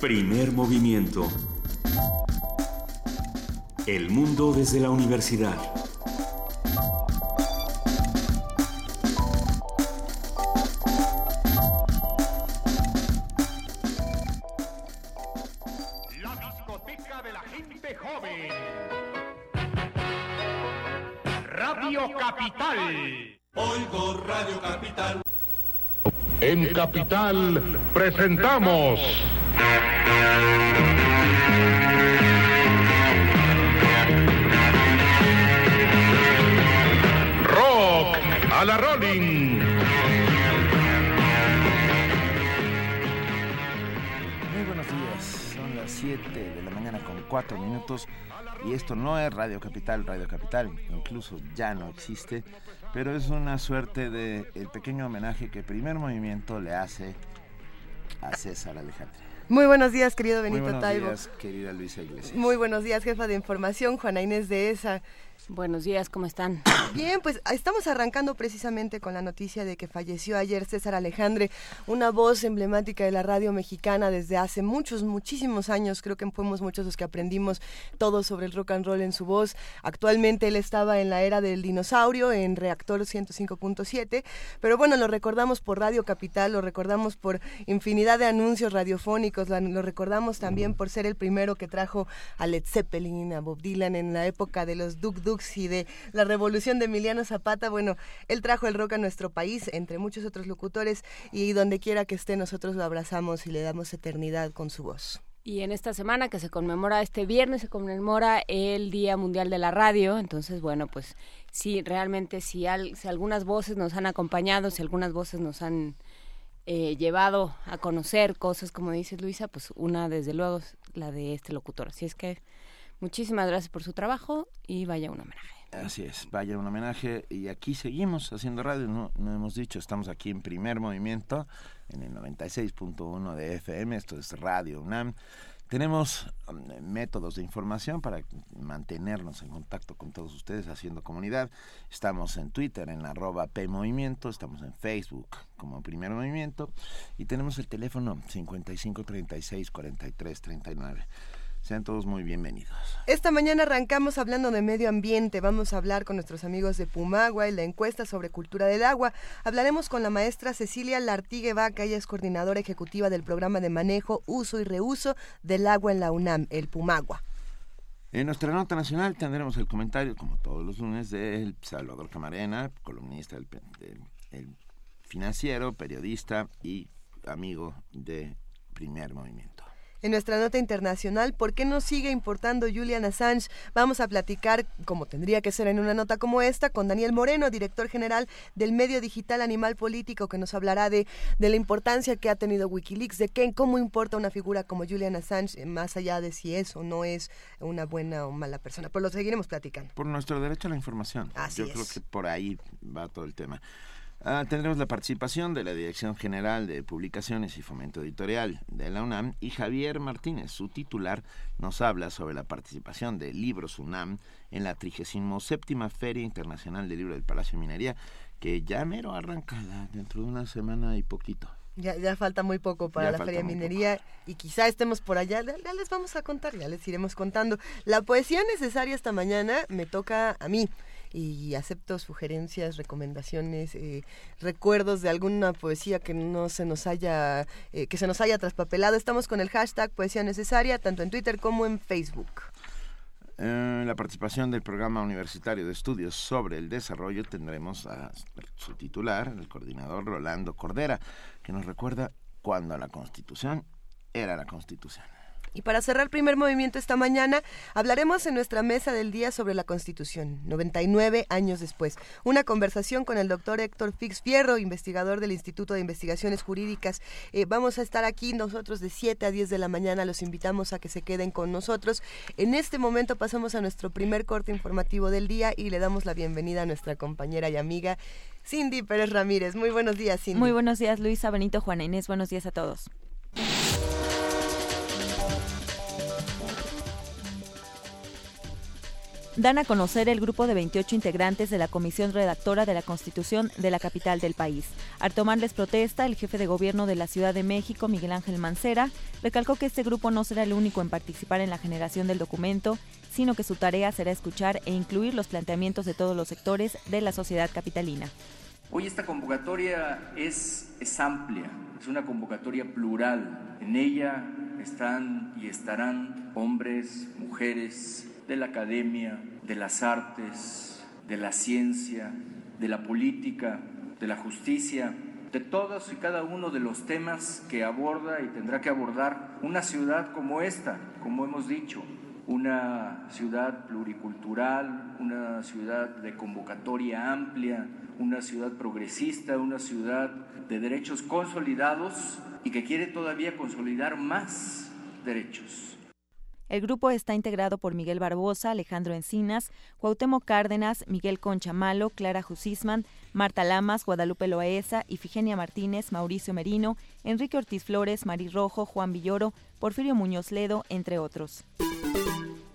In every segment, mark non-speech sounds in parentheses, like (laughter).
Primer movimiento. El mundo desde la universidad. La discoteca de la gente joven. Radio Capital. Oigo Radio Capital. En Capital presentamos. Rock a la Rolling. Muy buenos días, son las 7 de la mañana con 4 minutos y esto no es Radio Capital, Radio Capital incluso ya no existe, pero es una suerte de el pequeño homenaje que Primer Movimiento le hace a César Alejandro. Muy buenos días, querido Muy Benito buenos Taibo. días, querida Luisa Iglesias. Muy buenos días, jefa de información, Juana Inés de ESA. Buenos días, ¿cómo están? (coughs) Bien, pues estamos arrancando precisamente con la noticia de que falleció ayer César Alejandre, una voz emblemática de la radio mexicana desde hace muchos, muchísimos años. Creo que fuimos muchos los que aprendimos todo sobre el rock and roll en su voz. Actualmente él estaba en la era del dinosaurio, en Reactor 105.7, pero bueno, lo recordamos por Radio Capital, lo recordamos por infinidad de anuncios radiofónicos, lo recordamos también por ser el primero que trajo a Led Zeppelin, a Bob Dylan en la época de los Duk Y de la revolución de Emiliano Zapata. Bueno, él trajo el rock a nuestro país, entre muchos otros locutores, y donde quiera que esté, nosotros lo abrazamos y le damos eternidad con su voz. Y en esta semana que se conmemora, este viernes se conmemora el Día Mundial de la Radio, entonces bueno, pues sí, realmente si, al- si algunas voces nos han acompañado, si algunas voces nos han eh, llevado a conocer cosas, como dice Luisa, pues una desde luego la de este locutor. Así es que muchísimas gracias por su trabajo y vaya un homenaje. Así es, vaya un homenaje y aquí seguimos haciendo radio, no, no hemos dicho, estamos aquí en primer movimiento, en el 96.1 de FM, esto es Radio UNAM. Tenemos um, métodos de información para mantenernos en contacto con todos ustedes haciendo comunidad. Estamos en Twitter en arroba PMovimiento, estamos en Facebook como Primer Movimiento y tenemos el teléfono 5536-4339. Sean todos muy bienvenidos. Esta mañana arrancamos hablando de medio ambiente. Vamos a hablar con nuestros amigos de Pumagua y la encuesta sobre cultura del agua. Hablaremos con la maestra Cecilia Lartigue Vaca, ella es coordinadora ejecutiva del programa de manejo, uso y reuso del agua en la UNAM, el Pumagua. En nuestra nota nacional tendremos el comentario, como todos los lunes, del Salvador Camarena, columnista del, pe- del- el financiero, periodista y amigo de Primer Movimiento. En nuestra nota internacional, ¿por qué nos sigue importando Julian Assange? Vamos a platicar, como tendría que ser en una nota como esta, con Daniel Moreno, director general del medio digital Animal Político, que nos hablará de, de la importancia que ha tenido Wikileaks, de qué, cómo importa una figura como Julian Assange, eh, más allá de si es o no es una buena o mala persona. Pero lo seguiremos platicando. Por nuestro derecho a la información. Así Yo es. creo que por ahí va todo el tema. Ah, tendremos la participación de la Dirección General de Publicaciones y Fomento Editorial de la UNAM y Javier Martínez, su titular, nos habla sobre la participación de Libros UNAM en la 37 Feria Internacional del Libro del Palacio de Minería, que ya mero arranca dentro de una semana y poquito. Ya, ya falta muy poco para Ya la Feria de Minería y quizá estemos por allá. Ya, ya les vamos a contar, ya les iremos contando. La poesía necesaria esta mañana me toca a mí y acepto sugerencias, recomendaciones, eh, recuerdos de alguna poesía que no se nos haya eh, que se nos haya traspapelado. Estamos con el hashtag poesía necesaria tanto en Twitter como en Facebook. En la participación del programa universitario de estudios sobre el desarrollo tendremos a su titular, el coordinador Rolando Cordera, que nos recuerda cuando la Constitución era la Constitución. Y para cerrar el primer movimiento esta mañana, hablaremos en nuestra mesa del día sobre la Constitución, 99 años después. Una conversación con el doctor Héctor Fix Fierro, investigador del Instituto de Investigaciones Jurídicas. Eh, vamos a estar aquí nosotros de 7 a 10 de la mañana. Los invitamos a que se queden con nosotros. En este momento pasamos a nuestro primer corte informativo del día y le damos la bienvenida a nuestra compañera y amiga Cindy Pérez Ramírez. Muy buenos días, Cindy. Muy buenos días, Luisa, Benito, Juana Inés. Buenos días a todos. Dan a conocer el grupo de 28 integrantes de la Comisión Redactora de la Constitución de la capital del país. Al tomarles protesta, el jefe de gobierno de la Ciudad de México, Miguel Ángel Mancera, recalcó que este grupo no será el único en participar en la generación del documento, sino que su tarea será escuchar e incluir los planteamientos de todos los sectores de la sociedad capitalina. Hoy esta convocatoria es, es amplia, es una convocatoria plural. En ella están y estarán hombres, mujeres, de la academia, de las artes, de la ciencia, de la política, de la justicia, de todos y cada uno de los temas que aborda y tendrá que abordar una ciudad como esta, como hemos dicho, una ciudad pluricultural, una ciudad de convocatoria amplia, una ciudad progresista, una ciudad de derechos consolidados y que quiere todavía consolidar más derechos. El grupo está integrado por Miguel Barbosa, Alejandro Encinas, Cuauhtémoc Cárdenas, Miguel Concha Malo, Clara Jusisman, Marta Lamas, Guadalupe Loaesa, Ifigenia Martínez, Mauricio Merino, Enrique Ortiz Flores, Mari Rojo, Juan Villoro, Porfirio Muñoz Ledo, entre otros.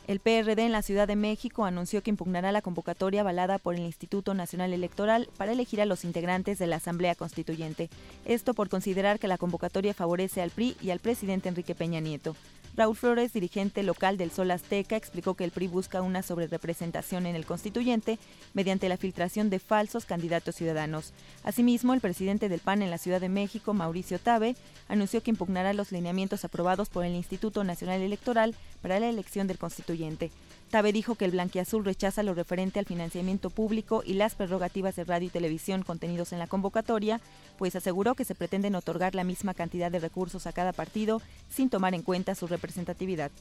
El PRD en la Ciudad de México anunció que impugnará la convocatoria avalada por el Instituto Nacional Electoral para elegir a los integrantes de la Asamblea Constituyente. Esto por considerar que la convocatoria favorece al PRI y al presidente Enrique Peña Nieto. Raúl Flores, dirigente local del Sol Azteca, explicó que el PRI busca una sobrerepresentación en el constituyente mediante la filtración de falsos candidatos ciudadanos. Asimismo, el presidente del PAN en la Ciudad de México, Mauricio Tabe, anunció que impugnará los lineamientos aprobados por el Instituto Nacional Electoral para la elección del constituyente. Tabe dijo que el blanquiazul rechaza lo referente al financiamiento público y las prerrogativas de radio y televisión contenidos en la convocatoria, pues aseguró que se pretenden otorgar la misma cantidad de recursos a cada partido sin tomar en cuenta su representatividad.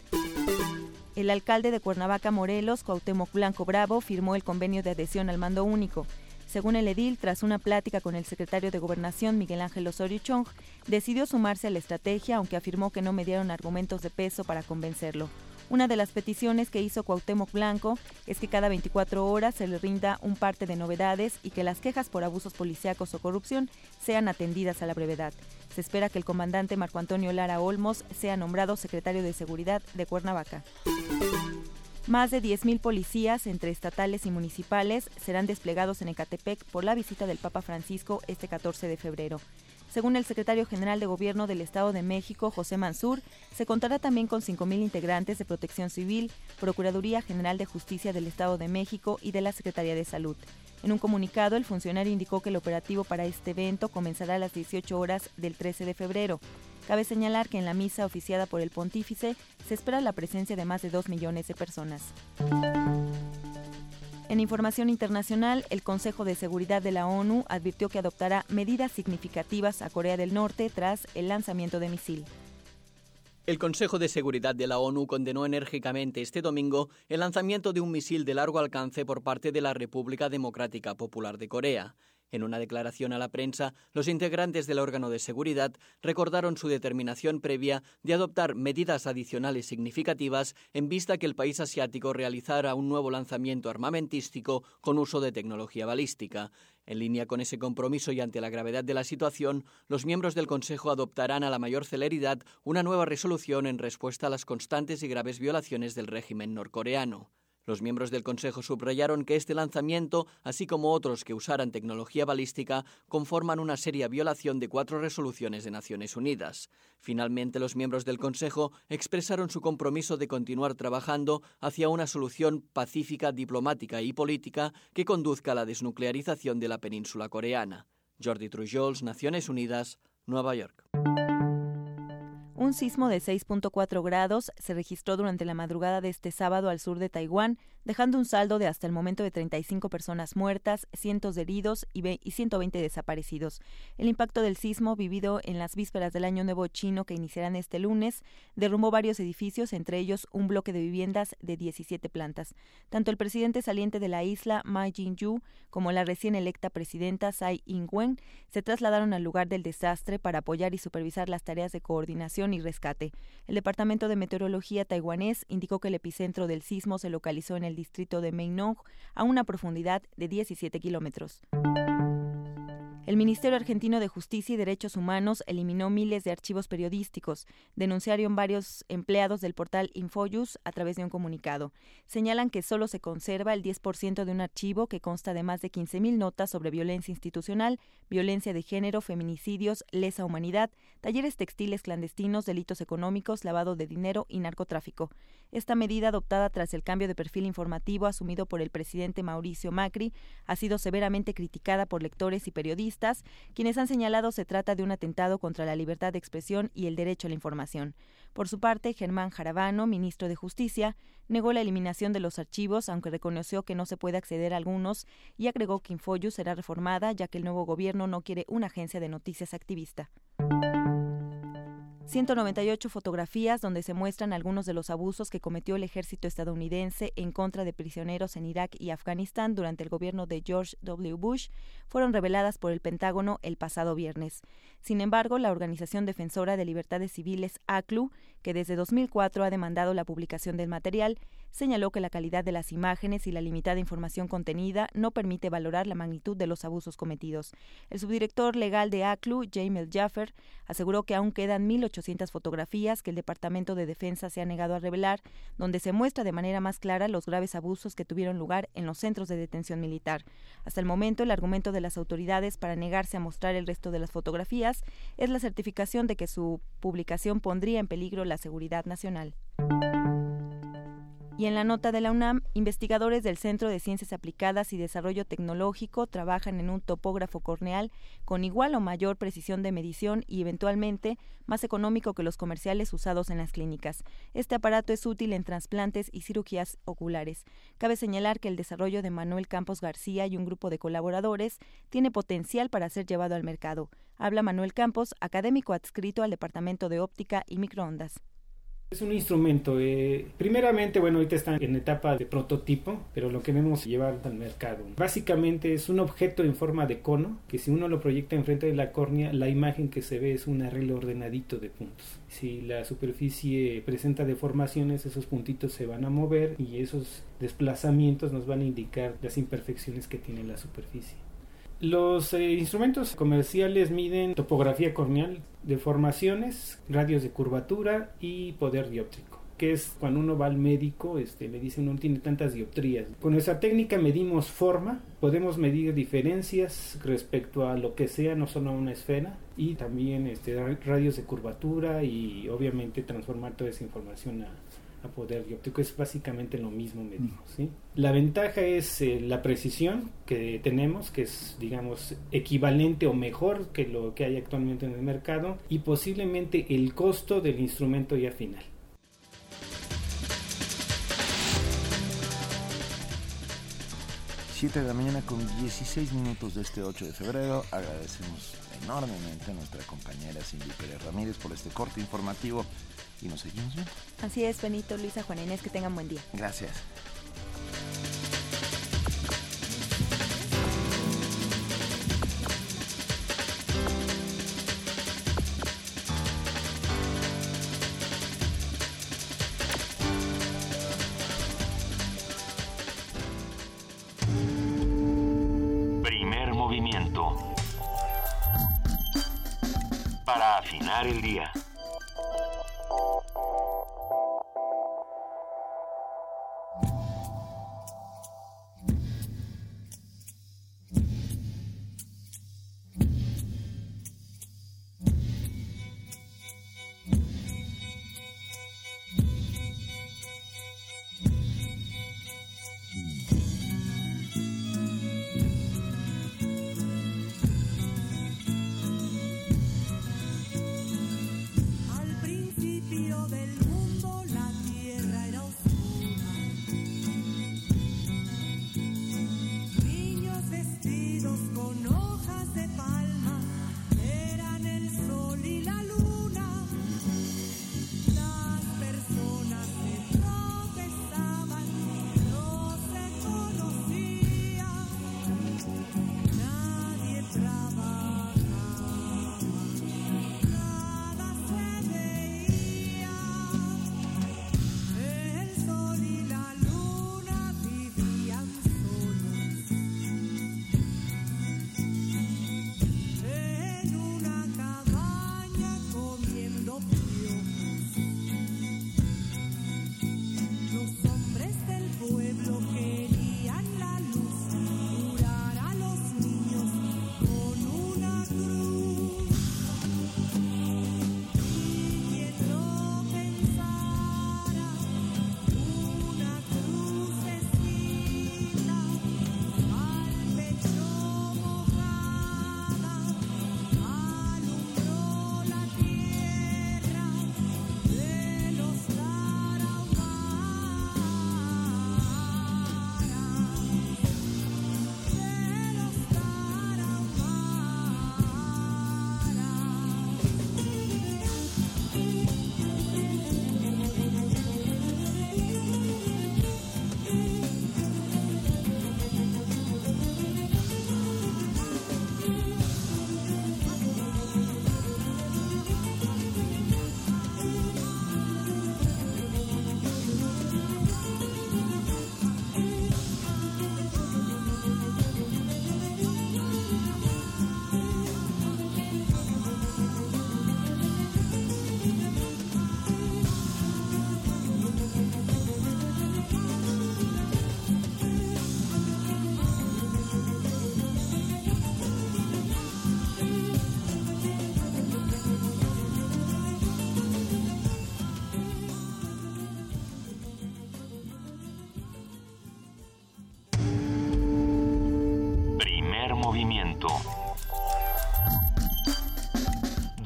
El alcalde de Cuernavaca, Morelos, Cuauhtémoc Blanco Bravo, firmó el convenio de adhesión al mando único. Según el edil, tras una plática con el secretario de Gobernación, Miguel Ángel Osorio Chong, decidió sumarse a la estrategia, aunque afirmó que no me dieron argumentos de peso para convencerlo. Una de las peticiones que hizo Cuauhtémoc Blanco es que cada 24 horas se le rinda un parte de novedades y que las quejas por abusos policíacos o corrupción sean atendidas a la brevedad. Se espera que el comandante Marco Antonio Lara Olmos sea nombrado secretario de Seguridad de Cuernavaca. Más de 10.000 policías, entre estatales y municipales, serán desplegados en Ecatepec por la visita del Papa Francisco este 14 de febrero. Según el secretario general de Gobierno del Estado de México, José Mansur, se contará también con 5.000 integrantes de Protección Civil, Procuraduría General de Justicia del Estado de México y de la Secretaría de Salud. En un comunicado, el funcionario indicó que el operativo para este evento comenzará a las 18 horas del 13 de febrero. Cabe señalar que en la misa oficiada por el pontífice se espera la presencia de más de 2 millones de personas. En información internacional, el Consejo de Seguridad de la ONU advirtió que adoptará medidas significativas a Corea del Norte tras el lanzamiento de misil. El Consejo de Seguridad de la ONU condenó enérgicamente este domingo el lanzamiento de un misil de largo alcance por parte de la República Democrática Popular de Corea. En una declaración a la prensa, los integrantes del órgano de seguridad recordaron su determinación previa de adoptar medidas adicionales significativas en vista que el país asiático realizara un nuevo lanzamiento armamentístico con uso de tecnología balística. En línea con ese compromiso y ante la gravedad de la situación, los miembros del Consejo adoptarán a la mayor celeridad una nueva resolución en respuesta a las constantes y graves violaciones del régimen norcoreano. Los miembros del Consejo subrayaron que este lanzamiento, así como otros que usaran tecnología balística, conforman una seria violación de cuatro resoluciones de Naciones Unidas. Finalmente, los miembros del Consejo expresaron su compromiso de continuar trabajando hacia una solución pacífica, diplomática y política que conduzca a la desnuclearización de la península coreana. Jordi Trujols, Naciones Unidas, Nueva York. Un sismo de 6.4 grados se registró durante la madrugada de este sábado al sur de Taiwán, dejando un saldo de hasta el momento de 35 personas muertas, cientos de heridos y 120 desaparecidos. El impacto del sismo, vivido en las vísperas del Año Nuevo chino que iniciarán este lunes, derrumbó varios edificios, entre ellos un bloque de viviendas de 17 plantas. Tanto el presidente saliente de la isla, Ma Ying-yu, como la recién electa presidenta Tsai Ing-wen se trasladaron al lugar del desastre para apoyar y supervisar las tareas de coordinación y rescate. El Departamento de Meteorología taiwanés indicó que el epicentro del sismo se localizó en el distrito de Meinong a una profundidad de 17 kilómetros. El Ministerio Argentino de Justicia y Derechos Humanos eliminó miles de archivos periodísticos, denunciaron varios empleados del portal Infoyus a través de un comunicado. Señalan que solo se conserva el 10% de un archivo que consta de más de 15.000 notas sobre violencia institucional, violencia de género, feminicidios, lesa humanidad, talleres textiles clandestinos, delitos económicos, lavado de dinero y narcotráfico. Esta medida, adoptada tras el cambio de perfil informativo asumido por el presidente Mauricio Macri, ha sido severamente criticada por lectores y periodistas, quienes han señalado se trata de un atentado contra la libertad de expresión y el derecho a la información. Por su parte, Germán Jarabano, ministro de Justicia, negó la eliminación de los archivos, aunque reconoció que no se puede acceder a algunos, y agregó que Infoyu será reformada, ya que el nuevo gobierno no quiere una agencia de noticias activista. 198 fotografías donde se muestran algunos de los abusos que cometió el ejército estadounidense en contra de prisioneros en Irak y Afganistán durante el gobierno de George W. Bush fueron reveladas por el Pentágono el pasado viernes. Sin embargo, la Organización Defensora de Libertades Civiles, ACLU, que desde 2004 ha demandado la publicación del material, señaló que la calidad de las imágenes y la limitada información contenida no permite valorar la magnitud de los abusos cometidos. El subdirector legal de ACLU, Jamel Jaffer, aseguró que aún quedan 1.800 fotografías que el Departamento de Defensa se ha negado a revelar, donde se muestra de manera más clara los graves abusos que tuvieron lugar en los centros de detención militar. Hasta el momento, el argumento de las autoridades para negarse a mostrar el resto de las fotografías es la certificación de que su publicación pondría en peligro la seguridad nacional. Y en la nota de la UNAM, investigadores del Centro de Ciencias Aplicadas y Desarrollo Tecnológico trabajan en un topógrafo corneal con igual o mayor precisión de medición y eventualmente más económico que los comerciales usados en las clínicas. Este aparato es útil en trasplantes y cirugías oculares. Cabe señalar que el desarrollo de Manuel Campos García y un grupo de colaboradores tiene potencial para ser llevado al mercado. Habla Manuel Campos, académico adscrito al Departamento de Óptica y Microondas. Es un instrumento, eh, primeramente, bueno, ahorita está en etapa de prototipo, pero lo queremos llevar al mercado. Básicamente es un objeto en forma de cono, que si uno lo proyecta enfrente de la córnea, la imagen que se ve es un arreglo ordenadito de puntos. Si la superficie presenta deformaciones, esos puntitos se van a mover y esos desplazamientos nos van a indicar las imperfecciones que tiene la superficie. Los eh, instrumentos comerciales miden topografía corneal, deformaciones, radios de curvatura y poder dióptrico que es cuando uno va al médico, este, le dicen no tiene tantas dioptrías. Con nuestra técnica medimos forma, podemos medir diferencias respecto a lo que sea, no solo a una esfera, y también este, radios de curvatura y obviamente transformar toda esa información a, a poder dióptico. Es básicamente lo mismo, medimos. ¿sí? La ventaja es eh, la precisión que tenemos, que es, digamos, equivalente o mejor que lo que hay actualmente en el mercado, y posiblemente el costo del instrumento ya final. Siete de la mañana con 16 minutos de este 8 de febrero. Agradecemos enormemente a nuestra compañera Cindy Pérez Ramírez por este corte informativo y nos seguimos viendo. Así es, Benito, Luisa, Juan Inés, que tengan buen día. Gracias. Primer movimiento. Para afinar el día.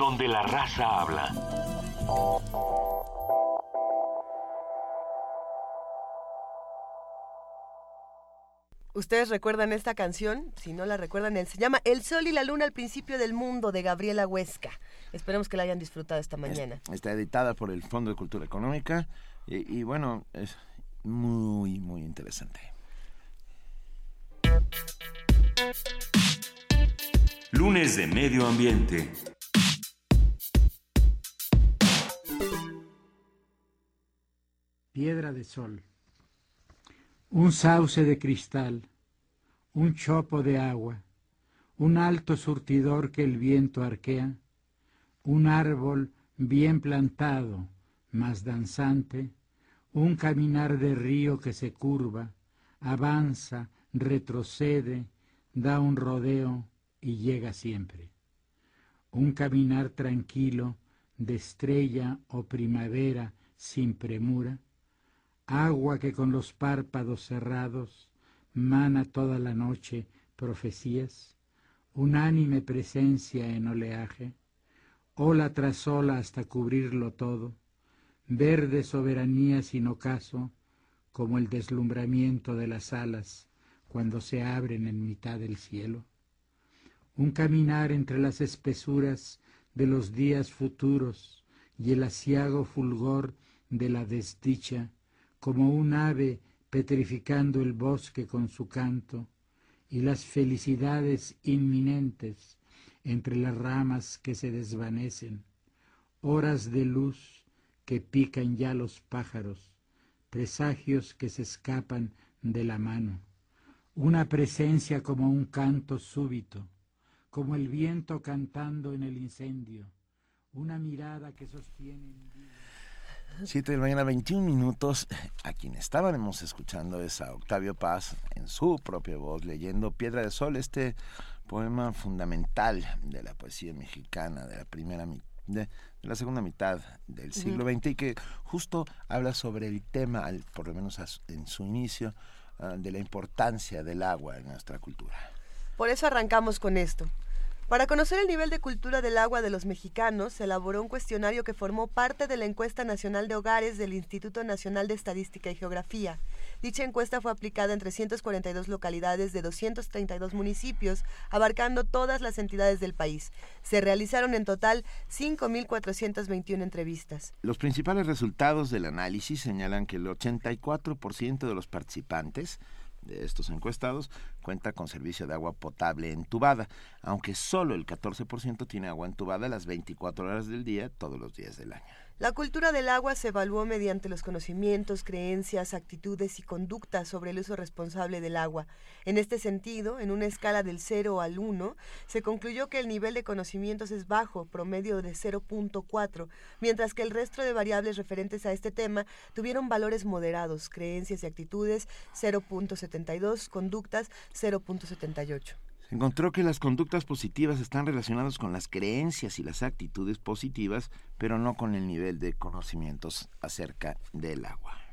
Donde la raza habla. ¿Ustedes recuerdan esta canción? Si no la recuerdan, él se llama El Sol y la Luna al principio del mundo de Gabriela Huesca. Esperemos que la hayan disfrutado esta mañana. Está editada por el Fondo de Cultura Económica y, y bueno, es muy, muy interesante. Lunes de Medio Ambiente. Piedra de sol. Un sauce de cristal, un chopo de agua, un alto surtidor que el viento arquea, un árbol bien plantado, más danzante, un caminar de río que se curva, avanza, retrocede, da un rodeo y llega siempre. Un caminar tranquilo de estrella o primavera sin premura, agua que con los párpados cerrados mana toda la noche profecías, unánime presencia en oleaje, ola tras ola hasta cubrirlo todo, verde soberanía sin ocaso, como el deslumbramiento de las alas cuando se abren en mitad del cielo. Un caminar entre las espesuras de los días futuros y el asiago fulgor de la desdicha, como un ave petrificando el bosque con su canto, y las felicidades inminentes entre las ramas que se desvanecen, horas de luz que pican ya los pájaros, presagios que se escapan de la mano, una presencia como un canto súbito, como el viento cantando en el incendio, una mirada que sostiene... 7 de la mañana, 21 minutos. A quien estábamos escuchando es a Octavio Paz en su propia voz, leyendo Piedra de Sol, este poema fundamental de la poesía mexicana de la primera de, la segunda mitad del siglo XX y que justo habla sobre el tema, por lo menos en su inicio, ah, de la importancia del agua en nuestra cultura. Por eso arrancamos con esto. Para conocer el nivel de cultura del agua de los mexicanos, se elaboró un cuestionario que formó parte de la encuesta nacional de hogares del Instituto Nacional de Estadística y Geografía. Dicha encuesta fue aplicada en 342 localidades de 232 municipios, abarcando todas las entidades del país. Se realizaron en total 5.421 entrevistas. Los principales resultados del análisis señalan que el 84% de los participantes de estos encuestados cuenta con servicio de agua potable entubada, aunque solo el 14% tiene agua entubada las 24 horas del día, todos los días del año. La cultura del agua se evaluó mediante los conocimientos, creencias, actitudes y conductas sobre el uso responsable del agua. En este sentido, en una escala del 0 al 1, se concluyó que el nivel de conocimientos es bajo, promedio de 0.4, mientras que el resto de variables referentes a este tema tuvieron valores moderados, creencias y actitudes 0.72, conductas 0.78 encontró que las conductas positivas están relacionadas con las creencias y las actitudes positivas, pero no con el nivel de conocimientos acerca del agua.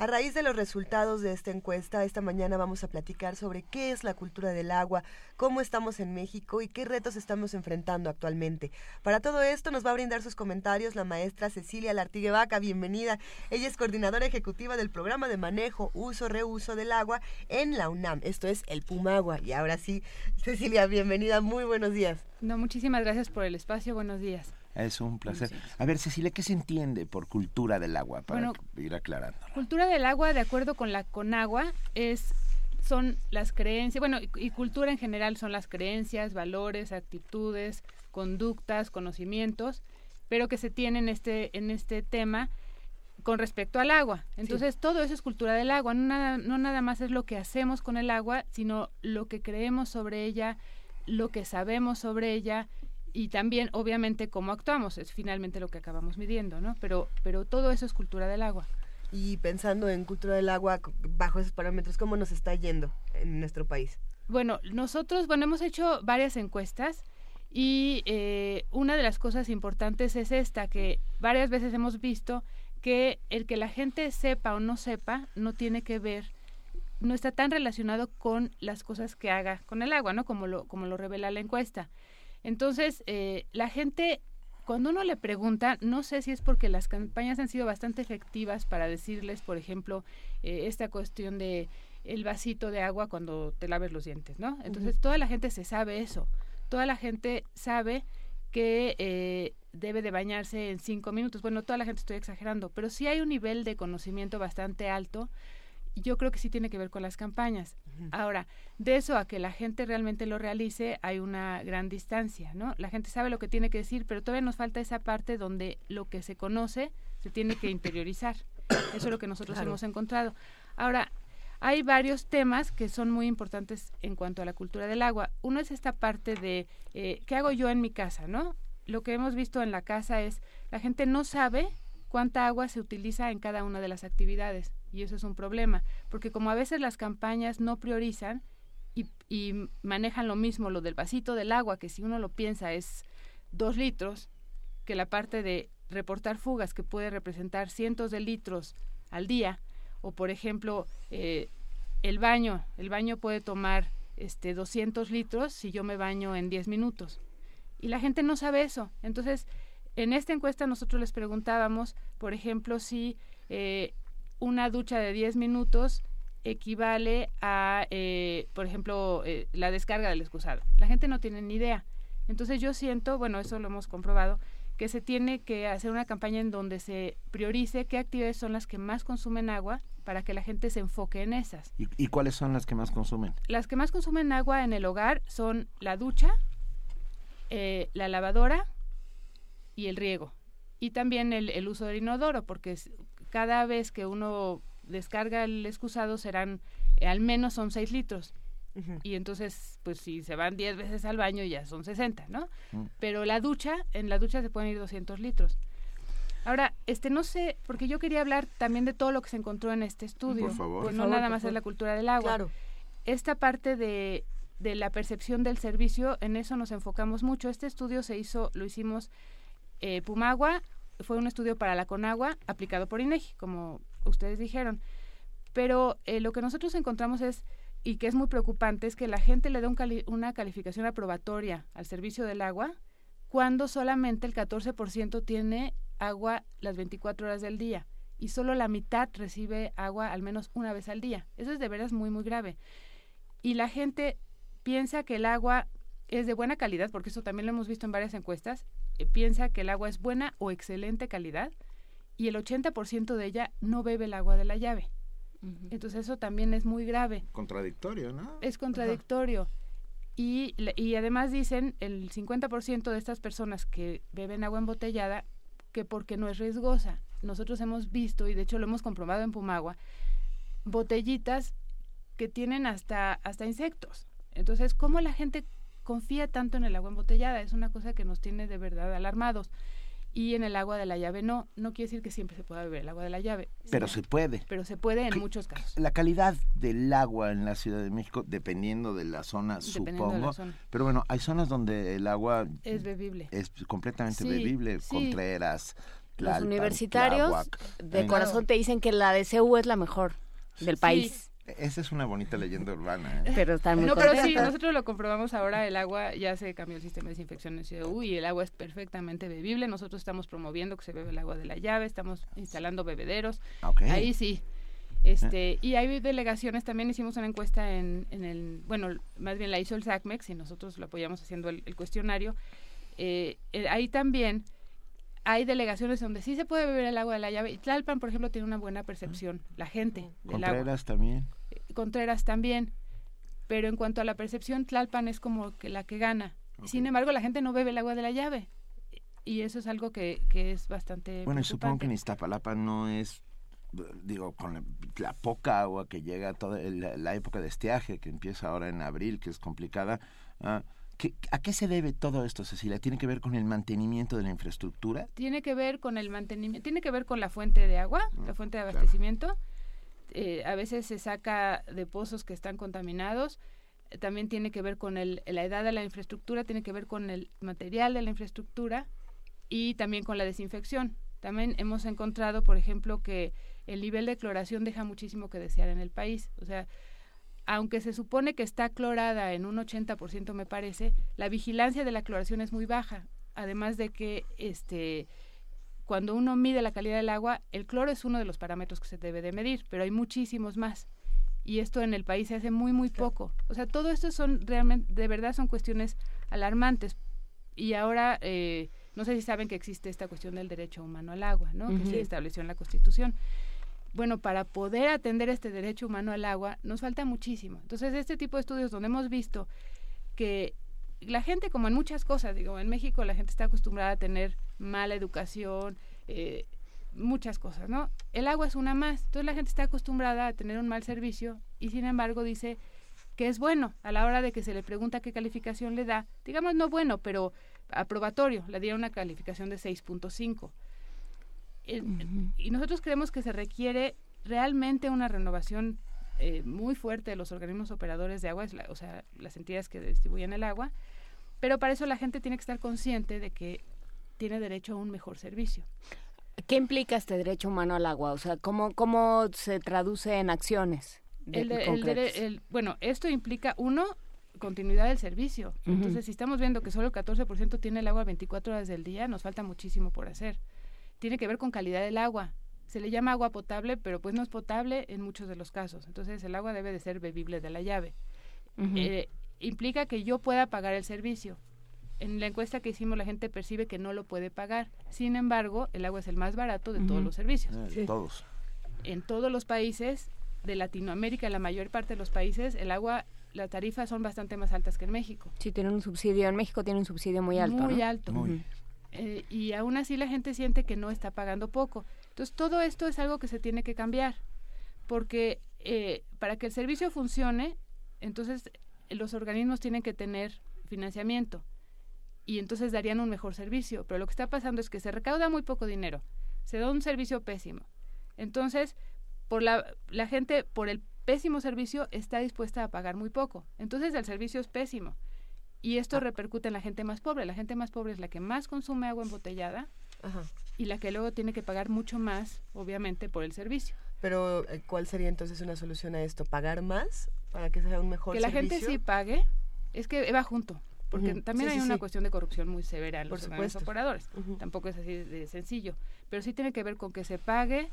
A raíz de los resultados de esta encuesta, esta mañana vamos a platicar sobre qué es la cultura del agua, cómo estamos en México y qué retos estamos enfrentando actualmente. Para todo esto nos va a brindar sus comentarios la maestra Cecilia Lartigue Vaca. Bienvenida. Ella es coordinadora ejecutiva del programa de manejo, uso, reuso del agua en la UNAM. Esto es el Pumagua. Y ahora sí, Cecilia, bienvenida. Muy buenos días. No, muchísimas gracias por el espacio. Buenos días. Es un placer. A ver, Cecilia, ¿qué se entiende por cultura del agua? Para ir aclarando. Cultura del agua, de acuerdo con la Conagua, es son las creencias, bueno, y, cultura en general son las creencias, valores, actitudes, conductas, conocimientos, pero que se tienen en este, en este tema con respecto al agua. Entonces, todo eso es cultura del agua, no nada, no nada más es lo que hacemos con el agua, sino lo que creemos sobre ella, lo que sabemos sobre ella y también obviamente cómo actuamos es finalmente lo que acabamos midiendo no pero pero todo eso es cultura del agua. Y pensando en cultura del agua bajo esos parámetros cómo nos está yendo en nuestro país bueno nosotros bueno hemos hecho varias encuestas y eh, una de las cosas importantes es esta que varias veces hemos visto que el que la gente sepa o no sepa no tiene que ver no está tan relacionado con las cosas que haga con el agua no como lo como lo revela la encuesta entonces, eh, la gente cuando uno le pregunta, no sé si es porque las campañas han sido bastante efectivas para decirles, por ejemplo, eh, esta cuestión de el vasito de agua cuando te laves los dientes, ¿no? Entonces toda la gente se sabe eso, toda la gente sabe que eh, debe de bañarse en cinco minutos. Bueno, toda la gente estoy exagerando, pero sí hay un nivel de conocimiento bastante alto. Yo creo que sí tiene que ver con las campañas. Ahora, de eso a que la gente realmente lo realice hay una gran distancia, ¿no? La gente sabe lo que tiene que decir, pero todavía nos falta esa parte donde lo que se conoce se tiene que interiorizar. Eso es lo que nosotros hemos encontrado. Ahora, hay varios temas que son muy importantes en cuanto a la cultura del agua. Uno es esta parte de eh, qué hago yo en mi casa, ¿no? Lo que hemos visto en la casa es la gente no sabe cuánta agua se utiliza en cada una de las actividades y eso es un problema porque como a veces las campañas no priorizan y, manejan lo mismo lo del vasito del agua que si uno lo piensa es dos litros que la parte de reportar fugas que puede representar cientos de litros al día o por ejemplo eh, el baño, el baño puede tomar este 200 litros si yo me baño en 10 minutos. Y la gente no sabe eso. Entonces, en esta encuesta nosotros les preguntábamos, por ejemplo, si eh, una ducha de 10 minutos equivale a, eh, por ejemplo, la descarga del excusado. La gente no tiene ni idea. Entonces yo siento, bueno, eso lo hemos comprobado, que se tiene que hacer una campaña en donde se priorice qué actividades son las que más consumen agua para que la gente se enfoque en esas. ¿Y, cuáles son las que más consumen? Las que más consumen agua en el hogar son la ducha, eh, la lavadora y el riego. Y también el, uso del inodoro, porque cada vez que uno descarga el excusado serán, eh, al menos son 6 litros. Y entonces, pues si se van 10 veces al baño ya son 60, ¿no? Mm. Pero la ducha, en la ducha se pueden ir 200 litros. Ahora, este no sé, porque yo quería hablar también de todo lo que se encontró en este estudio. Por favor. Pues no nada más es la cultura del agua. Claro. Esta parte de, de la percepción del servicio, en eso nos enfocamos mucho. Este estudio se hizo, lo hicimos eh, Pumagua, fue un estudio para la Conagua aplicado por INEGI, como ustedes dijeron. Pero eh, lo que nosotros encontramos es y que es muy preocupante es que la gente le da una calificación aprobatoria al servicio del agua cuando solamente el 14% tiene agua las 24 horas del día y solo la mitad recibe agua al menos una vez al día. Eso es de veras muy, muy grave. Y la gente piensa que el agua es de buena calidad, porque eso también lo hemos visto en varias encuestas, piensa que el agua es buena o excelente calidad y el 80% de ella no bebe el agua de la llave. Entonces eso también es muy grave. Contradictorio, ¿no? Es contradictorio. Y, y además dicen el 50% de estas personas que beben agua embotellada que porque no es riesgosa. Nosotros hemos visto, y de hecho lo hemos comprobado en Pumagua, botellitas que tienen hasta, hasta insectos. Entonces, ¿cómo la gente confía tanto en el agua embotellada? Es una cosa que nos tiene de verdad alarmados y en el agua de la llave no. No quiere decir que siempre se pueda beber el agua de la llave. Pero se puede. Pero se puede en muchos casos. La calidad del agua en la Ciudad de México, dependiendo de la zona, supongo. Pero bueno, hay zonas donde el agua es bebible. Es completamente bebible. Contreras, Los universitarios de corazón te dicen que la de CEU es la mejor del país. Esa es una bonita leyenda urbana. ¿eh? Pero están muy No, pero sí, nosotros lo comprobamos ahora, el agua ya se cambió el sistema de desinfección en CEU y el agua es perfectamente bebible. Nosotros estamos promoviendo que se bebe el agua de la llave, estamos instalando bebederos. Ahí sí. Este, y hay delegaciones, también hicimos una encuesta en, en, el, bueno, más bien la hizo el SACMEX y nosotros lo apoyamos haciendo el, cuestionario. Eh, eh, ahí también hay delegaciones donde sí se puede beber el agua de la llave. Y Tlalpan, por ejemplo, tiene una buena percepción, la gente. Contreras también. Contreras también. Pero en cuanto a la percepción, Tlalpan es como que la que gana. Sin embargo, la gente no bebe el agua de la llave. Y eso es algo que, que es bastante. Bueno, y supongo que en Iztapalapa no es digo, con la, poca agua que llega toda la, época de estiaje que empieza ahora en abril, que es complicada, uh, ¿A qué se debe todo esto, Cecilia? ¿Tiene que ver con el mantenimiento de la infraestructura? Tiene que ver con el mantenimiento, tiene que ver con la fuente de agua, ah, la fuente de abastecimiento. Eh, a veces se saca de pozos que están contaminados. también tiene que ver con el, la edad de la infraestructura, tiene que ver con el material de la infraestructura y también con la desinfección. También hemos encontrado, por ejemplo, que el nivel de cloración deja muchísimo que desear en el país. O sea, aunque se supone que está clorada en un 80% me parece, la vigilancia de la cloración es muy baja. además de que este cuando uno mide la calidad del agua, el cloro es uno de los parámetros que se debe de medir, pero hay muchísimos más. Y esto en el país se hace muy, muy poco. O sea, todo esto son realmente, de verdad son cuestiones alarmantes. Y ahora, eh, no sé si saben que existe esta cuestión del derecho humano al agua, ¿no? Que se estableció en la Constitución. Bueno, para poder atender este derecho humano al agua, nos falta muchísimo. Entonces, este tipo de estudios donde hemos visto que la gente, como en muchas cosas, digo, en México la gente está acostumbrada a tener mala educación, eh, muchas cosas, ¿no? El agua es una más. Entonces la gente está acostumbrada a tener un mal servicio y sin embargo dice que es bueno a la hora de que se le pregunta qué calificación le da, digamos no bueno, pero aprobatorio, le dieron una calificación de 6.5. Y nosotros creemos que se requiere realmente una renovación eh, muy fuerte de los organismos operadores de agua, o sea, las entidades que distribuyen el agua, pero para eso la gente tiene que estar consciente de que tiene derecho a un mejor servicio. ¿Qué implica este derecho humano al agua? O sea, ¿cómo, cómo se traduce en acciones? el, bueno, esto implica, uno, continuidad del servicio. Entonces, si estamos viendo que solo el 14% tiene el agua 24 horas del día, nos falta muchísimo por hacer. Tiene que ver con calidad del agua. Se le llama agua potable, pero pues no es potable en muchos de los casos. Entonces, el agua debe de ser bebible de la llave. Eh, implica que yo pueda pagar el servicio en la encuesta que hicimos la gente percibe que no lo puede pagar. Sin embargo, el agua es el más barato de todos los servicios. Eh, todos. En todos los países de Latinoamérica, en la mayor parte de los países, el agua, las tarifas son bastante más altas que en México. Sí, tienen un subsidio. En México tiene un subsidio muy alto. Muy alto. Eh, y aún así la gente siente que no está pagando poco. Entonces, todo esto es algo que se tiene que cambiar. Porque eh, para que el servicio funcione, entonces los organismos tienen que tener financiamiento y entonces darían un mejor servicio. Pero lo que está pasando es que se recauda muy poco dinero, se da un servicio pésimo. Entonces, por la, la gente, por el pésimo servicio, está dispuesta a pagar muy poco. Entonces, el servicio es pésimo. Y esto ah. repercute en la gente más pobre. La gente más pobre es la que más consume agua embotellada y la que luego tiene que pagar mucho más, obviamente, por el servicio. Pero, eh, ¿cuál sería entonces una solución a esto? ¿Pagar más para que sea un mejor servicio? Que la gente sí pague. Es que va junto porque también hay una cuestión de corrupción muy severa en los operadores. Tampoco es así de sencillo, pero sí tiene que ver con que se pague,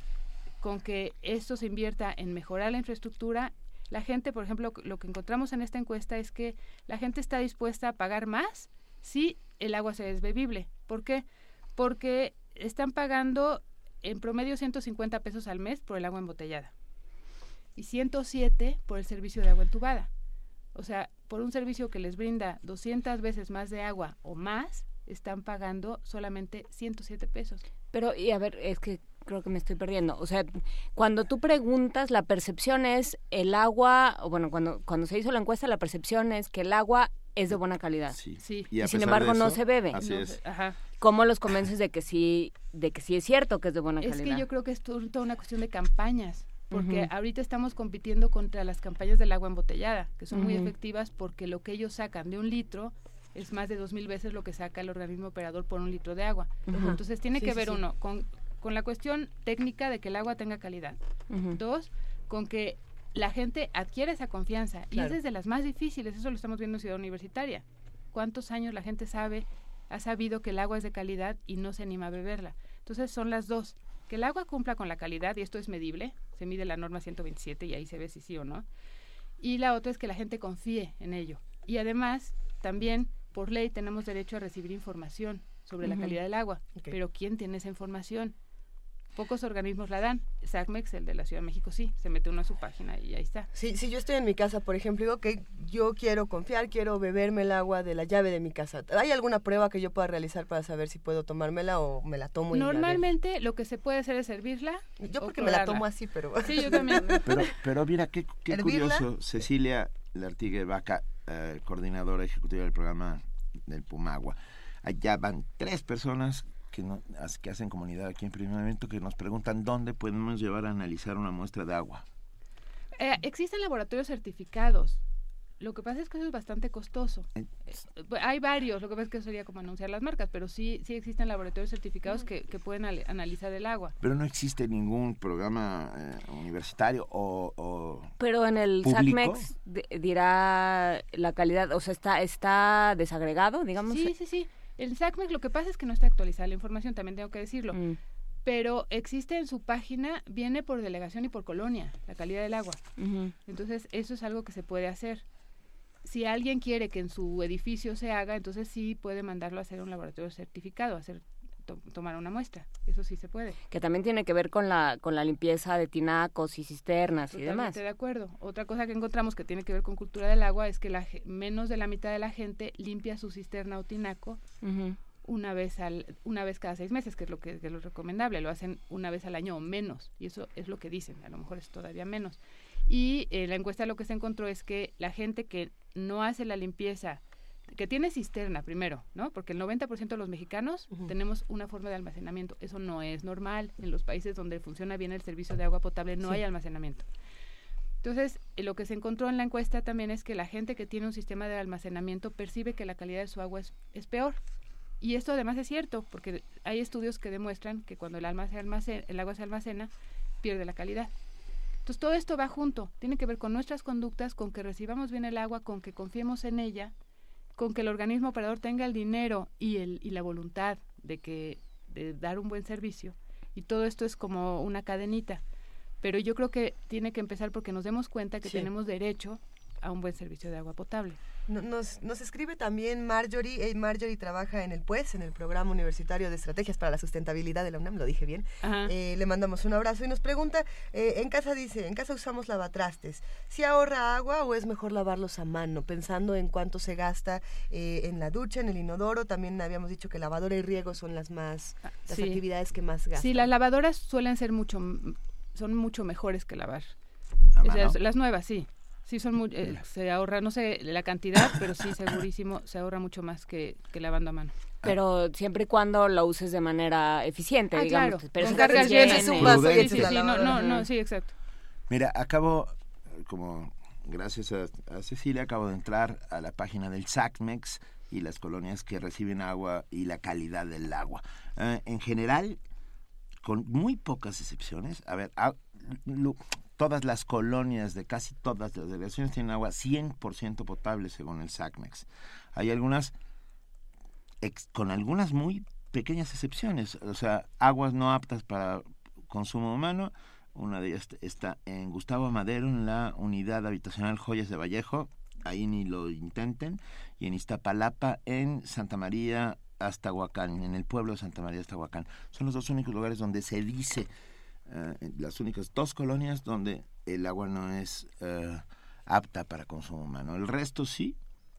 con que esto se invierta en mejorar la infraestructura. La gente, por ejemplo, lo que encontramos en esta encuesta es que la gente está dispuesta a pagar más si el agua se es bebible. ¿Por qué? Porque están pagando en promedio 150 pesos al mes por el agua embotellada y 107 por el servicio de agua entubada. O sea, por un servicio que les brinda 200 veces más de agua o más, están pagando solamente 107 pesos. Pero, y a ver, es que creo que me estoy perdiendo. O sea, cuando tú preguntas, la percepción es el agua, o bueno, cuando, cuando se hizo la encuesta, la percepción es que el agua es de buena calidad. Sí. sí. Y, sin embargo no se bebe. Así es. Ajá. ¿Cómo los convences de que sí, de que sí es cierto que es de buena calidad? Es que yo creo que es toda una cuestión de campañas porque ahorita estamos compitiendo contra las campañas del agua embotellada, que son muy efectivas porque lo que ellos sacan de un litro es más de dos mil veces lo que saca el organismo operador por un litro de agua. Entonces tiene que ver uno con, con la cuestión técnica de que el agua tenga calidad. Dos, con que la gente adquiere esa confianza. Y es desde las más difíciles, eso lo estamos viendo en Ciudad Universitaria. ¿Cuántos años la gente sabe, ha sabido que el agua es de calidad y no se anima a beberla? Entonces son las dos que el agua cumpla con la calidad, y esto es medible, se mide la norma 127 y ahí se ve si sí o no. Y la otra es que la gente confíe en ello. Y además, también por ley tenemos derecho a recibir información sobre la calidad del agua. Pero ¿quién tiene esa información? Pocos organismos la dan. SACMEX, el de la Ciudad de México, sí, se mete uno a su página y ahí está. Sí, si yo estoy en mi casa, por ejemplo, digo que yo quiero confiar, quiero beberme el agua de la llave de mi casa. ¿Hay alguna prueba que yo pueda realizar para saber si puedo tomármela o me la tomo? Normalmente lo que se puede hacer es servirla. Yo porque me la tomo así, pero... Sí, yo también. (laughs) pero, pero mira, qué, qué curioso. Cecilia Lartigue Vaca, eh, coordinadora ejecutiva del programa del Pumagua. Allá van tres personas que, no, que hacen comunidad aquí en Primer Evento que nos preguntan dónde podemos llevar a analizar una muestra de agua. Eh, existen laboratorios certificados. Lo que pasa es que eso es bastante costoso. Eh, hay varios, lo que pasa es que sería como anunciar las marcas, pero sí, sí existen laboratorios certificados que, que pueden analizar el agua. Pero no existe ningún programa eh, universitario o, Pero en el SACMEX dirá la calidad, o sea, está, está desagregado, digamos. Sí, sí, sí. El SACMEX lo que pasa es que no está actualizada la información, también tengo que decirlo. Mm. Pero existe en su página, viene por delegación y por colonia, la calidad del agua. Entonces, eso es algo que se puede hacer. Si alguien quiere que en su edificio se haga, entonces sí puede mandarlo a hacer un laboratorio certificado, hacer to- tomar una muestra. Eso sí se puede. Que también tiene que ver con la, con la limpieza de tinacos y cisternas y demás. De acuerdo. Otra cosa que encontramos que tiene que ver con cultura del agua es que la, menos de la mitad de la gente limpia su cisterna o tinaco una vez al una vez cada seis meses, que es lo que, que es lo recomendable. Lo hacen una vez al año o menos, y eso es lo que dicen. A lo mejor es todavía menos. Y eh, la encuesta lo que se encontró es que la gente que no hace la limpieza, que tiene cisterna primero, ¿no? Porque el 90% de los mexicanos tenemos una forma de almacenamiento. Eso no es normal. En los países donde funciona bien el servicio de agua potable no Sí. hay almacenamiento. Entonces, eh, lo que se encontró en la encuesta también es que la gente que tiene un sistema de almacenamiento percibe que la calidad de su agua es, es peor. Y esto además es cierto, porque hay estudios que demuestran que cuando el, alma se almacena, el agua se almacena, pierde la calidad. Entonces, todo esto va junto. Tiene que ver con nuestras conductas, con que recibamos bien el agua, con que confiemos en ella, con que el organismo operador tenga el dinero y, el, y la voluntad de, que, de dar un buen servicio. Y todo esto es como una cadenita. Pero yo creo que tiene que empezar porque nos demos cuenta que Sí. tenemos derecho a un buen servicio de agua potable. No- Nos, nos escribe también Marjorie. Eh, Marjorie trabaja en el PUES, en el Programa Universitario de Estrategias para la Sustentabilidad de la UNAM, lo dije bien. Ajá. Eh, le mandamos un abrazo y nos pregunta, eh, en casa dice, en casa usamos lavatrastes, ¿si ahorra agua o es mejor lavarlos a mano? Pensando en cuánto se gasta eh, en la ducha, en el inodoro, también habíamos dicho que lavadora y riego son las más, las Ah, sí. actividades que más gastan. Sí, las lavadoras suelen ser mucho, son mucho mejores que lavar. Las nuevas, sí. Sí, son muy, eh, se ahorra, no sé la cantidad, pero sí, segurísimo, se ahorra mucho más que, que lavando a mano. Pero siempre y cuando lo uses de manera eficiente, Ah, digamos. claro, esperes con cargas llenas. Sí, la sí, no, no, no, sí, exacto. Mira, acabo, como gracias a, a Cecilia, acabo de entrar a la página del SACMEX y las colonias que reciben agua y la calidad del agua. Eh, en general, con muy pocas excepciones, a ver, a- lo- todas las colonias de casi todas las delegaciones tienen agua 100% potable según el SACMEX. Hay algunas, ex- con algunas muy pequeñas excepciones, o sea, aguas no aptas para consumo humano, una de ellas está en Gustavo Madero, en la unidad habitacional Joyas de Vallejo, ahí ni lo intenten, y en Iztapalapa, en Santa María, Aztahuacán, en el pueblo de Santa María, Aztahuacán. Son los dos únicos lugares donde se dice, eh, las únicas dos colonias donde el agua no es eh, apta para consumo humano. El resto sí,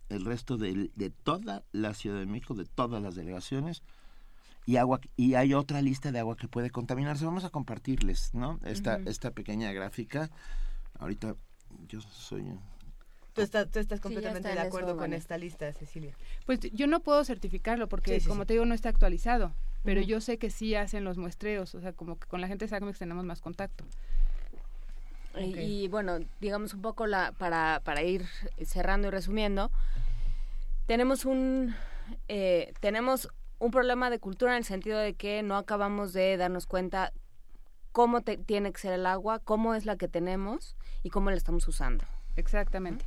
el resto de, de toda la Ciudad de México, de todas las delegaciones, y agua y hay otra lista de agua que puede contaminarse. Vamos a compartirles, ¿no? Esta esta pequeña gráfica. Ahorita yo soy Tú estás, tú estás Sí, completamente está de acuerdo eso, con esta lista, Cecilia. Pues yo no puedo certificarlo porque, Sí, sí, como sí. te digo, no está actualizado. Pero yo sé que sí hacen los muestreos, o sea, como que con la gente de SACMEX tenemos más contacto. Y-. Y bueno, digamos un poco la, para, para ir cerrando y resumiendo, tenemos un eh, tenemos un problema de cultura en el sentido de que no acabamos de darnos cuenta cómo te- tiene que ser el agua, cómo es la que tenemos y cómo la estamos usando. Exactamente.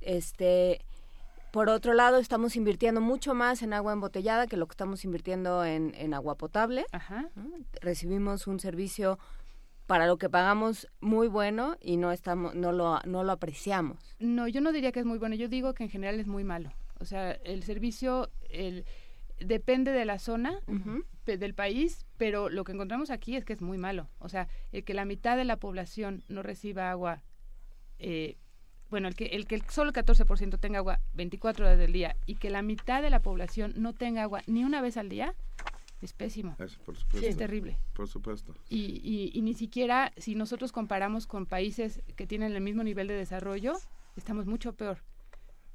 Este, por otro lado, estamos invirtiendo mucho más en agua embotellada que lo que estamos invirtiendo en, en agua potable. Ajá. Recibimos un servicio para lo que pagamos muy bueno y no estamos no lo no lo apreciamos. No, yo no diría que es muy bueno, yo digo que en general es muy malo. O sea, el servicio el, depende de la zona pe- del país, pero lo que encontramos aquí es que es muy malo. O sea, el que la mitad de la población no reciba agua, eh, bueno, el que, el que solo el 14% tenga agua 24 horas del día y que la mitad de la población no tenga agua ni una vez al día, es pésimo. Por supuesto. Es terrible. Por supuesto. Y, y, y ni siquiera si nosotros comparamos con países que tienen el mismo nivel de desarrollo, estamos mucho peor.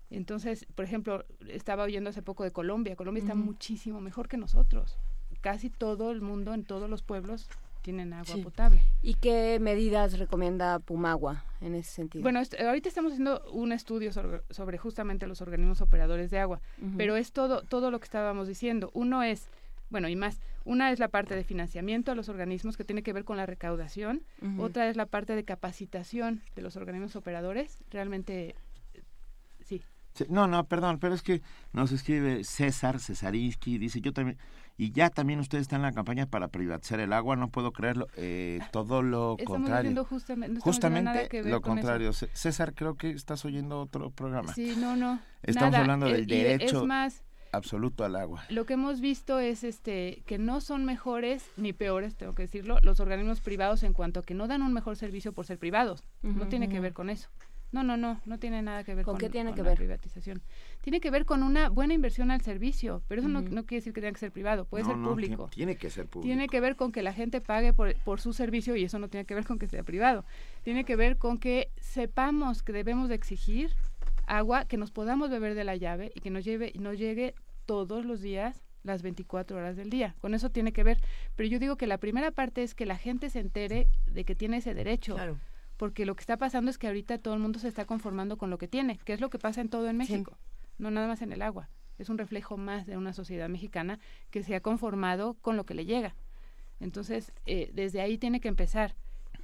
Entonces, por ejemplo, estaba oyendo hace poco de Colombia. Colombia está muchísimo mejor que nosotros. Casi todo el mundo, en todos los pueblos, tienen agua Sí. potable. ¿Y qué medidas recomienda Pumagua en ese sentido? Bueno, est- ahorita estamos haciendo un estudio sobre, sobre justamente los organismos operadores de agua, pero es todo, todo lo que estábamos diciendo. Uno es, bueno, y más, una es la parte de financiamiento a los organismos que tiene que ver con la recaudación, otra es la parte de capacitación de los organismos operadores. Realmente, No, no, perdón, pero es que nos escribe César Cesarinsky, dice yo también, y ya también ustedes están en la campaña para privatizar el agua, no puedo creerlo, eh, todo lo contrario. Justamente, justamente lo contrario. César, creo que estás oyendo otro programa. Sí, no, no. Estamos hablando del derecho. Es más, absoluto al agua. Lo que hemos visto es este que no son mejores ni peores, tengo que decirlo, los organismos privados en cuanto a que no dan un mejor servicio por ser privados. No tiene que ver con eso. No, no, no, no tiene nada que ver con, qué tiene que la ver? privatización. Tiene que ver con una buena inversión al servicio, pero eso no, no, quiere decir que tenga que ser privado, puede ser público. tiene, que ser público. Tiene que ver con que la gente pague por, por su servicio y eso no tiene que ver con que sea privado. Tiene que ver con que sepamos que debemos de exigir agua, que nos podamos beber de la llave y que nos, lleve, nos llegue todos los días las 24 horas del día. Con eso tiene que ver. Pero yo digo que la primera parte es que la gente se entere de que tiene ese derecho. Porque lo que está pasando es que ahorita todo el mundo se está conformando con lo que tiene, que es lo que pasa en todo en México, no nada más en el agua. Es un reflejo más de una sociedad mexicana que se ha conformado con lo que le llega. Entonces, eh, desde ahí tiene que empezar.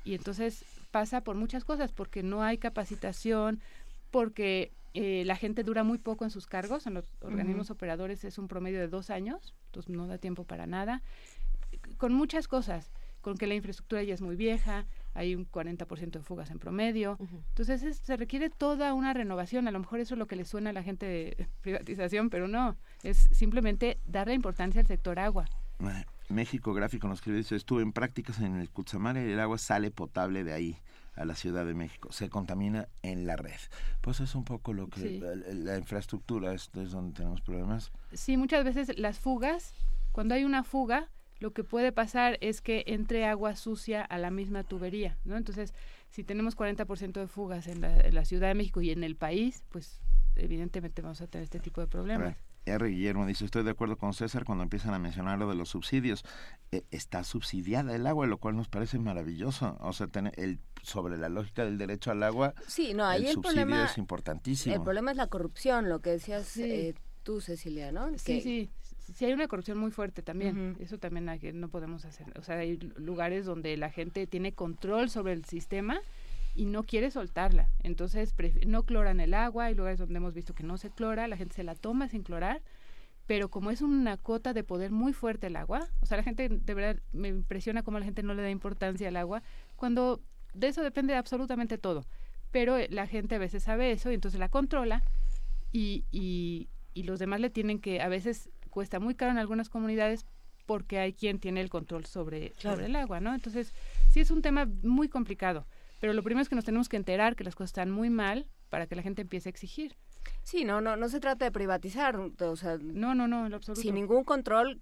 Y entonces pasa por muchas cosas, porque no hay capacitación, porque eh, la gente dura muy poco en sus cargos, en los organismos operadores es un promedio de dos años, entonces no da tiempo para nada, con muchas cosas, con que la infraestructura ya es muy vieja, hay un 40% de fugas en promedio, entonces se requiere toda una renovación, a lo mejor eso es lo que le suena a la gente de (laughs) privatización, pero no, es simplemente darle importancia al sector agua. México Gráfico nos escribe, dice, estuve en prácticas en el Cutzamara y el agua sale potable de ahí a la Ciudad de México, se contamina en la red. Pues es un poco lo que la, infraestructura es, es donde tenemos problemas. Sí, muchas veces las fugas, cuando hay una fuga, lo que puede pasar es que entre agua sucia a la misma tubería, ¿no? Entonces, si tenemos 40% de fugas en la, en la, Ciudad de México y en el país, pues evidentemente vamos a tener este tipo de problemas. R. Guillermo dice, estoy de acuerdo con César cuando empiezan a mencionar lo de los subsidios. Eh, está subsidiada el agua, lo cual nos parece maravilloso. O sea, tener el, sobre la lógica del derecho al agua, sí, no, ahí el, el subsidio problema, es importantísimo. El problema es la corrupción, lo que decías eh, tú, Cecilia, ¿no? Sí, sí. Sí, hay una corrupción muy fuerte también. Eso también hay no podemos hacer. O sea, hay lugares donde la gente tiene control sobre el sistema y no quiere soltarla. Entonces no cloran el agua, hay lugares donde hemos visto que no se clora, la gente se la toma sin clorar, pero como es una cuota de poder muy fuerte el agua, o sea, la gente de verdad me impresiona cómo la gente no le da importancia al agua, cuando de eso depende absolutamente todo. Pero la gente a veces sabe eso y entonces la controla y, y, y los demás le tienen que, a veces cuesta muy caro en algunas comunidades porque hay quien tiene el control sobre, sobre el agua, ¿no? Entonces, sí es un tema muy complicado. Pero lo primero es que nos tenemos que enterar que las cosas están muy mal para que la gente empiece a exigir. Sí, no, no, no se trata de privatizar, o sea, no, no, no, en absoluto. Sin ningún control,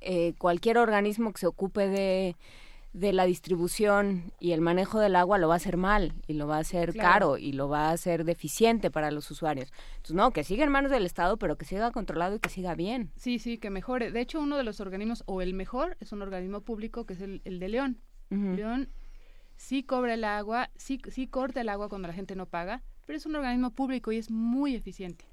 eh, cualquier organismo que se ocupe de, de la distribución y el manejo del agua lo va a hacer mal y lo va a hacer caro y lo va a hacer deficiente para los usuarios. Entonces, no, que siga en manos del Estado, pero que siga controlado y que siga bien. Sí, sí, que mejore. De hecho, uno de los organismos, o el mejor, es un organismo público que es el, el de León. León sí cobra el agua, sí, sí corta el agua cuando la gente no paga, pero es un organismo público y es muy eficiente.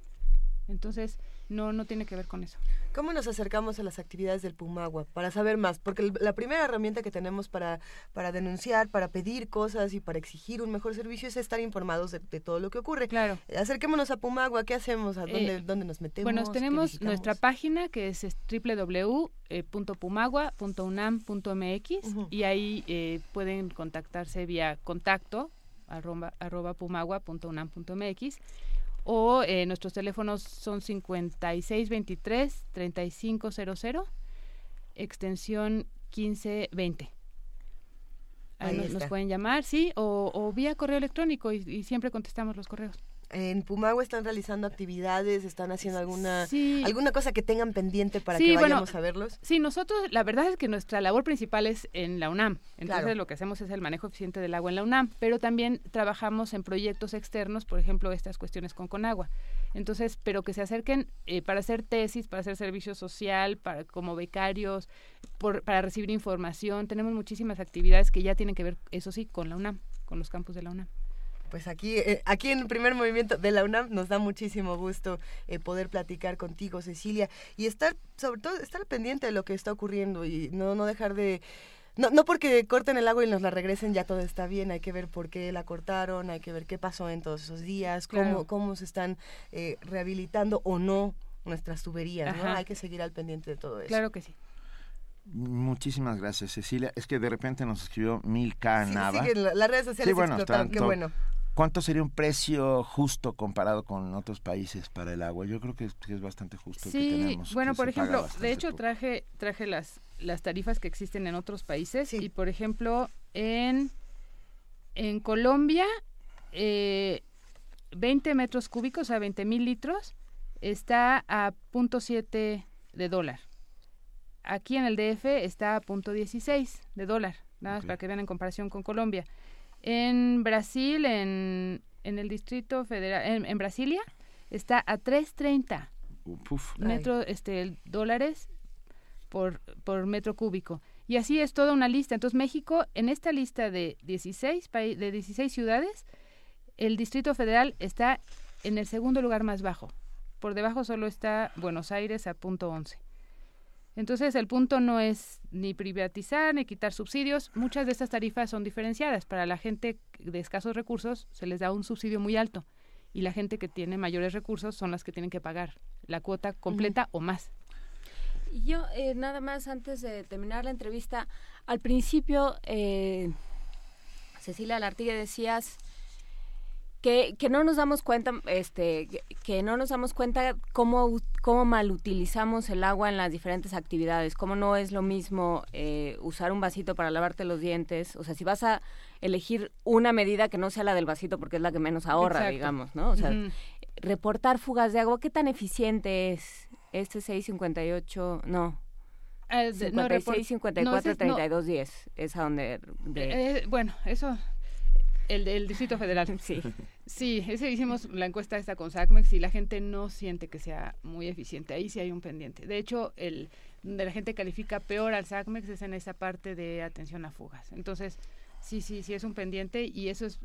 Entonces, no, no tiene que ver con eso. ¿Cómo nos acercamos a las actividades del Pumagua para saber más? Porque la primera herramienta que tenemos para, para denunciar, para pedir cosas y para exigir un mejor servicio es estar informados de, todo lo que ocurre. Claro. Acerquémonos a Pumagua, ¿qué hacemos? ¿A dónde, Eh, dónde nos metemos? Bueno, ¿Qué tenemos nuestra página que es www.pumagua.unam.mx y ahí eh, pueden contactarse vía contacto arroba, arroba pumagua.unam.mx o eh, nuestros teléfonos son 5623-3500 extensión 1520. Ahí, Ahí nos, nos pueden llamar, sí, o, o vía correo electrónico y, y siempre contestamos los correos. En Pumagua están realizando actividades, están haciendo alguna Sí. alguna cosa que tengan pendiente para Sí, que bueno, vayamos a verlos. Sí, nosotros, la verdad es que nuestra labor principal es en la UNAM. Entonces Claro. lo que hacemos es el manejo eficiente del agua en la UNAM, pero también trabajamos en proyectos externos, por ejemplo, estas cuestiones con Conagua. Entonces, pero que se acerquen eh, para hacer tesis, para hacer servicio social, para como becarios, por- para recibir información. Tenemos muchísimas actividades que ya tienen que ver, eso sí, con la UNAM, con los campus de la UNAM. Pues aquí, eh, aquí en el primer movimiento de la UNAM nos da muchísimo gusto eh, poder platicar contigo, Cecilia, y estar, sobre todo, estar pendiente de lo que está ocurriendo y no, no dejar de no, no porque corten el agua y nos la regresen ya todo está bien, hay que ver por qué la cortaron, hay que ver qué pasó en todos esos días, cómo, Claro. cómo se están eh, rehabilitando o no nuestras tuberías, ¿no? Hay que seguir al pendiente de todo eso. Claro que sí. Muchísimas gracias, Cecilia. Es que de repente nos escribió Milka Sí, Nava. sí, que las redes sociales explotaron, están qué todo- bueno. ¿Cuánto sería un precio justo comparado con otros países para el agua? Yo creo que es, que es bastante justo el que Sí, tenemos. bueno, que por ejemplo, de hecho poco. traje traje las las tarifas que existen en otros países y por ejemplo en en Colombia eh, 20 metros cúbicos, o sea, 20 mil litros, está a punto .7 de dólar. Aquí en el DF está a punto .16 de dólar, nada más para que vean en comparación con Colombia. En Brasil, en, en el Distrito Federal, en, en Brasilia, está a 3.30 Uf. metro, este, dólares por, por metro cúbico. Y así es toda una lista. Entonces México, en esta lista de 16, pai- de 16 ciudades, el Distrito Federal está en el segundo lugar más bajo. Por debajo solo está Buenos Aires a punto 11. Entonces el punto no es ni privatizar ni quitar subsidios. Muchas de estas tarifas son diferenciadas. Para la gente de escasos recursos se les da un subsidio muy alto y la gente que tiene mayores recursos son las que tienen que pagar la cuota completa o más. Y yo, eh, nada más antes de terminar la entrevista, al principio, eh, Cecilia Lartigue decías que, que no nos damos cuenta, este, que- que no nos damos cuenta cómo, cómo mal utilizamos el agua en las diferentes actividades, cómo no es lo mismo eh, usar un vasito para lavarte los dientes, o sea, si vas a elegir una medida que no sea la del vasito porque es la que menos ahorra, Exacto. digamos, ¿no? O sea, reportar fugas de agua, ¿qué tan eficiente es este 658? No. No, report- 56, 54, no, ese es- no. 32, 10. Es a donde... de- Eh, bueno, eso, el del Distrito Federal. (laughs) Sí. Sí, ese hicimos la encuesta esta con SACMEX y la gente no siente que sea muy eficiente. Ahí sí hay un pendiente. De hecho, el donde la gente califica peor al SACMEX es en esa parte de atención a fugas. Entonces, sí, sí, sí es un pendiente y eso es,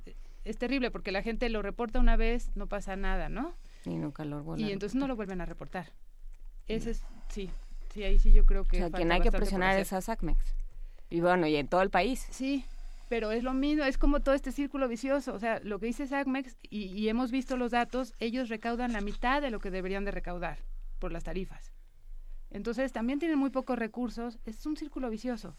es terrible porque la gente lo reporta una vez, no pasa nada, ¿no? Y nunca lo vuelven Y a entonces no lo vuelven a reportar. Ese es, sí, sí, ahí sí yo creo que O sea, quien hay que presionar es a SACMEX. Y bueno, y en todo el país. Sí, pero es lo mismo, es como todo este círculo vicioso. O sea, lo que dice SACMEX, y, hemos visto los datos, ellos recaudan la mitad de lo que deberían de recaudar por las tarifas. Entonces, también tienen muy pocos recursos, es un círculo vicioso.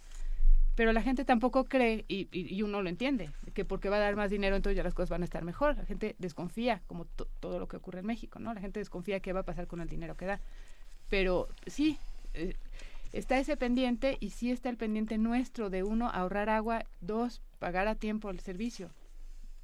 Pero la gente tampoco cree, y, y- y uno lo entiende, que porque va a dar más dinero, entonces ya las cosas van a estar mejor. La gente desconfía, como to- todo lo que ocurre en México, ¿no? La gente desconfía qué va a pasar con el dinero que da. Pero sí, eh, está ese pendiente y sí está el pendiente nuestro de uno ahorrar agua, dos pagar a tiempo el servicio.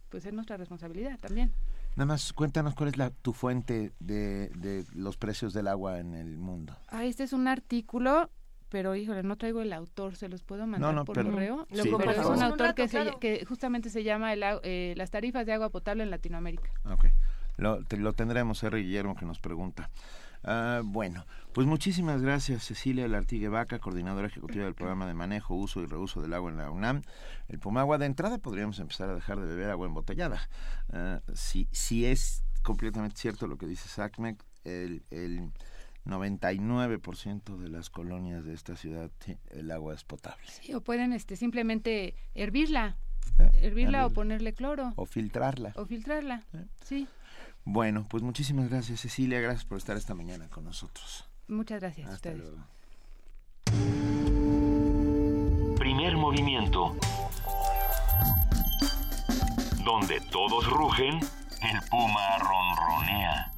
Pues es nuestra responsabilidad también. Nada más cuéntanos cuál es la, tu fuente de, de los precios del agua en el mundo. Ah, este es un artículo, pero híjole, no traigo el autor, se los puedo mandar no, por pero- correo. sí, por pero es un Un autor rato, que, se- claro. que justamente se llama el eh, Las tarifas de agua potable en Latinoamérica. Ok, lo, te- lo tendremos, R. Guillermo, que nos pregunta. Ah, bueno, pues muchísimas gracias Cecilia Lartigue Vaca, coordinadora ejecutiva del programa de manejo, uso y reuso del agua en la UNAM. El Pumagua de entrada podríamos empezar a dejar de beber agua embotellada. Ah, si, si es completamente cierto lo que dice SACMEC, el, el 99% de las colonias de esta ciudad, el agua es potable. Sí, o pueden este, simplemente hervirla, Eh, hervirla o ponerle cloro O filtrarla. o filtrarla. Sí, Bueno, pues muchísimas gracias Cecilia, gracias por estar esta mañana con nosotros. muchas gracias a Hasta ustedes. luego. Primer movimiento. Donde todos rugen, el puma ronronea.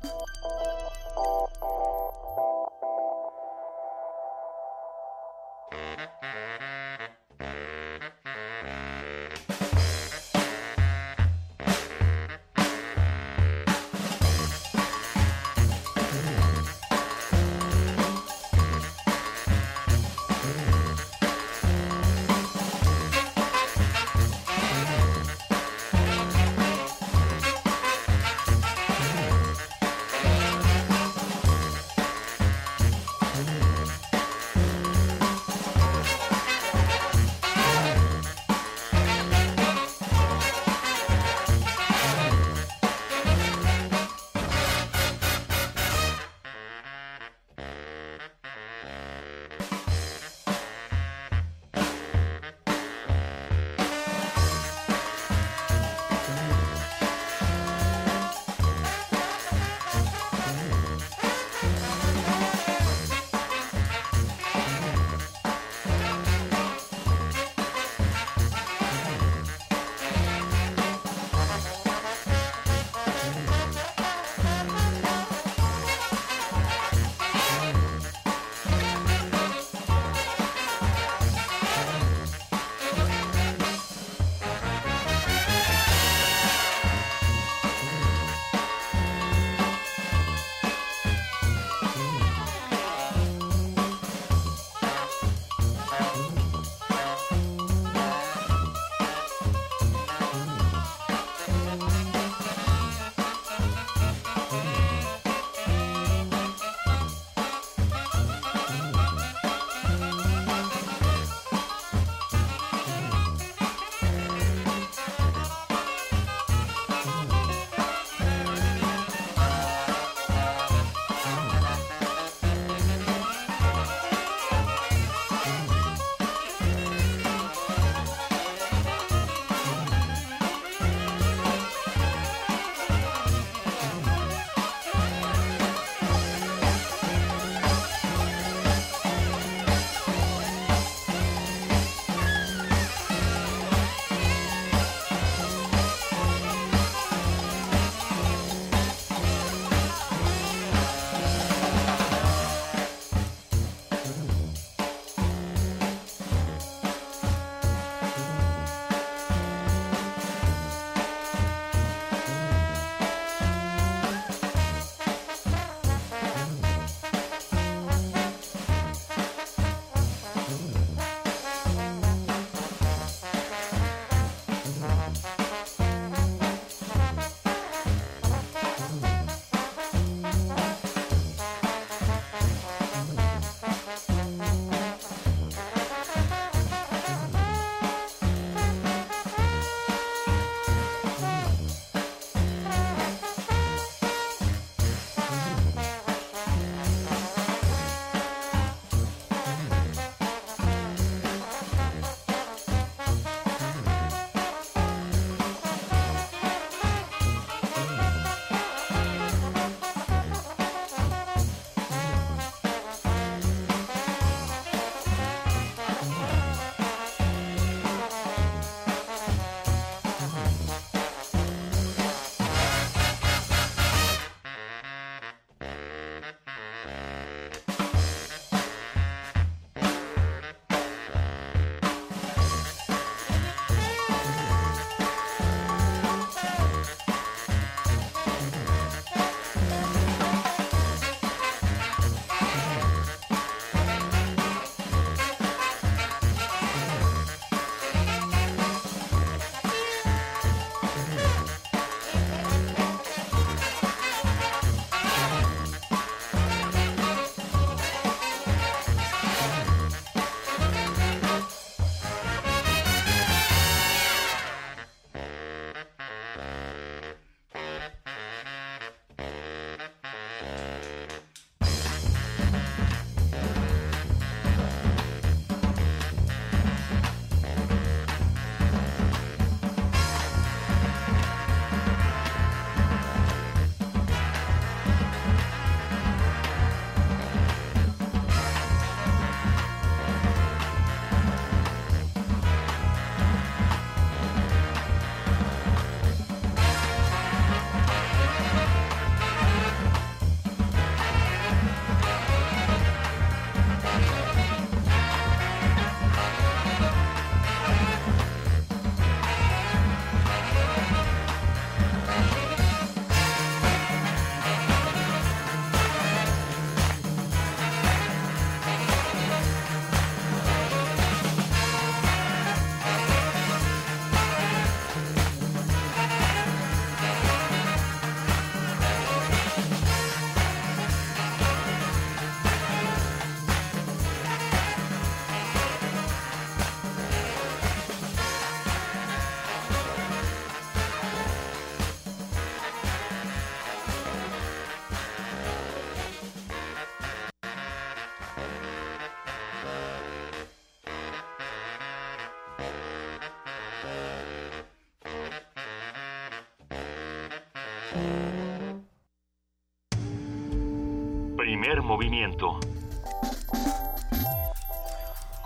Movimiento.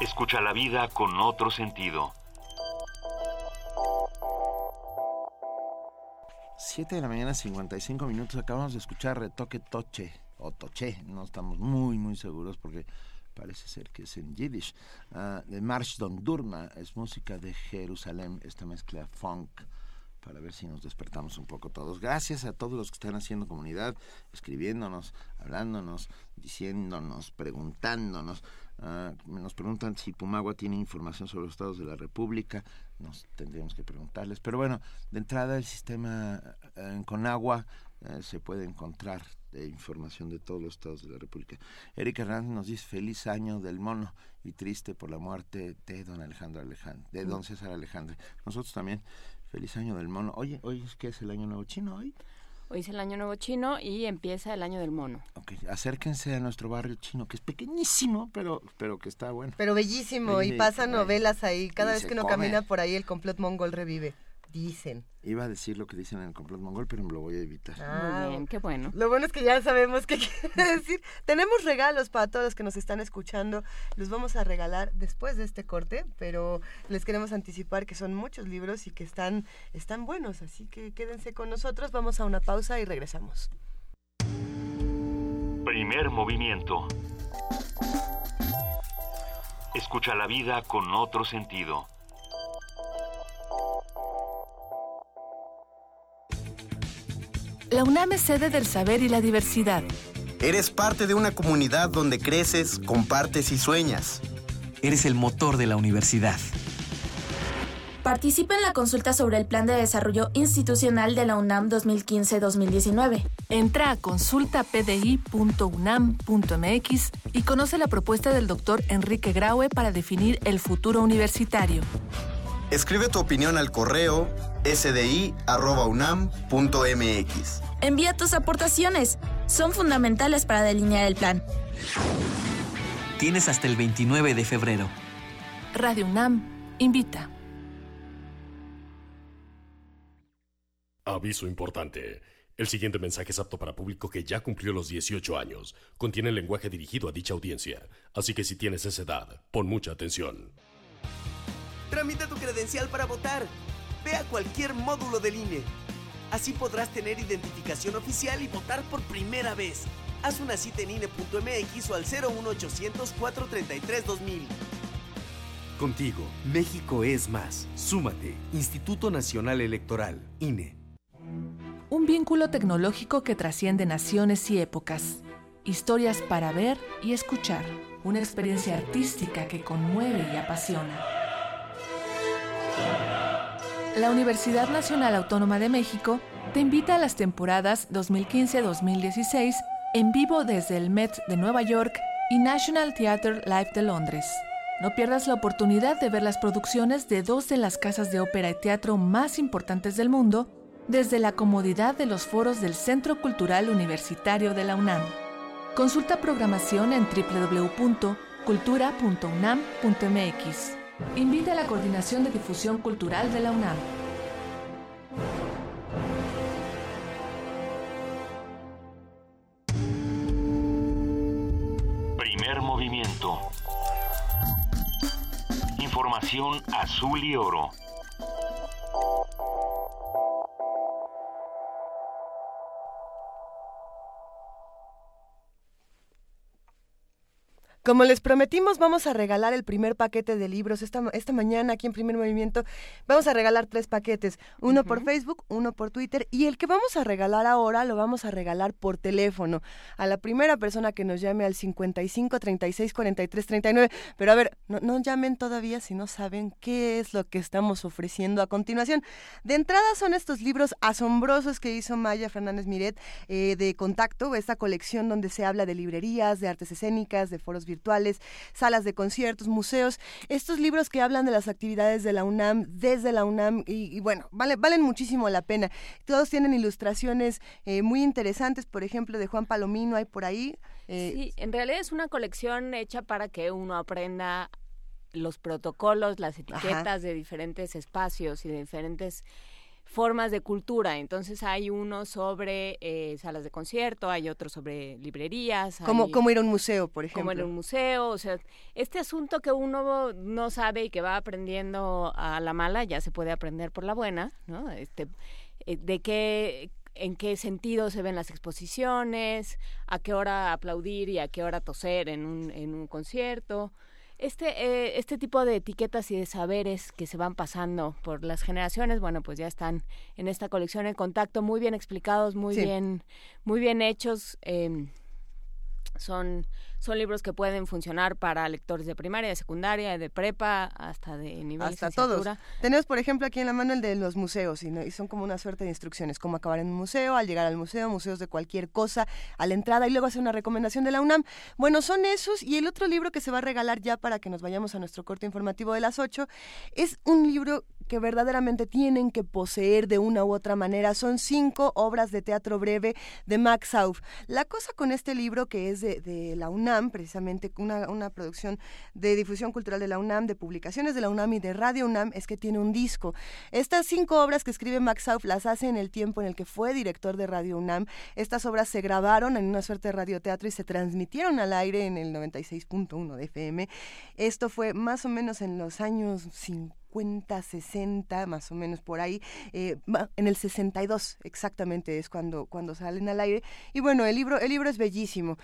Escucha la vida con otro sentido. 7 de la mañana, 55 minutos. Acabamos de escuchar Retoque Toche o Toche. No estamos muy, muy seguros porque parece ser que es en Yiddish. Ah, de March Don Durma. Es música de Jerusalén. Esta mezcla funk para ver si nos despertamos un poco todos. Gracias a todos los que están haciendo comunidad, escribiéndonos, hablándonos, diciéndonos, preguntándonos. Ah, nos preguntan si Pumagua tiene información sobre los estados de la República. Nos tendríamos que preguntarles. Pero bueno, de entrada el sistema eh, en Conagua eh, se puede encontrar de información de todos los estados de la República. Erika Hernández nos dice feliz año del mono y triste por la muerte de don Alejandro Alejandro, de don César Alejandro. Nosotros también Feliz año del mono. Oye, hoy es que es el año nuevo chino hoy. Hoy es el año nuevo chino y empieza el año del mono. Ok, acérquense a nuestro barrio chino, que es pequeñísimo, pero, pero que está bueno. Pero bellísimo, y pasa novelas ahí. Cada vez que uno camina por ahí, el complot mongol revive. Dicen. Iba a decir lo que dicen en el complot mongol, pero me lo voy a evitar. Ah, bien, qué bueno. Lo bueno es que ya sabemos qué (laughs) quiere decir. Tenemos regalos para todos los que nos están escuchando. Los vamos a regalar después de este corte, pero les queremos anticipar que son muchos libros y que están, están buenos. Así que quédense con nosotros. Vamos a una pausa y regresamos. Primer movimiento. Escucha la vida con otro sentido. La UNAM es sede del saber y la diversidad. Eres parte de una comunidad donde creces, compartes y sueñas. Eres el motor de la universidad. Participa en la consulta sobre el Plan de Desarrollo Institucional de la UNAM 2015-2019. Entra a consultapdi.unam.mx y conoce la propuesta del doctor Enrique Graue para definir el futuro universitario. Escribe tu opinión al correo sdi.unam.mx. Envía tus aportaciones. Son fundamentales para delinear el plan. Tienes hasta el 29 de febrero. Radio UNAM invita. Aviso importante. El siguiente mensaje es apto para público que ya cumplió los 18 años. Contiene lenguaje dirigido a dicha audiencia. Así que si tienes esa edad, pon mucha atención. Tramita tu credencial para votar. Ve a cualquier módulo del INE. Así podrás tener identificación oficial y votar por primera vez. Haz una cita en INE.mx o al 01800 433 2000. Contigo, México es más. Súmate. Instituto Nacional Electoral, INE. Un vínculo tecnológico que trasciende naciones y épocas. Historias para ver y escuchar. Una experiencia artística que conmueve y apasiona. La Universidad Nacional Autónoma de México te invita a las temporadas 2015-2016 en vivo desde el Met de Nueva York y National Theatre Live de Londres. No pierdas la oportunidad de ver las producciones de dos de las casas de ópera y teatro más importantes del mundo desde la comodidad de los foros del Centro Cultural Universitario de la UNAM. Consulta programación en www.cultura.unam.mx. Invita a la Coordinación de Difusión Cultural de la UNAM. Primer movimiento. Información azul y oro. Como les prometimos, vamos a regalar el primer paquete de libros. Esta, esta mañana aquí en Primer Movimiento vamos a regalar tres paquetes. Uno por Facebook, uno por Twitter y el que vamos a regalar ahora lo vamos a regalar por teléfono. A la primera persona que nos llame al 55 36 43 39. Pero a ver, no, no llamen todavía si no saben qué es lo que estamos ofreciendo a continuación. De entrada son estos libros asombrosos que hizo Maya Fernández Miret eh, de Contacto, esta colección donde se habla de librerías, de artes escénicas, de foros virtuales, salas de conciertos, museos, estos libros que hablan de las actividades de la UNAM desde la UNAM y, bueno, vale, valen muchísimo la pena. Todos tienen ilustraciones eh, muy interesantes, por ejemplo, de Juan Palomino hay por ahí. Eh, sí, en realidad es una colección hecha para que uno aprenda los protocolos, las etiquetas de diferentes espacios y de diferentes formas de cultura. Entonces hay uno sobre eh, salas de concierto, hay otro sobre librerías. Como, como ir a un museo, por ejemplo. Como ir a un museo, o sea, este asunto que uno no sabe y que va aprendiendo a la mala, ya se puede aprender por la buena, ¿no? Este, eh, de qué en qué sentido se ven las exposiciones, a qué hora aplaudir y a qué hora toser en un, en un concierto. Este, eh, este tipo de etiquetas y de saberes que se van pasando por las generaciones, bueno, pues ya están en esta colección en contacto, muy bien explicados, muy Sí. bien, muy bien hechos. em, son, son libros que pueden funcionar para lectores de primaria, de secundaria, de prepa, hasta de nivel hasta todos. Tenemos, por ejemplo, aquí en la mano el de los museos y, no- y son como una suerte de instrucciones, cómo acabar en un museo, al llegar al museo, museos de cualquier cosa, a la entrada y luego hace una recomendación de la UNAM. Bueno, son esos y el otro libro que se va a regalar ya para que nos vayamos a nuestro corte informativo de las 8 es un libro que verdaderamente tienen que poseer de una u otra manera. Son cinco obras de teatro breve de Max Sauf. La cosa con este libro, que es de, de la UNAM, precisamente una, una producción de difusión cultural de la UNAM, de publicaciones de la UNAM y de Radio UNAM, es que tiene un disco. Estas cinco obras que escribe Max Sauf las hace en el tiempo en el que fue director de Radio UNAM. Estas obras se grabaron en una suerte de radioteatro y se transmitieron al aire en el 96.1 de FM. Esto fue más o menos en los años 50. 60, más o menos por ahí, eh, en el 62 exactamente es cuando, cuando salen al aire. Y bueno, el libro, el libro es bellísimo.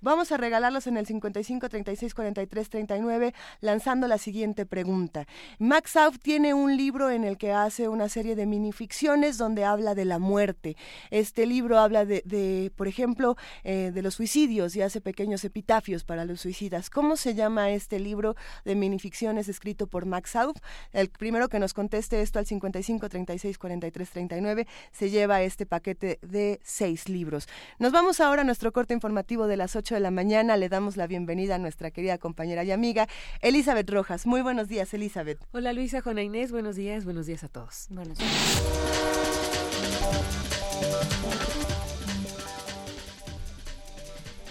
Vamos a regalarlos en el 55 36 43 39 lanzando la siguiente pregunta. Max Sauf tiene un libro en el que hace una serie de minificciones donde habla de la muerte. Este libro habla de, por ejemplo, eh, de los suicidios y hace pequeños epitafios para los suicidas. ¿Cómo se llama este libro de minificciones escrito por Max Sauf? El primero que nos conteste esto al 55 36 43 39 se lleva este paquete de seis libros. Nos vamos ahora a nuestro corte informativo de las 8 de la mañana. Le damos la bienvenida a nuestra querida compañera y amiga Elizabeth Rojas. Muy buenos días, Elizabeth. Hola Luisa, Juana Inés, buenos días, buenos días a todos. Buenos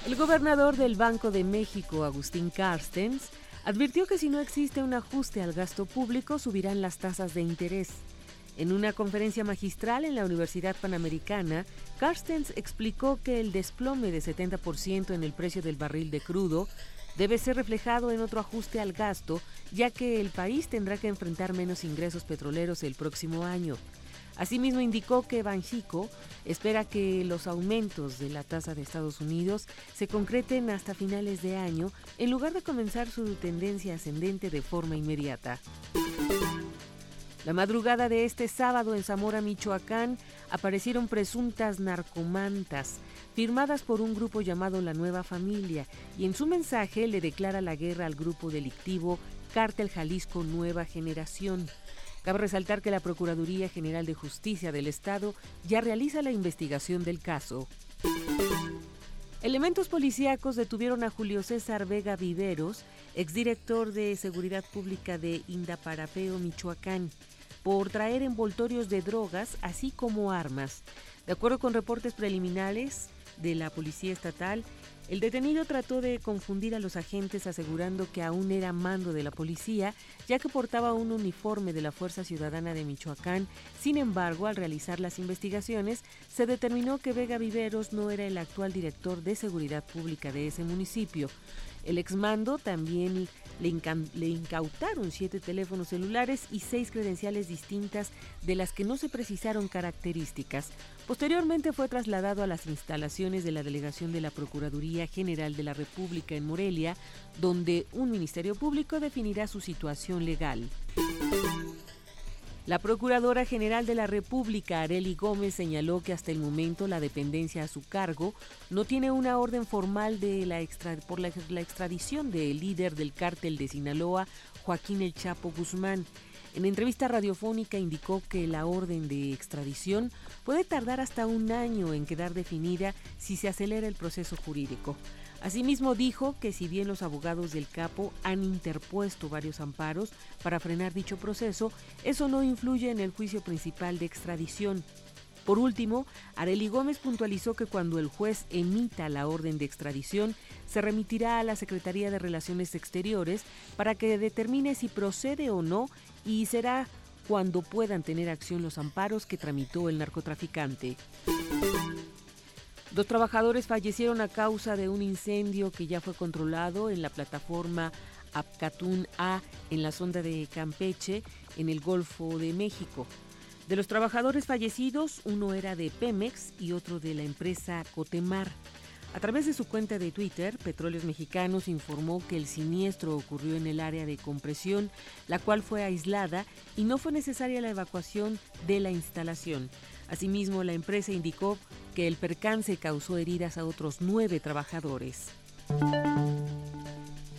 El gobernador del Banco de México, Agustín Carstens, advirtió que si no existe un ajuste al gasto público, subirán las tasas de interés. En una conferencia magistral en la Universidad Panamericana, Carstens explicó que el desplome de 70% en el precio del barril de crudo debe ser reflejado en otro ajuste al gasto, ya que el país tendrá que enfrentar menos ingresos petroleros el próximo año. Asimismo indicó que Banxico espera que los aumentos de la tasa de Estados Unidos se concreten hasta finales de año en lugar de comenzar su tendencia ascendente de forma inmediata. La madrugada de este sábado en Zamora, Michoacán, aparecieron presuntas narcomantas firmadas por un grupo llamado La Nueva Familia y en su mensaje le declara la guerra al grupo delictivo Cártel Jalisco Nueva Generación. Cabe resaltar que la Procuraduría General de Justicia del Estado ya realiza la investigación del caso. Elementos policíacos detuvieron a Julio César Vega Viveros, exdirector de Seguridad Pública de Indaparapeo, Michoacán, por traer envoltorios de drogas, así como armas. De acuerdo con reportes preliminares de la Policía Estatal, el detenido trató de confundir a los agentes asegurando que aún era mando de la policía, ya que portaba un uniforme de la Fuerza Ciudadana de Michoacán. Sin embargo, al realizar las investigaciones, se determinó que Vega Viveros no era el actual director de Seguridad Pública de ese municipio. El exmando también le, le incautaron siete teléfonos celulares y seis credenciales distintas de las que no se precisaron características. Posteriormente fue trasladado a las instalaciones de la delegación de la Procuraduría General de la República en Morelia, donde un ministerio público definirá su situación legal. La Procuradora General de la República, Areli Gómez, señaló que hasta el momento la dependencia a su cargo no tiene una orden formal de la por la, la extradición del líder del cártel de Sinaloa, Joaquín El Chapo Guzmán. En entrevista radiofónica indicó que la orden de extradición puede tardar hasta un año en quedar definida si se acelera el proceso jurídico. Asimismo dijo que si bien los abogados del capo han interpuesto varios amparos para frenar dicho proceso, eso no influye en el juicio principal de extradición. Por último, Areli Gómez puntualizó que cuando el juez emita la orden de extradición, se remitirá a la Secretaría de Relaciones Exteriores para que determine si procede o no y será cuando puedan tener acción los amparos que tramitó el narcotraficante. Dos trabajadores fallecieron a causa de un incendio que ya fue controlado en la plataforma Apcatún A en la sonda de Campeche, en el Golfo de México. De los trabajadores fallecidos, uno era de Pemex y otro de la empresa Cotemar. A través de su cuenta de Twitter, Petróleos Mexicanos informó que el siniestro ocurrió en el área de compresión, la cual fue aislada y no fue necesaria la evacuación de la instalación. Asimismo, la empresa indicó que el percance causó heridas a otros nueve trabajadores.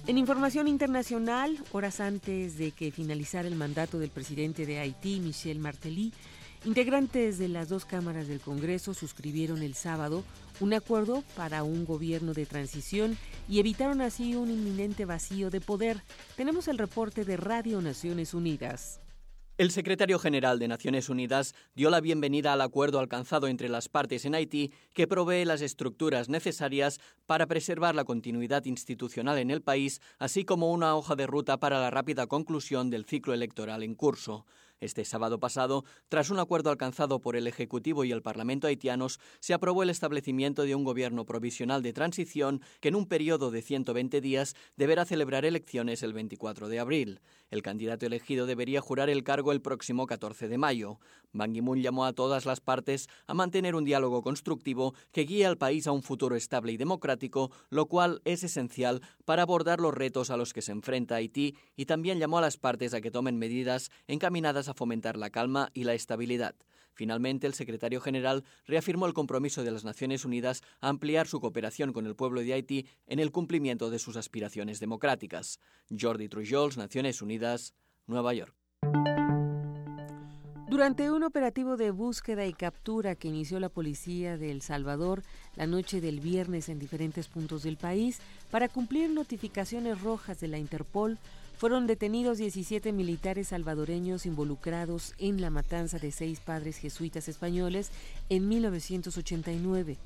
En información internacional, horas antes de que finalizara el mandato del presidente de Haití, Michel Martelly, integrantes de las dos cámaras del Congreso suscribieron el sábado un acuerdo para un gobierno de transición y evitaron así un inminente vacío de poder. Tenemos el reporte de Radio Naciones Unidas. El secretario general de Naciones Unidas dio la bienvenida al acuerdo alcanzado entre las partes en Haití que provee las estructuras necesarias para preservar la continuidad institucional en el país, así como una hoja de ruta para la rápida conclusión del ciclo electoral en curso. Este sábado pasado, tras un acuerdo alcanzado por el Ejecutivo y el Parlamento haitianos, se aprobó el establecimiento de un gobierno provisional de transición que en un periodo de 120 días deberá celebrar elecciones el 24 de abril. El candidato elegido debería jurar el cargo el próximo 14 de mayo. Ban Ki-moon llamó a todas las partes a mantener un diálogo constructivo que guíe al país a un futuro estable y democrático, lo cual es esencial para abordar los retos a los que se enfrenta Haití y también llamó a las partes a que tomen medidas encaminadas a fomentar la calma y la estabilidad. Finalmente, el secretario general reafirmó el compromiso de las Naciones Unidas a ampliar su cooperación con el pueblo de Haití en el cumplimiento de sus aspiraciones democráticas. Jordi Trujols, Naciones Unidas, Nueva York. Durante un operativo de búsqueda y captura que inició la policía de El Salvador la noche del viernes en diferentes puntos del país para cumplir notificaciones rojas de la Interpol, fueron detenidos 17 militares salvadoreños involucrados en la matanza de seis padres jesuitas españoles en 1989.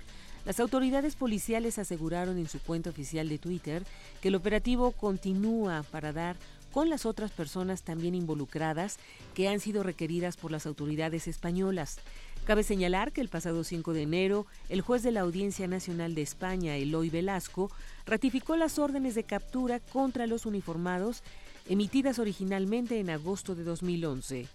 Las autoridades policiales aseguraron en su cuenta oficial de Twitter que el operativo continúa para dar con las otras personas también involucradas que han sido requeridas por las autoridades españolas. Cabe señalar que el pasado 5 de enero, el juez de la Audiencia Nacional de España, Eloy Velasco, ratificó las órdenes de captura contra los uniformados emitidas originalmente en agosto de 2011.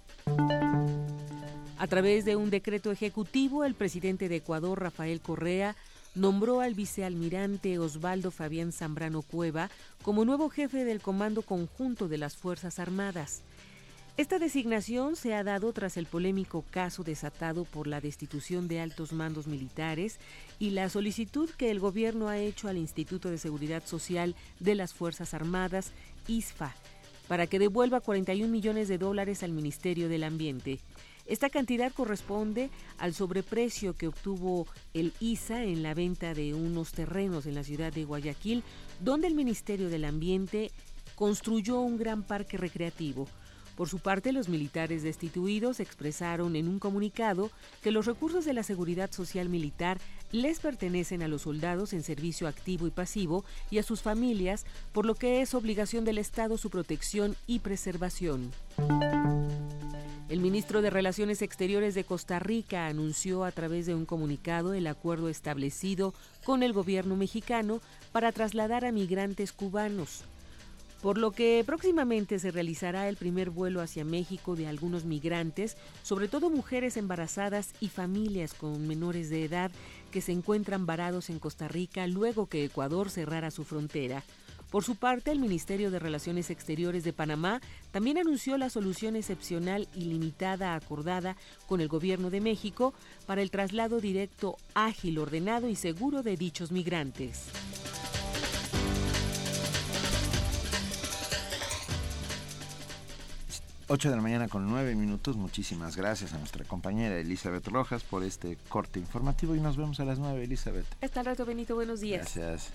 A través de un decreto ejecutivo, el presidente de Ecuador, Rafael Correa, nombró al vicealmirante Osvaldo Fabián Zambrano Cueva como nuevo jefe del Comando Conjunto de las Fuerzas Armadas. Esta designación se ha dado tras el polémico caso desatado por la destitución de altos mandos militares y la solicitud que el gobierno ha hecho al Instituto de Seguridad Social de las Fuerzas Armadas, ISFA, para que devuelva 41 millones de dólares al Ministerio del Ambiente. Esta cantidad corresponde al sobreprecio que obtuvo el ISA en la venta de unos terrenos en la ciudad de Guayaquil, donde el Ministerio del Ambiente construyó un gran parque recreativo. Por su parte, los militares destituidos expresaron en un comunicado que los recursos de la seguridad social militar les pertenecen a los soldados en servicio activo y pasivo y a sus familias, por lo que es obligación del Estado su protección y preservación. El ministro de Relaciones Exteriores de Costa Rica anunció a través de un comunicado el acuerdo establecido con el gobierno mexicano para trasladar a migrantes cubanos por lo que próximamente se realizará el primer vuelo hacia México de algunos migrantes, sobre todo mujeres embarazadas y familias con menores de edad que se encuentran varados en Costa Rica luego que Ecuador cerrara su frontera. Por su parte, el Ministerio de Relaciones Exteriores de Panamá también anunció la solución excepcional y limitada acordada con el Gobierno de México para el traslado directo, ágil, ordenado y seguro de dichos migrantes. 8 de la mañana con 9 minutos. Muchísimas gracias a nuestra compañera Elizabeth Rojas por este corte informativo y nos vemos a las 9, Elizabeth. Hasta el rato, Benito. Buenos días. Gracias.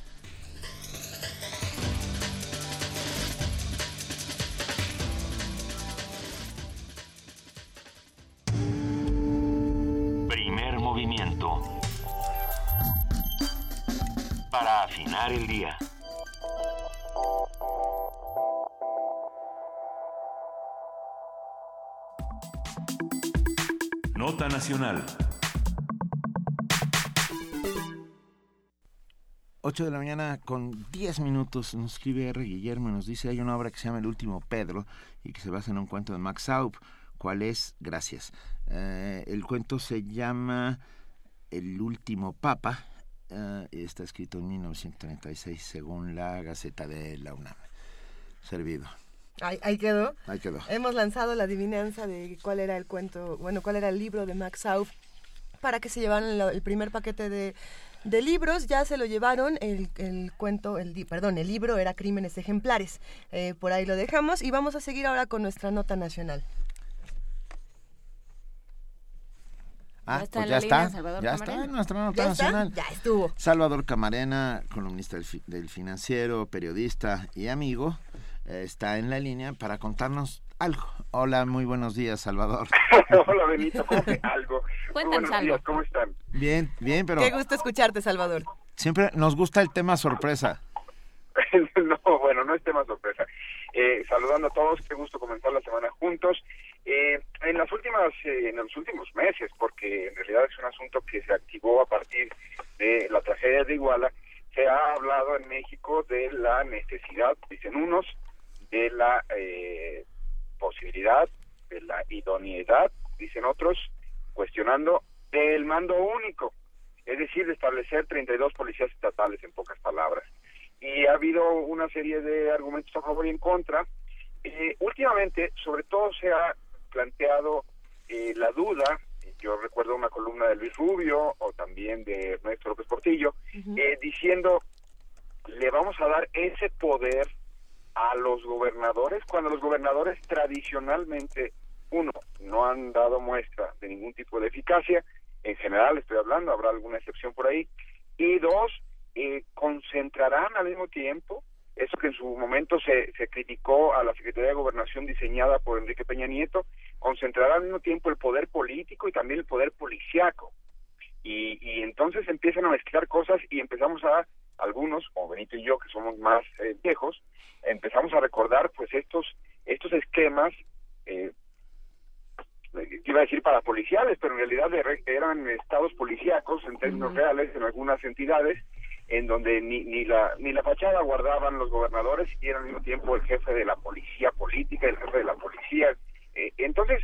Primer movimiento. Para afinar el día. Nota Nacional. 8 de la mañana con 10 minutos nos escribe R. Guillermo y nos dice hay una obra que se llama El último Pedro y que se basa en un cuento de Max Saup. ¿Cuál es? Gracias. Eh, el cuento se llama El último Papa. Eh, está escrito en 1936 según la Gaceta de la UNAM. Servido. Ahí, quedó. Ahí quedó. Hemos lanzado la adivinanza de cuál era el cuento, bueno, cuál era el libro de Max Saup para que se llevaran el primer paquete de de libros ya se lo llevaron el, el cuento, el perdón, el libro era Crímenes Ejemplares. Eh, por ahí lo dejamos y vamos a seguir ahora con nuestra nota nacional. Ah, ya pues ya está, ya está en nuestra nota nacional. Ya estuvo. Salvador Camarena, columnista del, del Financiero, periodista y amigo, está en la línea para contarnos algo. Hola, muy buenos días, Salvador. (laughs) Hola, Benito, ¿cómo que algo? Cuéntanos algo. ¿cómo están? Bien, bien, pero... Qué gusto escucharte, Salvador. Siempre nos gusta el tema sorpresa. (laughs) no, bueno, no es tema sorpresa. Eh, saludando a todos, qué gusto comenzar la semana juntos. Eh, en las últimas, eh, en los últimos meses, porque en realidad es un asunto que se activó a partir de la tragedia de Iguala, se ha hablado en México de la necesidad, dicen unos, de la eh, posibilidad, de la idoneidad, dicen otros, cuestionando del mando único, es decir, de establecer 32 policías estatales en pocas palabras. Y ha habido una serie de argumentos a favor y en contra. Eh, últimamente, sobre todo, se ha planteado eh, la duda, yo recuerdo una columna de Luis Rubio o también de Ernesto López Portillo, eh, diciendo, le vamos a dar ese poder a los gobernadores cuando los gobernadores tradicionalmente, uno, no han dado muestra de ningún tipo de eficacia, en general estoy hablando, habrá alguna excepción por ahí, y dos, eh, concentrarán al mismo tiempo eso que en su momento se, se criticó a la Secretaría de Gobernación diseñada por Enrique Peña Nieto, concentrará al mismo tiempo el poder político y también el poder policiaco. Y, y entonces empiezan a mezclar cosas y empezamos a algunos, como Benito y yo, que somos más eh, viejos, empezamos a recordar pues estos, estos esquemas, eh, iba a decir para policiales, pero en realidad eran estados policíacos en términos reales en algunas entidades, en donde ni, ni, la, ni la fachada guardaban los gobernadores y era al mismo tiempo el jefe de la policía política, el jefe de la policía. Eh, entonces,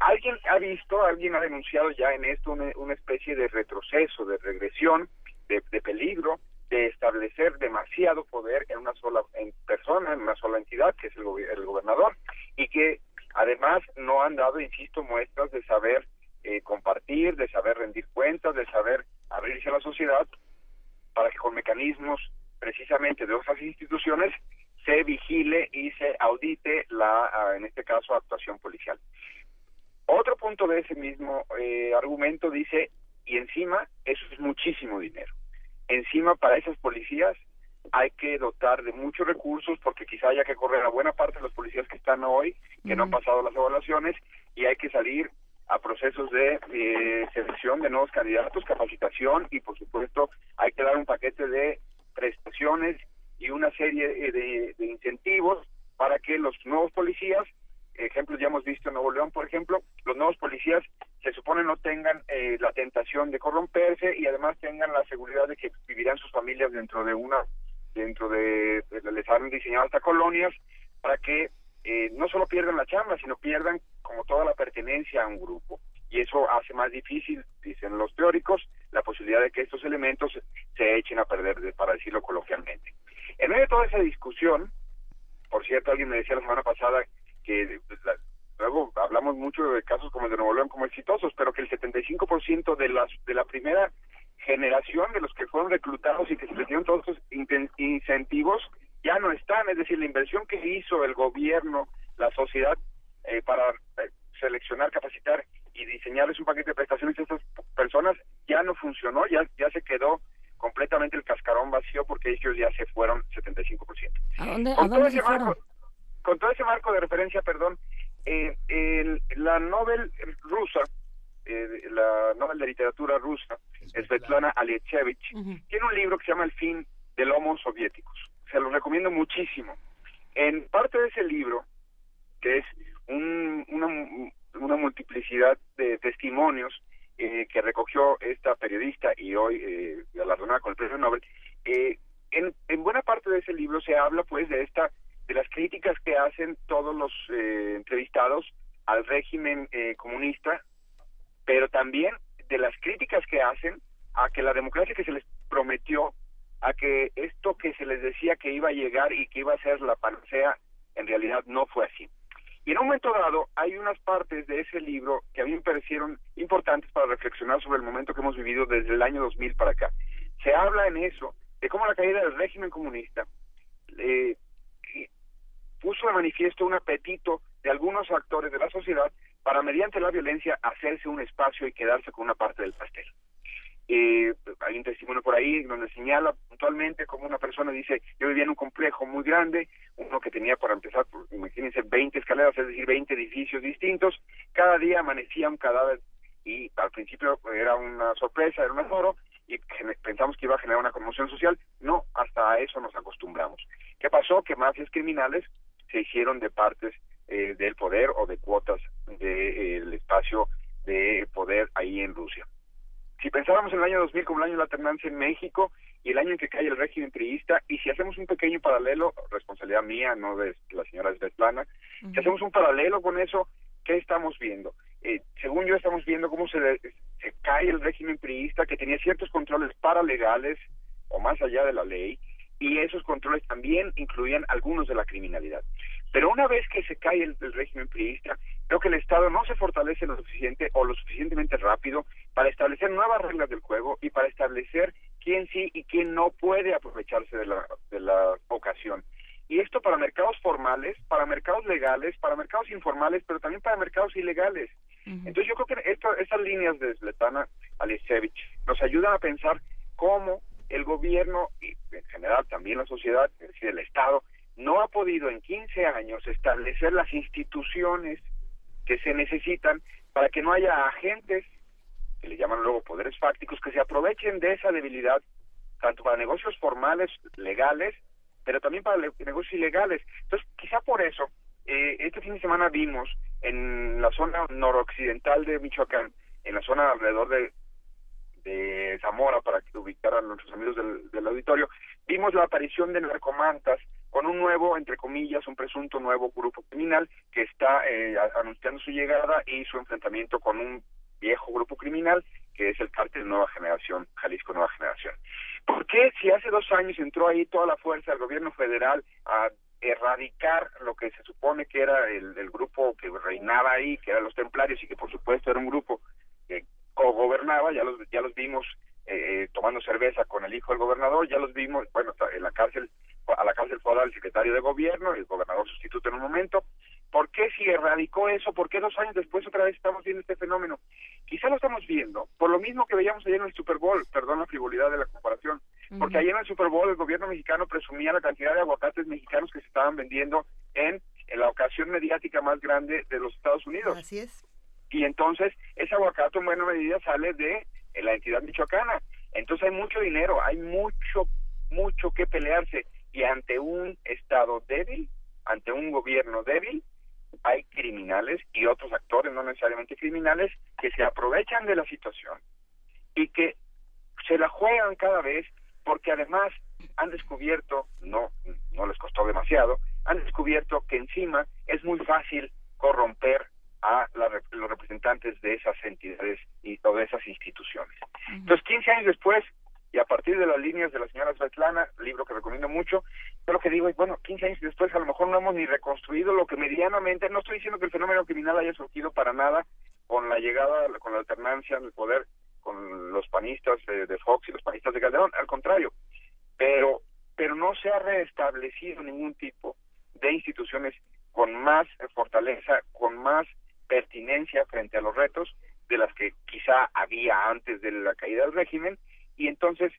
alguien ha visto, alguien ha denunciado ya en esto una, una especie de retroceso, de regresión, de, de peligro, de establecer demasiado poder en una sola en persona, en una sola entidad, que es el, el gobernador, y que además no han dado, insisto, muestras de saber eh, compartir, de saber rendir cuentas, de saber abrirse a la sociedad, para que con mecanismos precisamente de otras instituciones se vigile y se audite la, ah, en este caso, actuación policial. Otro punto de ese mismo eh, argumento dice, y encima, eso es muchísimo dinero. Encima, para esas policías hay que dotar de muchos recursos porque quizá haya que correr a buena parte de los policías que están hoy, que no han pasado las evaluaciones, y hay que salir a procesos de eh, selección de nuevos candidatos, capacitación y por supuesto hay que dar un paquete de prestaciones y una serie de, de incentivos para que los nuevos policías ejemplos ya hemos visto en Nuevo León, por ejemplo, los nuevos policías se supone no tengan eh, la tentación de corromperse y además tengan la seguridad de que vivirán sus familias dentro de una, dentro de, les han diseñado hasta colonias para que eh, no solo pierdan la chamba, sino pierdan como toda la pertenencia a un grupo. Y eso hace más difícil, dicen los teóricos, la posibilidad de que estos elementos se echen a perder, para decirlo coloquialmente. En medio de toda esa discusión, por cierto, alguien me decía la semana pasada que pues, luego hablamos mucho de casos como el de Nuevo León como exitosos, pero que el 75% de las de la primera generación de los que fueron reclutados y que se les dieron todos estos incentivos ya no están, es decir, la inversión que hizo el gobierno, la sociedad eh, para eh, seleccionar, capacitar y diseñarles un paquete de prestaciones a estas personas ya no funcionó, ya ya se quedó completamente el cascarón vacío porque ellos ya se fueron 75%. ¿A dónde, ¿a dónde se fueron? Con todo ese marco de referencia, perdón, eh, la Nobel rusa, eh, la Nobel de Literatura rusa, Svetlana Alexievich, tiene un libro que se llama El fin del Homo Soviéticos. Se lo recomiendo muchísimo. En parte de ese libro, que es una, una multiplicidad de, testimonios eh, que recogió esta periodista y hoy eh, galardonada con el premio Nobel, eh, en, en buena parte de ese libro se habla pues de esta las críticas que hacen todos los eh, entrevistados al régimen eh, comunista, pero también de las críticas que hacen a que la democracia que se les prometió, a que esto que se les decía que iba a llegar y que iba a ser la panacea, en realidad no fue así. Y en un momento dado hay unas partes de ese libro que a mí me parecieron importantes para reflexionar sobre el momento que hemos vivido desde el año 2000 para acá. Se habla en eso de cómo la caída del régimen comunista eh, puso de manifiesto un apetito de algunos actores de la sociedad para mediante la violencia hacerse un espacio y quedarse con una parte del pastel. Eh, hay un testimonio por ahí donde señala puntualmente como una persona dice, yo vivía en un complejo muy grande, uno que tenía para empezar, imagínense, 20 escaleras, es decir, 20 edificios distintos, cada día amanecía un cadáver y al principio era una sorpresa, era un azoro, y pensamos que iba a generar una conmoción social, no, hasta a eso nos acostumbramos. ¿Qué pasó? Que mafias criminales se hicieron de partes eh, del poder o de cuotas del espacio de poder ahí en Rusia. Si pensáramos en el año 2000 como el año de la alternancia en México y el año en que cae el régimen priista, y si hacemos un pequeño paralelo, responsabilidad mía, no de la señora Svetlana, si hacemos un paralelo con eso, ¿qué estamos viendo? Eh, según yo estamos viendo cómo se, se cae el régimen priista que tenía ciertos controles paralegales o más allá de la ley, y esos controles también incluían algunos de la criminalidad. Pero una vez que se cae el, el, régimen priista, creo que el Estado no se fortalece lo suficiente o lo suficientemente rápido para establecer nuevas reglas del juego y para establecer quién sí y quién no puede aprovecharse de la, de la ocasión. Y esto para mercados formales, para mercados legales, para mercados informales, pero también para mercados ilegales. Uh -huh. Entonces yo creo que esto, estas líneas de Sletana Alisevich nos ayudan a pensar cómo el gobierno y en general también la sociedad, es decir, el Estado, no ha podido en 15 años establecer las instituciones que se necesitan para que no haya agentes, que le llaman luego poderes fácticos, que se aprovechen de esa debilidad, tanto para negocios formales, legales, pero también para negocios ilegales. Entonces, quizá por eso, eh, este fin de semana vimos en la zona noroccidental de Michoacán, en la zona alrededor de de Zamora para que ubicaran nuestros amigos del, del, auditorio, vimos la aparición de narcomantas con un nuevo, entre comillas, un presunto nuevo grupo criminal que está eh, anunciando su llegada y su enfrentamiento con un viejo grupo criminal que es el cártel Nueva Generación, Jalisco Nueva Generación. ¿Por qué si hace dos años entró ahí toda la fuerza del gobierno federal a erradicar lo que se supone que era el, el grupo que reinaba ahí, que eran los templarios y que por supuesto era un grupo que gobernaba, ya los, ya los vimos eh, tomando cerveza con el hijo del gobernador, ya los vimos, bueno, en la cárcel, a la cárcel fue el secretario de gobierno, el gobernador sustituto en un momento. ¿Por qué si erradicó eso? ¿Por qué dos años después otra vez estamos viendo este fenómeno? Quizá lo estamos viendo, por lo mismo que veíamos ayer en el Super Bowl, perdón la frivolidad de la comparación, uh -huh. porque ayer en el Super Bowl el gobierno mexicano presumía la cantidad de aguacates mexicanos que se estaban vendiendo en, en la ocasión mediática más grande de los Estados Unidos. Así es y entonces ese aguacate en buena medida sale de la entidad michoacana. Entonces hay mucho dinero, hay mucho, mucho que pelearse y ante un Estado débil, ante un gobierno débil, hay criminales y otros actores, no necesariamente criminales, que se aprovechan de la situación y que se la juegan cada vez porque además han descubierto, no, no les costó demasiado, han descubierto que encima es muy fácil corromper a la, los representantes de esas entidades y o de esas instituciones. Uh -huh. Entonces, 15 años después, y a partir de las líneas de la señora Svetlana, libro que recomiendo mucho, yo lo que digo es, bueno, 15 años después a lo mejor no hemos ni reconstruido lo que medianamente, no estoy diciendo que el fenómeno criminal haya surgido para nada con la llegada, con la alternancia en el poder con los panistas de, de Fox y los panistas de Calderón, al contrario, pero, pero no se ha reestablecido ningún tipo de instituciones con más fortaleza, con más pertinencia frente a los retos de las que quizá había antes de la caída del régimen. Y entonces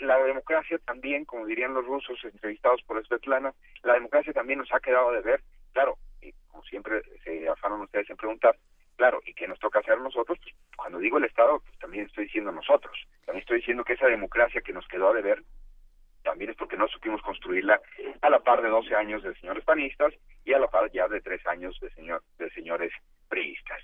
la democracia también, como dirían los rusos entrevistados por Svetlana, la democracia también nos ha quedado de ver, claro, y como siempre se afanan ustedes en preguntar, claro, ¿y qué nos toca hacer nosotros? Pues, cuando digo el Estado, pues también estoy diciendo nosotros, también estoy diciendo que esa democracia que nos quedó de ver también es porque no supimos construirla a la par de 12 años de señores panistas y a la par ya de tres años de, señor, de señores priistas.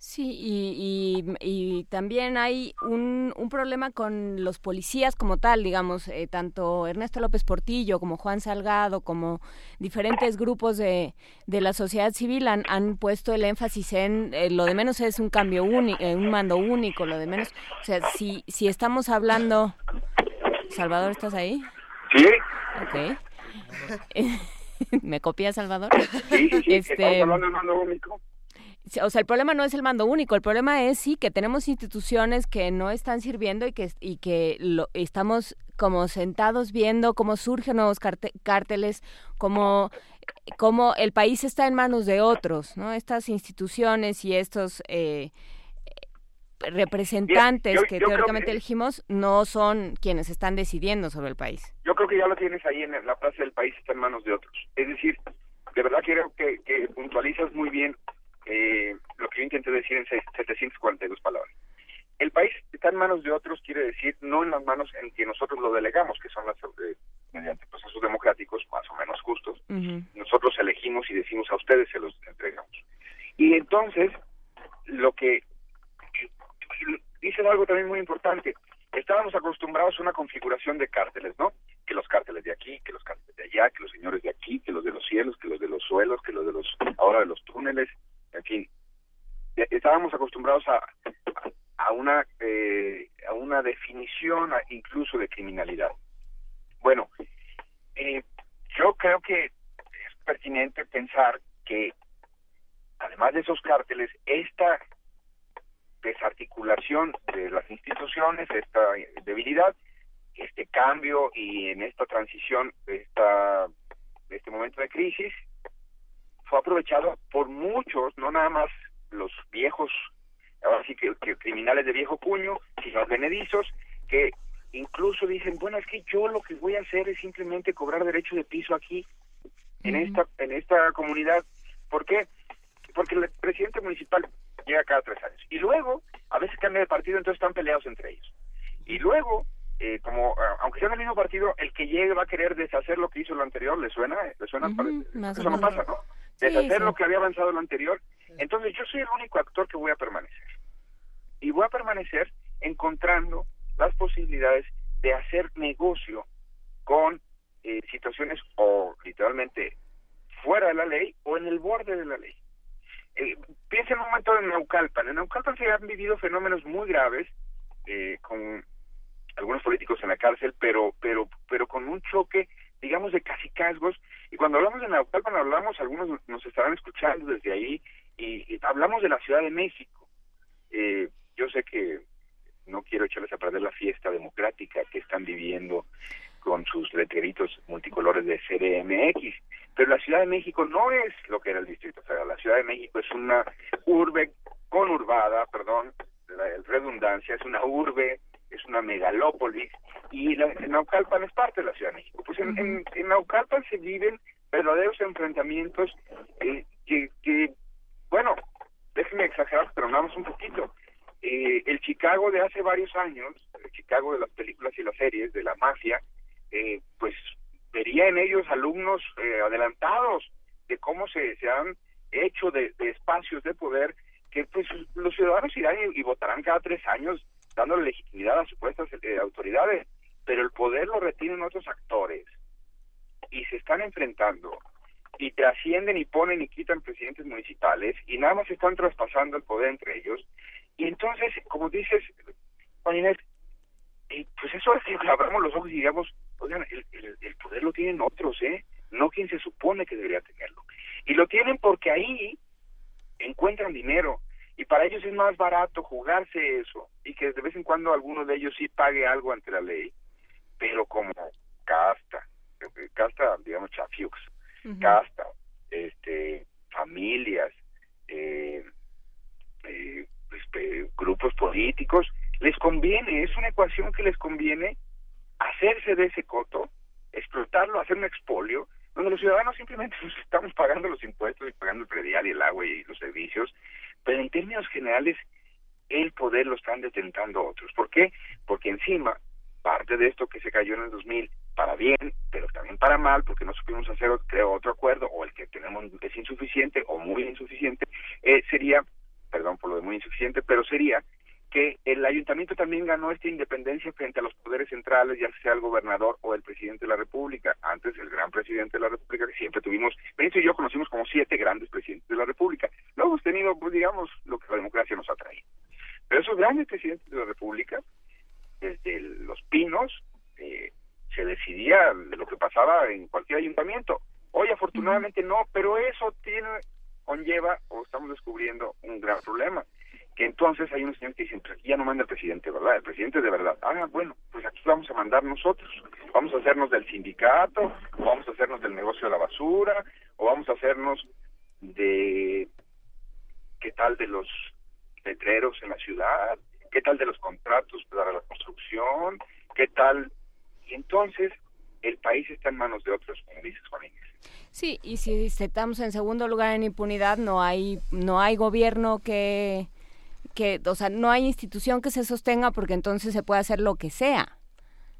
Sí, y, y, también hay un, un, problema con los policías como tal, digamos, eh, tanto Ernesto López Portillo como Juan Salgado, como diferentes grupos de, de la sociedad civil han, han puesto el énfasis en eh, lo de menos es un cambio único, eh, un mando único, lo de menos, o sea, si, si estamos hablando... Salvador, ¿estás ahí? Sí. Ok. (laughs) ¿Me copia Salvador? Sí, sí, sí. Este, hablando del mando único o sea, el problema no es el mando único, el problema es sí que tenemos instituciones que no están sirviendo y que, y que lo, estamos como sentados viendo cómo surgen nuevos cárteles, como cómo el país está en manos de otros, ¿no? Estas instituciones y estos eh, representantes que teóricamente elegimos no son quienes están decidiendo sobre el país. Yo creo que ya lo tienes ahí en la frase del país está en manos de otros. Es decir, de verdad creo que, que puntualizas muy bien eh, lo que yo intenté decir en 742 palabras. El país está en manos de otros, quiere decir no en las manos en que nosotros lo delegamos, que son las eh, mediante procesos democráticos más o menos justos. Nosotros elegimos y decimos a ustedes se los entregamos. Y entonces, lo que dicen algo también muy importante, estábamos acostumbrados a una configuración de cárteles, ¿no? Que los cárteles de aquí, que los cárteles de allá, que los señores de aquí, que los de los cielos, que los de los suelos, que los de los ahora de los túneles, en fin, estábamos acostumbrados a, a una eh, a una definición incluso de criminalidad. Bueno, eh, yo creo que es pertinente pensar que además de esos cárteles, esta desarticulación de las instituciones, esta debilidad, este cambio y en esta transición, esta, este momento de crisis, fue aprovechado por muchos, no nada más los viejos, ahora sí que, criminales de viejo puño, sino benedizos, que incluso dicen, bueno, es que yo lo que voy a hacer es simplemente cobrar derecho de piso aquí, en esta en esta comunidad. ¿Por qué? Porque el presidente municipal llega cada tres años. Y luego, a veces cambia de partido, entonces están peleados entre ellos. Y luego, eh, como aunque sea el mismo partido, el que llegue va a querer deshacer lo que hizo lo anterior, ¿le suena? ¿Le suena? Eso no pasa, ¿no? Deshacer lo que había avanzado lo anterior. Entonces yo soy el único actor que voy a permanecer. Y voy a permanecer encontrando las posibilidades de hacer negocio con eh, situaciones o literalmente fuera de la ley o en el borde de la ley. Eh, piensa en un momento en Naucalpan. En Naucalpan se han vivido fenómenos muy graves eh, con algunos políticos en la cárcel, pero pero pero con un choque digamos, de casi casgos. Y cuando hablamos de Naucalpan, hablamos, algunos nos estarán escuchando desde ahí, y, hablamos de la Ciudad de México. Eh, yo sé que no quiero echarles a perder la fiesta democrática que están viviendo con sus letreritos multicolores de CDMX, pero la Ciudad de México no es lo que era el Distrito Federal. La Ciudad de México es una urbe conurbada, perdón, la redundancia, es una urbe es una megalópolis y la, Naucalpan es parte de la Ciudad de México. Pues en, en, Naucalpan se viven verdaderos enfrentamientos eh, que, que, bueno, déjenme exagerar, pero vamos un poquito. Eh, el Chicago de hace varios años, el Chicago de las películas y las series, de la mafia, eh, pues vería en ellos alumnos adelantados de cómo se, se han hecho de, espacios de poder que pues los ciudadanos irán y votarán cada tres años dándole legitimidad a supuestas eh, autoridades, pero el poder lo retienen otros actores y se están enfrentando y trascienden y ponen y quitan presidentes municipales y nada más están traspasando el poder entre ellos. Y entonces, como dices, Juan Inés, eh, pues eso es que abramos los ojos y digamos, oigan, el, el poder lo tienen otros, ¿eh? No quien se supone que debería tenerlo. Y lo tienen porque ahí encuentran dinero, y para ellos es más barato jugarse eso y que de vez en cuando alguno de ellos sí pague algo ante la ley, pero como casta, casta, digamos, chafiux, casta, este, familias, eh, eh, este, grupos políticos, les conviene, es una ecuación que les conviene hacerse de ese coto, explotarlo, hacer un expolio, donde los ciudadanos simplemente (laughs) estamos pagando los impuestos y pagando el predial y el agua y los servicios, pero en términos generales el poder lo están detentando otros. ¿Por qué? Porque encima, parte de esto que se cayó en el 2000, para bien, pero también para mal, porque no supimos hacer, creo, otro acuerdo, o el que tenemos es insuficiente o muy insuficiente, eh, sería, perdón por lo de muy suficiente, pero sería que el ayuntamiento también ganó esta independencia frente a los poderes centrales, ya sea el gobernador o el presidente de la República. Antes el gran presidente de la República, que siempre tuvimos, Benito y yo conocimos como siete grandes presidentes de la República. Luego hemos tenido, pues, digamos, lo que la democracia nos ha traído. Pero esos grandes presidentes de la República, desde los pinos, eh, se decidía lo que pasaba en cualquier ayuntamiento. Hoy afortunadamente no, pero eso tiene conlleva o estamos descubriendo un gran problema que entonces hay unos señores que dicen, pues aquí ya no manda el presidente, ¿verdad? El presidente de verdad. Ah, bueno, pues aquí vamos a mandar nosotros. Vamos a hacernos del sindicato, o vamos a hacernos del negocio de la basura, o vamos a hacernos de, ¿qué tal de los letreros en la ciudad? ¿Qué tal de los contratos para la construcción? ¿Qué tal? Y entonces el país está en manos de otros, como dices, Juan. Sí, y si estamos en segundo lugar en impunidad, no hay, no hay gobierno que que, o sea, no hay institución que se sostenga porque entonces se puede hacer lo que sea.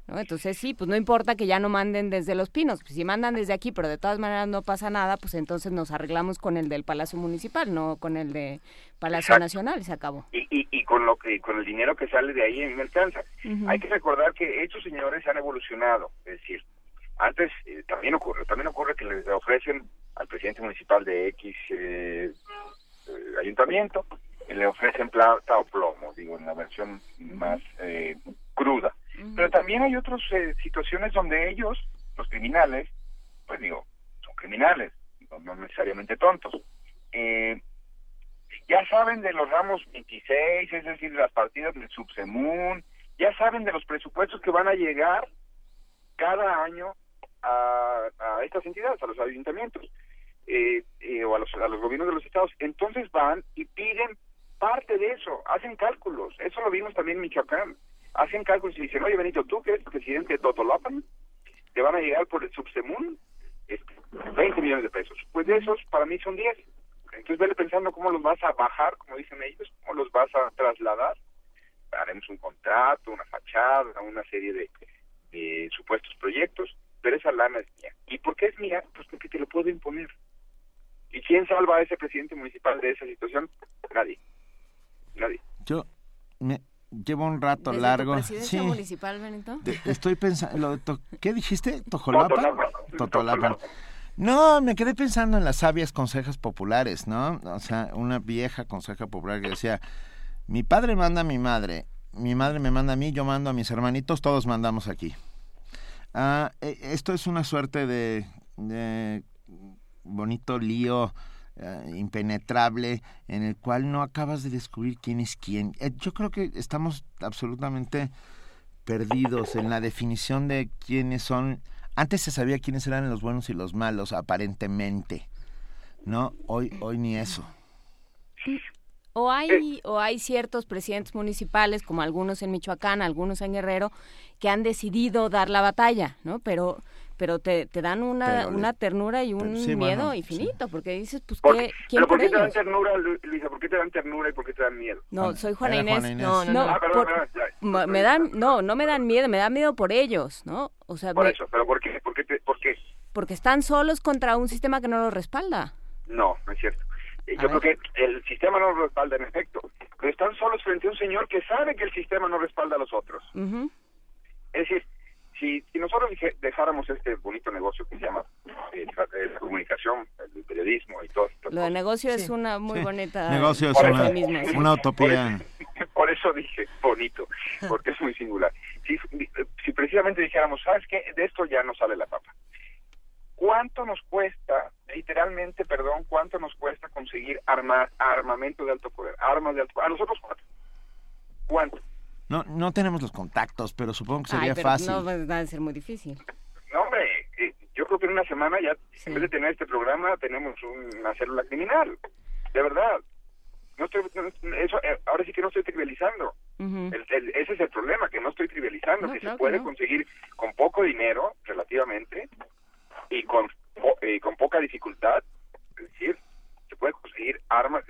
¿no? Entonces sí, pues no importa que ya no manden desde Los Pinos, pues si mandan desde aquí, pero de todas maneras no pasa nada, pues entonces nos arreglamos con el del Palacio Municipal, no con el de Palacio Nacional y se acabó. Y, y, y, con lo que con el dinero que sale de ahí en me alcanza. Hay que recordar que estos señores han evolucionado, es decir, antes eh, también ocurre, también ocurre que les ofrecen al presidente municipal de X eh, eh, ayuntamiento le ofrecen plata o plomo, digo, en la versión más eh, cruda. Pero también hay otras eh, situaciones donde ellos, los criminales, pues digo, son criminales, no, necesariamente tontos. Eh, ya saben de los ramos 26, es decir, las partidas del Subsemun, ya saben de los presupuestos que van a llegar cada año a, a estas entidades, a los ayuntamientos eh, o a los, a los gobiernos de los estados. Entonces van y piden parte de eso, hacen cálculos, eso lo vimos también en Michoacán, hacen cálculos y dicen, oye Benito, tú que eres presidente de Totolapan, te van a llegar por el Subsemun este, 20 millones de pesos, pues de esos para mí son 10, entonces vele pensando cómo los vas a bajar, como dicen ellos, cómo los vas a trasladar, haremos un contrato, una fachada, una serie de, de supuestos proyectos, pero esa lana es mía. ¿Y por qué es mía? Pues porque te lo puedo imponer. ¿Y quién salva a ese presidente municipal de esa situación? Nadie. Yo me llevo un rato largo. presidencia municipal, Benito? estoy pensando, ¿qué dijiste? ¿Tojolapa? Totolapa. No, me quedé pensando en las sabias consejas populares, ¿no? O sea, una vieja conseja popular que decía, mi padre manda a mi madre, mi madre me manda a mí, yo mando a mis hermanitos, todos mandamos aquí. Ah, e, esto es una suerte de, de bonito lío eh, impenetrable en el cual no acabas de descubrir quién es quién. Eh, yo creo que estamos absolutamente perdidos en la definición de quiénes son. Antes se sabía quiénes eran los buenos y los malos, aparentemente. ¿No? Hoy, hoy ni eso. O hay, o hay ciertos presidentes municipales, como algunos en Michoacán, algunos en Guerrero, que han decidido dar la batalla, ¿no? Pero pero te, te dan una, una ternura y un miedo infinito, porque dices, pues, ¿qué, ¿quién ¿Pero por qué te dan ternura, Luisa? ¿Por qué te dan ternura y por qué te dan miedo? No, soy Juana Inés. No, no, no. me dan, no, no me dan miedo, me dan miedo por ellos, ¿no? O sea, por eso, pero ¿por qué? ¿Por qué, por qué? Porque están solos contra un sistema que no los respalda. No, no es cierto. Eh, yo creo que el sistema no los respalda en efecto, pero están solos frente a un señor que sabe que el sistema no respalda a los otros. Es decir, si, si nosotros dejáramos este bonito negocio que se llama eh, la comunicación, el periodismo y todo esto. Lo de negocio es una muy bonita. Negocio es una, una, utopía. (laughs) Por eso, dije bonito, porque es muy singular. Si, si precisamente dijéramos, ¿sabes qué? De esto ya no sale la papa. ¿Cuánto nos cuesta, literalmente, perdón, cuánto nos cuesta conseguir arma, armamento de alto poder, armas de alto poder? A nosotros cuatro. ¿Cuánto? No, no tenemos los contactos, pero supongo que sería fácil. No va a ser muy difícil. No, hombre, eh, yo creo que en una semana ya, en vez de tener este programa, tenemos una célula criminal. De verdad. No estoy, eso, eh, ahora sí que no estoy trivializando. ese es el problema, que no estoy trivializando, que se puede conseguir con poco dinero, relativamente, y con, eh, con poca dificultad. Es decir, se puede conseguir armas.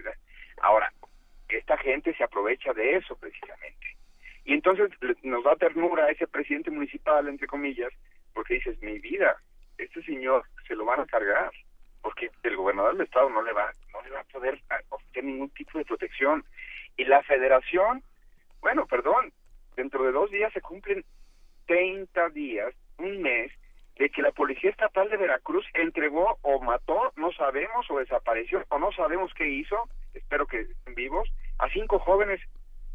Ahora, esta gente se aprovecha de eso precisamente y entonces nos da ternura a ese presidente municipal, entre comillas, porque dices, mi vida, este señor se lo van a cargar, porque el gobernador del estado no le va, no le va a poder ofrecer ningún tipo de protección. Y la federación, bueno, perdón, dentro de dos días se cumplen 30 días, un mes, de que la Policía Estatal de Veracruz entregó o mató, no sabemos, o desapareció, o no sabemos qué hizo, espero que estén vivos, a cinco jóvenes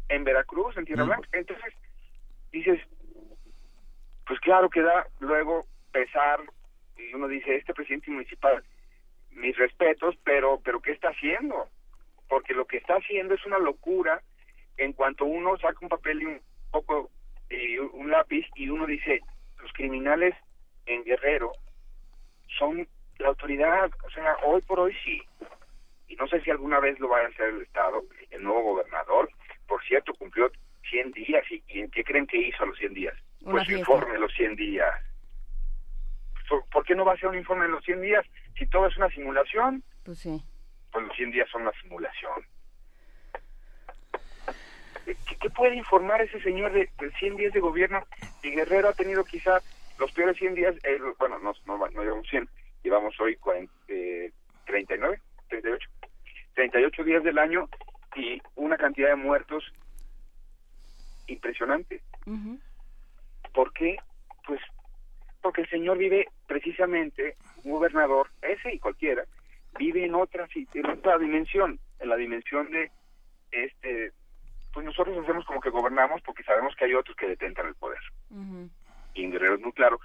en Veracruz, en Tierra Blanca. Entonces, dices, pues claro que da luego pesar, y uno dice, este presidente municipal, mis respetos, pero, pero ¿qué está haciendo? Porque lo que está haciendo es una locura en cuanto uno saca un papel y un poco, y un lápiz, y uno dice, los criminales en Guerrero son la autoridad, o sea, hoy por hoy sí. Y no sé si alguna vez lo vaya a hacer el Estado, el nuevo gobernador, por cierto, cumplió 100 días. ¿Y, y en qué creen que hizo a los 100 días? Pues fiesta. informe de los 100 días. ¿Por- ¿Por qué no va a ser un informe de los 100 días? Si todo es una simulación, Pues sí. pues los 100 días son una simulación. ¿Qué, qué puede informar ese señor de, de 100 días de gobierno? Y Guerrero ha tenido quizá los peores 100 días, eh, bueno, no, no, no llevamos 100, llevamos hoy 40, eh, 39, 38, 38 días del año y una cantidad de muertos impresionante. ¿Por qué? Pues porque el señor vive precisamente, un gobernador, ese y cualquiera, vive en otra, en otra dimensión, en la dimensión de, este, pues nosotros hacemos como que gobernamos porque sabemos que hay otros que detentan el poder. Y en Guerrero es muy claro,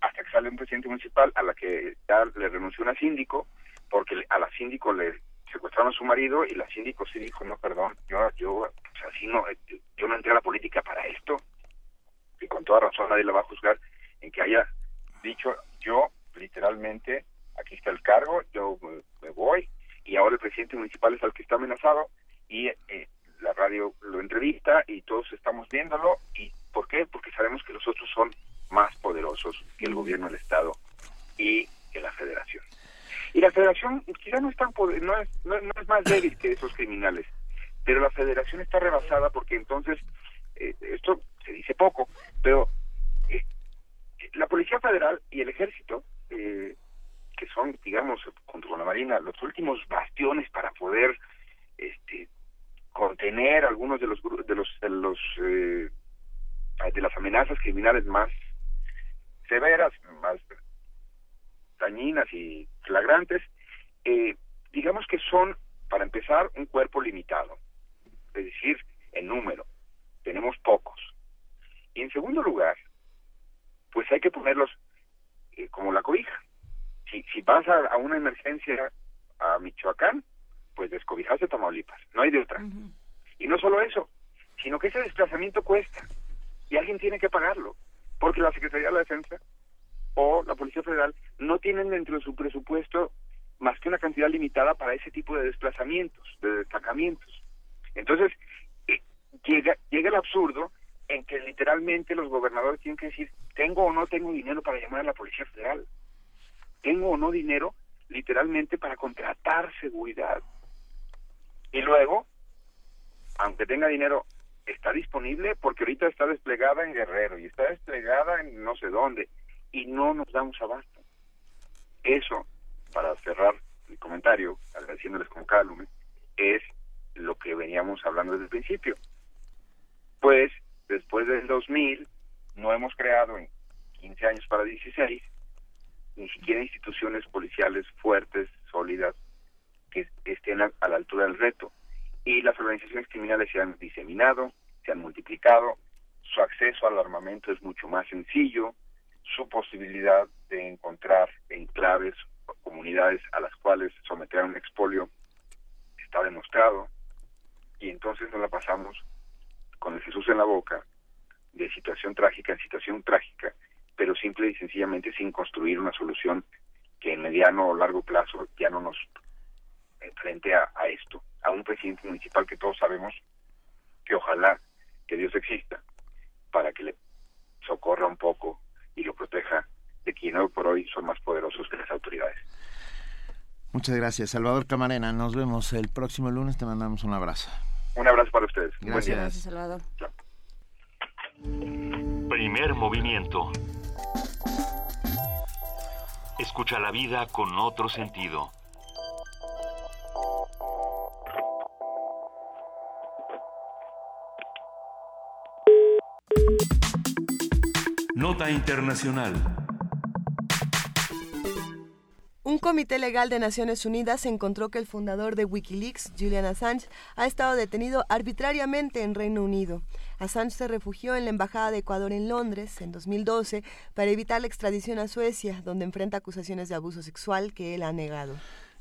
hasta que sale un presidente municipal a la que ya le renunció una síndico, porque a la síndico le secuestraron a su marido y la síndico sí dijo, no, perdón, yo, yo, o sea, sí no, yo no entré a la política para esto. Y con toda razón nadie la va a juzgar en que haya dicho, yo literalmente, aquí está el cargo, yo me, me voy, y ahora el presidente municipal es el que está amenazado, y eh, la radio lo entrevista y todos estamos viéndolo, y ¿por qué? Porque sabemos que los otros son más poderosos que el gobierno del Estado y que la federación. Y la federación quizá no es tan poder- no es, no, es- más débil que esos criminales, pero la federación está rebasada porque entonces, eh, esto se dice poco, pero eh, la Policía Federal y el Ejército, eh, que son, digamos, junto con la Marina, los últimos bastiones para poder este, contener algunos de los de los de los eh, de las amenazas criminales más severas, más dañinas y flagrantes, eh, digamos que son, para empezar, un cuerpo limitado, es decir, en número, tenemos pocos. Y en segundo lugar, pues hay que ponerlos eh, como la cobija. Si, si vas a, a una emergencia a Michoacán, pues descobijarse Tamaulipas, no hay de otra. Y no solo eso, sino que ese desplazamiento cuesta y alguien tiene que pagarlo, porque la Secretaría de la Defensa o la Policía Federal no tienen dentro de su presupuesto más que una cantidad limitada para ese tipo de desplazamientos, de destacamientos. Entonces, eh, llega, llega el absurdo en que literalmente los gobernadores tienen que decir, tengo o no tengo dinero para llamar a la Policía Federal, tengo o no dinero literalmente para contratar seguridad. Y luego, aunque tenga dinero, está disponible porque ahorita está desplegada en Guerrero y está desplegada en no sé dónde y no nos damos abasto. Eso, para cerrar mi comentario, agradeciéndoles con cálume, es lo que veníamos hablando desde el principio. Pues después del 2000 no hemos creado en 15 años para 16 ni siquiera instituciones policiales fuertes, sólidas, que estén a, a la altura del reto. Y las organizaciones criminales se han diseminado, se han multiplicado, su acceso al armamento es mucho más sencillo, su posibilidad de encontrar enclaves o comunidades a las cuales someter a un expolio está demostrado, y entonces nos la pasamos con el Jesús en la boca, de situación trágica en situación trágica, pero simple y sencillamente sin construir una solución que en mediano o largo plazo ya no nos enfrente a, a esto, a un presidente municipal que todos sabemos que ojalá que Dios exista para que le socorra un poco y lo proteja de quien hoy por hoy son más poderosos que las autoridades. Muchas gracias, Salvador Camarena. Nos vemos el próximo lunes. Te mandamos un abrazo. Un abrazo para ustedes. Buen día. Gracias. Gracias, Salvador. Primer movimiento. Escucha la vida con otro sentido. Nota Internacional. Un comité legal de Naciones Unidas encontró que el fundador de Wikileaks, Julian Assange, ha estado detenido arbitrariamente en Reino Unido. Assange se refugió en la Embajada de Ecuador en Londres en 2012 para evitar la extradición a Suecia, donde enfrenta acusaciones de abuso sexual que él ha negado.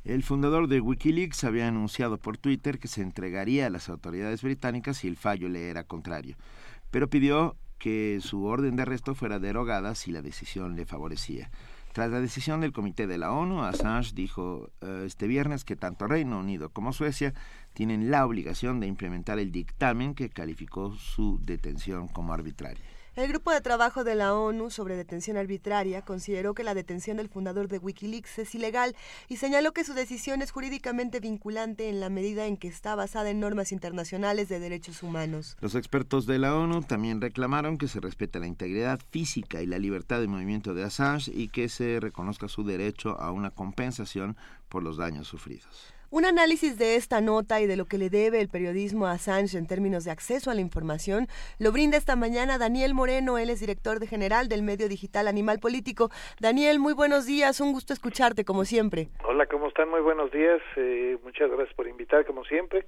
El fundador de Wikileaks había anunciado por Twitter que se entregaría a las autoridades británicas si el fallo le era contrario, pero pidió que su orden de arresto fuera derogada si la decisión le favorecía. Tras la decisión del Comité de la ONU, Assange dijo eh, este viernes que tanto Reino Unido como Suecia tienen la obligación de implementar el dictamen que calificó su detención como arbitraria. El grupo de trabajo de la ONU sobre detención arbitraria consideró que la detención del fundador de Wikileaks es ilegal y señaló que su decisión es jurídicamente vinculante en la medida en que está basada en normas internacionales de derechos humanos. Los expertos de la ONU también reclamaron que se respete la integridad física y la libertad de movimiento de Assange y que se reconozca su derecho a una compensación por los daños sufridos. Un análisis de esta nota y de lo que le debe el periodismo a Assange en términos de acceso a la información lo brinda esta mañana Daniel Moreno, él es director de general del medio digital Animal Político. Daniel, muy buenos días, un gusto escucharte como siempre. Hola, ¿cómo están? Muy buenos días, eh, muchas gracias por invitar como siempre.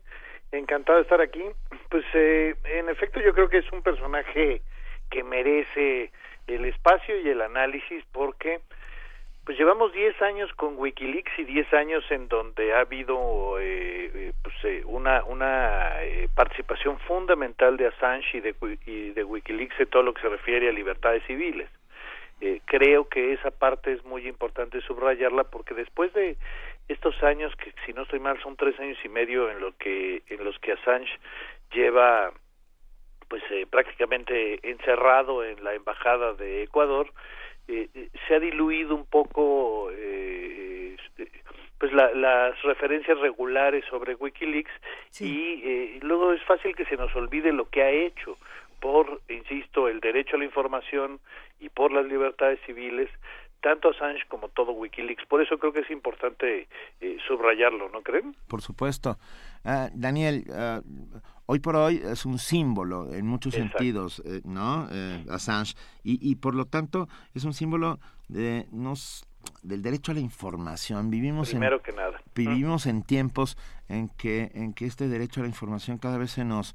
Encantado de estar aquí. Pues eh, en efecto yo creo que es un personaje que merece el espacio y el análisis porque pues llevamos 10 años con Wikileaks y 10 años en donde ha habido eh, eh pues, eh, una, una eh, participación fundamental de Assange y de, y de Wikileaks en todo lo que se refiere a libertades civiles. creo que esa parte es muy importante subrayarla porque después de estos años, que si no estoy mal son tres años y medio en, lo que, en los que Assange lleva pues prácticamente encerrado en la embajada de Ecuador, eh, eh, se ha diluido un poco eh, pues las referencias regulares sobre Wikileaks y luego es fácil que se nos olvide lo que ha hecho por, insisto, el derecho a la información y por las libertades civiles, tanto Assange como todo Wikileaks. Por eso creo que es importante subrayarlo, ¿no creen? Por supuesto. Ah, Daniel, ah, hoy por hoy es un símbolo en muchos sentidos, eh, ¿no? Eh, Assange. Y, y por lo tanto es un símbolo de nos del derecho a la información. Vivimos Primero en, que nada. Vivimos en tiempos en que, en que este derecho a la información cada vez se nos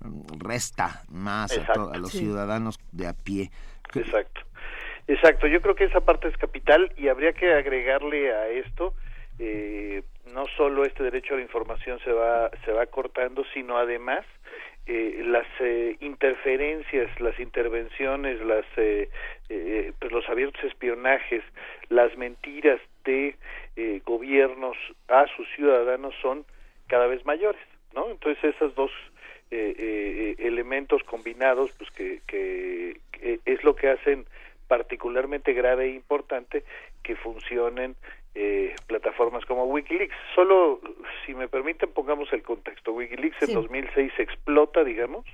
mm, resta más a, los ciudadanos de a pie. Exacto. Exacto, yo creo que esa parte es capital y habría que agregarle a esto eh, no solo este derecho a la información se va se va cortando sino además eh, las eh, interferencias las intervenciones las eh, eh, pues los abiertos espionajes las mentiras de gobiernos a sus ciudadanos son cada vez mayores no entonces esos dos elementos combinados pues que, que es lo que hacen particularmente grave e importante que funcionen eh, plataformas como Wikileaks. Solo, si me permiten, pongamos el contexto. Wikileaks en 2006 explota, digamos,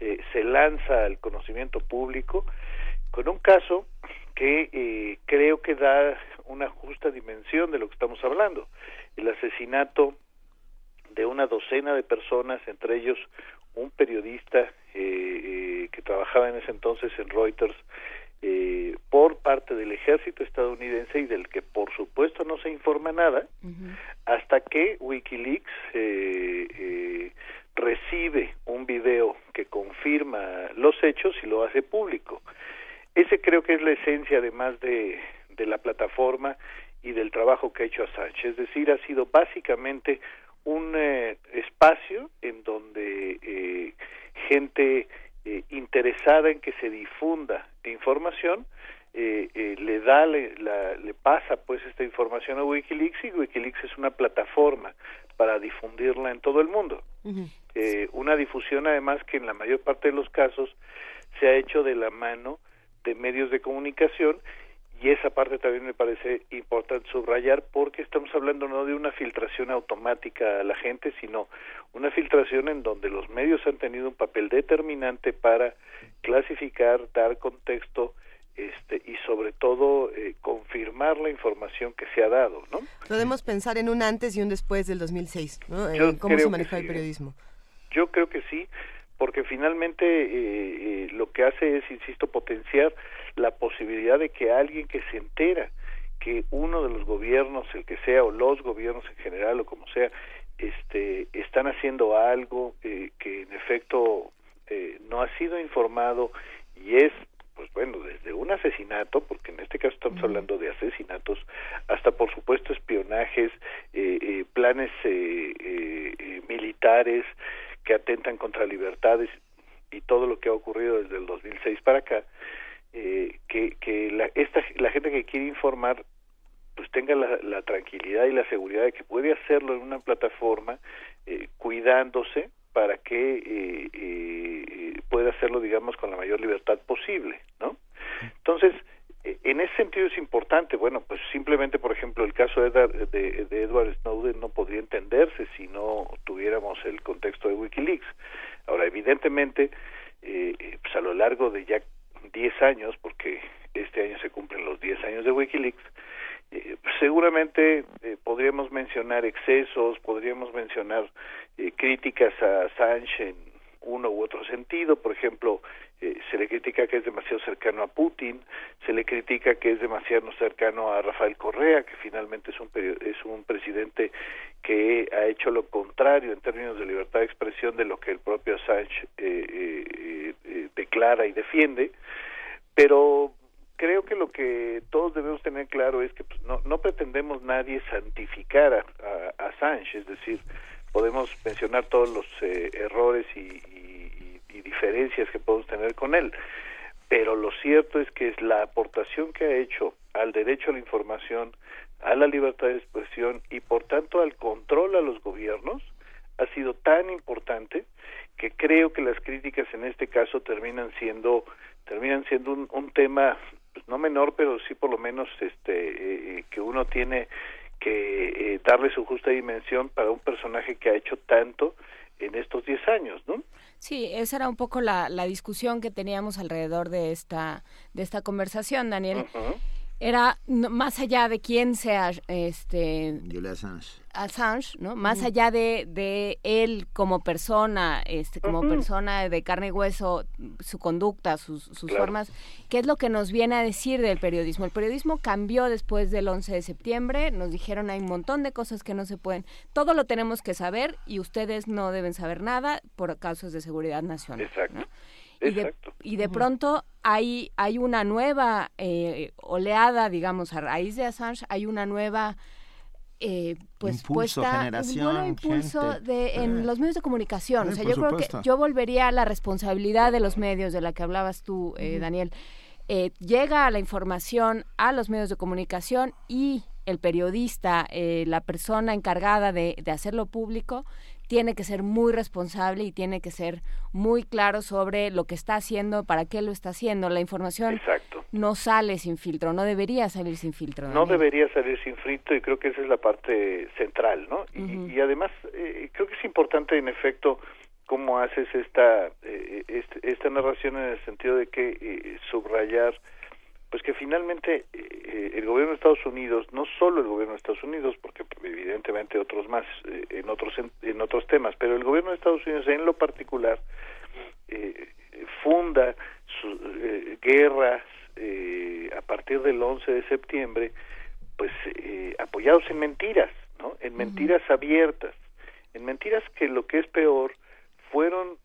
eh, se lanza al conocimiento público con un caso que eh, creo que da una justa dimensión de lo que estamos hablando. El asesinato de una docena de personas, entre ellos un periodista que trabajaba en ese entonces en Reuters, eh, por parte del ejército estadounidense y del que por supuesto no se informa nada hasta que WikiLeaks eh, eh, recibe un video que confirma los hechos y lo hace público. Ese creo que es la esencia además de, de la plataforma y del trabajo que ha hecho Assange, es decir, ha sido básicamente un eh, espacio en donde eh, gente eh, interesada en que se difunda información, eh, eh, le da, le, le pasa pues esta información a Wikileaks y Wikileaks es una plataforma para difundirla en todo el mundo. una difusión además que en la mayor parte de los casos se ha hecho de la mano de medios de comunicación y esa parte también me parece importante subrayar porque estamos hablando no de una filtración automática a la gente, sino una filtración en donde los medios han tenido un papel determinante para clasificar, dar contexto este, y sobre todo eh, confirmar la información que se ha dado, ¿no? Podemos pensar en un antes y un después del 2006, ¿no? En cómo se maneja el periodismo. Yo creo que sí, porque finalmente eh, eh, lo que hace es, insisto, potenciar la posibilidad de que alguien que se entera que uno de los gobiernos, el que sea, o los gobiernos en general, o como sea, este, están haciendo algo eh, que en efecto eh, no ha sido informado y es pues bueno, desde un asesinato, porque en este caso estamos hablando de asesinatos, hasta por supuesto espionajes, eh, eh, planes eh, eh, militares que atentan contra libertades y todo lo que ha ocurrido desde el 2006 para acá, eh, que, que la, esta, la gente que quiere informar pues tenga la, la, tranquilidad y la seguridad de que puede hacerlo en una plataforma eh, cuidándose para que eh, eh, pueda hacerlo digamos con la mayor libertad posible no entonces en ese sentido es importante bueno pues simplemente por ejemplo el caso de, de, de Edward Snowden no podría entenderse si no tuviéramos el contexto de WikiLeaks. Ahora evidentemente eh, pues a lo largo de ya 10 años porque este año se cumplen los 10 años de WikiLeaks eh, seguramente eh, podríamos mencionar excesos, podríamos mencionar eh, críticas a Assange en uno u otro sentido, por ejemplo, eh, se le critica que es demasiado cercano a Putin, se le critica que es demasiado cercano a Rafael Correa, que finalmente es un es un presidente que ha hecho lo contrario en términos de libertad de expresión de lo que el propio Assange eh, eh, declara y defiende, pero creo que lo que todos debemos tener claro es que pues, no, no pretendemos nadie santificar a, a, a, Assange, es decir, podemos mencionar todos los eh, errores y, y, diferencias que podemos tener con él, pero lo cierto es que es la aportación que ha hecho al derecho a la información, a la libertad de expresión y por tanto al control a los gobiernos ha sido tan importante que creo que las críticas en este caso terminan siendo terminan siendo un, un tema pues no menor, pero sí por lo menos este eh, que uno tiene que eh, darle su justa dimensión para un personaje que ha hecho tanto en estos 10 años, ¿no? Sí, esa era un poco la, la discusión que teníamos alrededor de esta de esta conversación, Daniel. Era más allá de quién sea este Julia Assange, Assange no más uh allá de, de él como persona este como uh persona de carne y hueso su conducta sus, sus claro. formas qué es lo que nos viene a decir del periodismo el periodismo cambió después del 11 de septiembre nos dijeron hay un montón de cosas que no se pueden todo lo tenemos que saber y ustedes no deben saber nada por causas de seguridad nacional exacto. ¿no? Y de, y de, pronto hay, hay una nueva eh, oleada, digamos, a raíz de Assange, hay una nueva eh, pues impulso, puesta generación, un nuevo impulso gente. de en Eh. los medios de comunicación. O sea, yo creo que yo volvería a la responsabilidad de los medios de la que hablabas tú, eh, Ujú. Daniel. Eh, llega la información a los medios de comunicación y el periodista, eh, la persona encargada de, de hacerlo público, tiene que ser muy responsable y tiene que ser muy claro sobre lo que está haciendo, para qué lo está haciendo. La información Exacto. no sale sin filtro, no debería salir sin filtro. No debería salir sin frito y creo que esa es la parte central, ¿no? Y- y, además eh, creo que es importante en efecto cómo haces esta eh, este- esta narración en el sentido de que eh, subrayar pues que finalmente eh, el gobierno de Estados Unidos, no solo el gobierno de Estados Unidos, porque evidentemente otros más eh, en otros en, en otros temas, pero el gobierno de Estados Unidos en lo particular eh, funda sus eh, guerras eh, a partir del 11 de septiembre, pues eh, apoyados en mentiras, ¿no? En mentiras abiertas, en mentiras que lo que es peor fueron eh,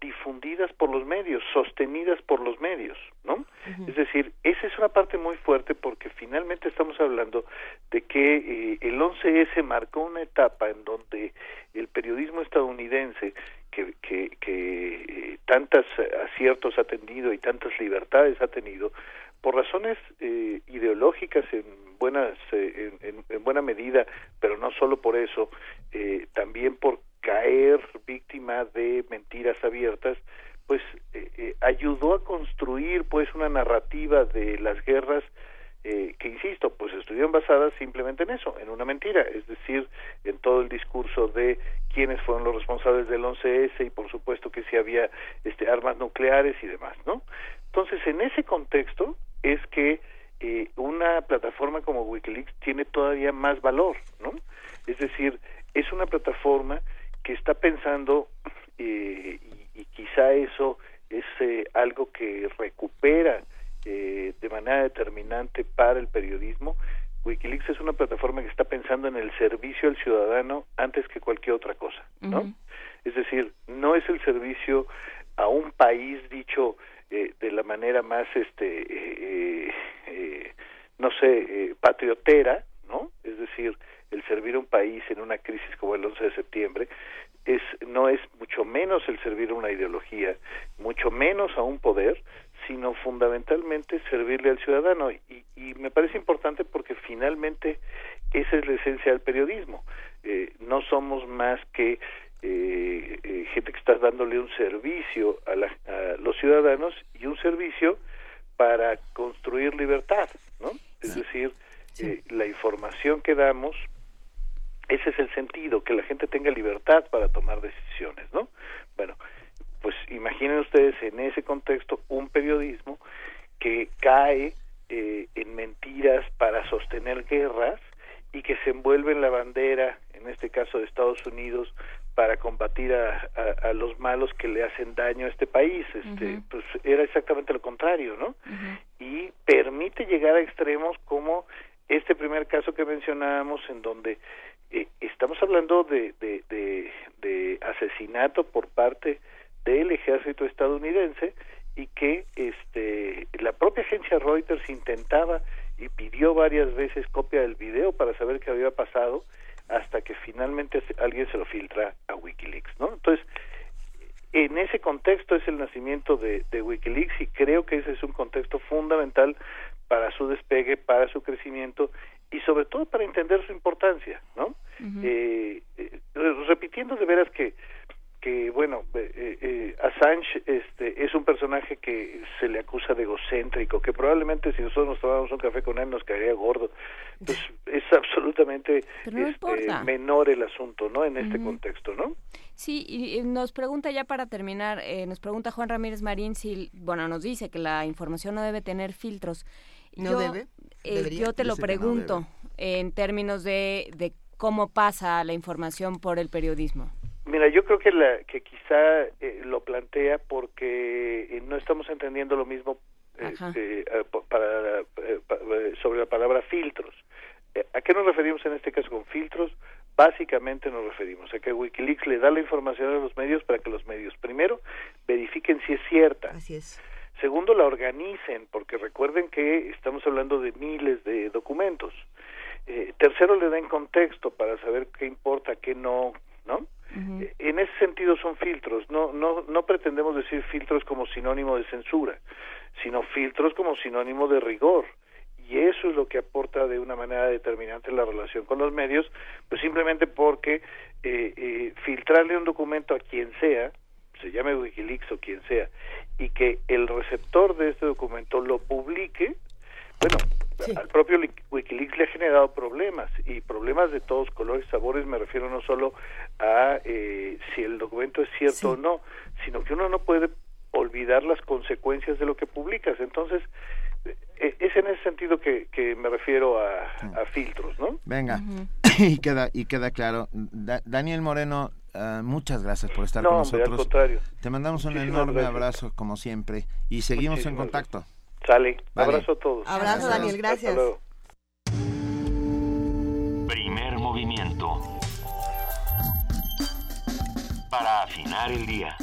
difundidas por los medios, sostenidas por los medios, ¿no? Es decir, esa es una parte muy fuerte porque finalmente estamos hablando de que eh, el 11S marcó una etapa en donde el periodismo estadounidense, que, que, que eh, tantos aciertos ha tenido y tantas libertades ha tenido, por razones eh, ideológicas en buenas eh, en, en- en buena medida, pero no solo por eso, eh, también por caer víctima de mentiras abiertas, pues eh, eh, ayudó a construir pues una narrativa de las guerras eh, que insisto, pues estuvieron basadas simplemente en eso, en una mentira, es decir, en todo el discurso de quiénes fueron los responsables del 11S y por supuesto que si había este armas nucleares y demás, ¿no? Entonces, en ese contexto es que eh, una plataforma como WikiLeaks tiene todavía más valor, ¿no? Es decir, es una plataforma que está pensando eh, y quizá eso es eh, algo que recupera eh, de manera determinante para el periodismo. Wikileaks es una plataforma que está pensando en el servicio al ciudadano antes que cualquier otra cosa, ¿no? Es decir, no es el servicio a un país dicho eh, de la manera más, este, eh, eh, no sé, patriotera, ¿no? Es decir, el servir a un país en una crisis como el 11 de septiembre es no es mucho menos el servir a una ideología, mucho menos a un poder, sino fundamentalmente servirle al ciudadano. Y, y me parece importante porque finalmente esa es la esencia del periodismo. Eh, no somos más que eh, eh, gente que está dándole un servicio a, la, a, los ciudadanos y un servicio para construir libertad, ¿no? Es decir, eh, la información que damos, ese es el sentido, que la gente tenga libertad para tomar decisiones, ¿no? Bueno, pues imaginen ustedes en ese contexto un periodismo que cae eh, en mentiras para sostener guerras y que se envuelve en la bandera, en este caso de Estados Unidos, para combatir a, a, a los malos que le hacen daño a este país. Este. Pues era exactamente lo contrario, ¿no? Y permite llegar a extremos como este primer caso que mencionábamos, en donde eh, estamos hablando de, de, de, de asesinato por parte del ejército estadounidense y que este la propia agencia Reuters intentaba y pidió varias veces copia del video para saber qué había pasado hasta que finalmente alguien se lo filtra a WikiLeaks, ¿no? Entonces, en ese contexto es el nacimiento de, de WikiLeaks y creo que ese es un contexto fundamental para su despegue, para su crecimiento y sobre todo para entender su importancia, ¿no? eh, eh, repitiendo de veras que que bueno eh, eh, Assange este es un personaje que se le acusa de egocéntrico que probablemente si nosotros nos tomáramos un café con él nos caería gordo pues (laughs) es absolutamente no este, menor el asunto no en este contexto no Sí, y y nos pregunta ya para terminar, eh, nos pregunta Juan Ramírez Marín si, bueno, nos dice que la información no debe tener filtros. ¿No Yo, debe? Eh, yo te lo pregunto en términos de, de cómo pasa la información por el periodismo. Mira, yo creo que la que quizá eh, lo plantea porque eh, no estamos entendiendo lo mismo eh, para, pa- sobre la palabra filtros. ¿A qué nos referimos en este caso con filtros? Básicamente nos referimos a que Wikileaks le da la información a los medios para que los medios, primero, verifiquen si es cierta. Así es. Segundo, la organicen, porque recuerden que estamos hablando de miles de documentos. Eh, tercero, le den contexto para saber qué importa, qué no, ¿no? Eh, En ese sentido son filtros, no, no, no pretendemos decir filtros como sinónimo de censura, sino filtros como sinónimo de rigor. Y eso es lo que aporta de una manera determinante la relación con los medios, pues simplemente porque eh, eh, filtrarle un documento a quien sea, se llame Wikileaks o quien sea, y que el receptor de este documento lo publique, bueno, al propio Wikileaks le ha generado problemas y problemas de todos colores, sabores, me refiero no solo a eh, si el documento es cierto o no, sino que uno no puede olvidar las consecuencias de lo que publicas. Entonces, eh, es en ese sentido que, que me refiero a, a filtros, ¿no? Venga, (coughs) y queda y queda claro. Da- Daniel Moreno, ah, muchas gracias por estar No, con hombre, al nosotros. contrario. Te mandamos un enorme gracias. abrazo, como siempre, y seguimos en contacto. Sale. Vale. Abrazo a todos. Abrazo, Daniel, gracias. Primer movimiento. Para afinar el día.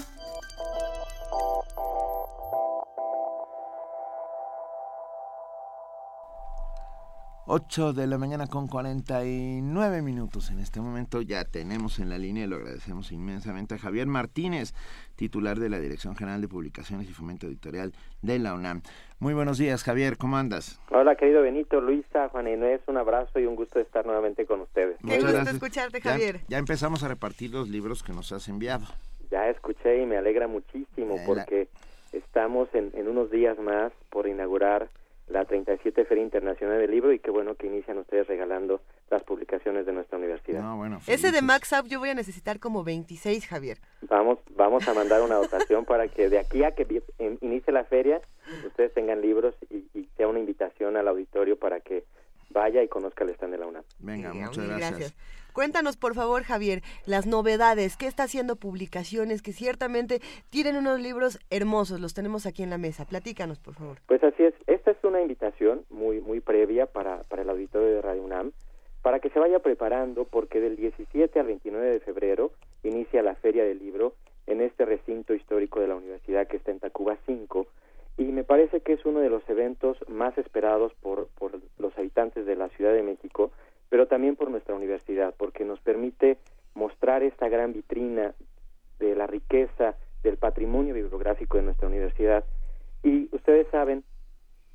Ocho de la mañana con 49 minutos. En este momento ya tenemos en la línea, y lo agradecemos inmensamente a Javier Martínez, titular de la Dirección General de Publicaciones y Fomento Editorial de la UNAM. Muy buenos días, Javier, ¿cómo andas? Hola, querido Benito, Luisa, Juan Inés, un abrazo y un gusto de estar nuevamente con ustedes. Muchas gusto gracias. escucharte, Javier. Ya, empezamos a repartir los libros que nos has enviado. Ya escuché y me alegra muchísimo Eh, la- porque estamos en, en unos días más por inaugurar la 37 Feria Internacional del Libro y qué bueno que inician ustedes regalando las publicaciones de nuestra universidad. No, bueno, Ese de Max Up yo voy a necesitar como 26, Javier. Vamos, vamos a mandar una dotación para que de aquí a que inicie la feria ustedes tengan libros y, y sea una invitación al auditorio para que vaya y conozca el stand de la UNAM. Venga, muchas gracias. Cuéntanos, por favor, Javier, las novedades, qué está haciendo publicaciones, que ciertamente tienen unos libros hermosos, los tenemos aquí en la mesa. Platícanos, por favor. Pues así es, esta es una invitación muy, muy previa para, para el auditorio de Radio UNAM, para que se vaya preparando, porque del 17 al 29 de febrero inicia la Feria del Libro en este recinto histórico de la universidad que está en Tacuba 5, y me parece que es uno de los eventos más esperados por, por los habitantes de la Ciudad de México, pero también por nuestra universidad, porque nos permite mostrar esta gran vitrina de la riqueza del patrimonio bibliográfico de nuestra universidad. Y ustedes saben,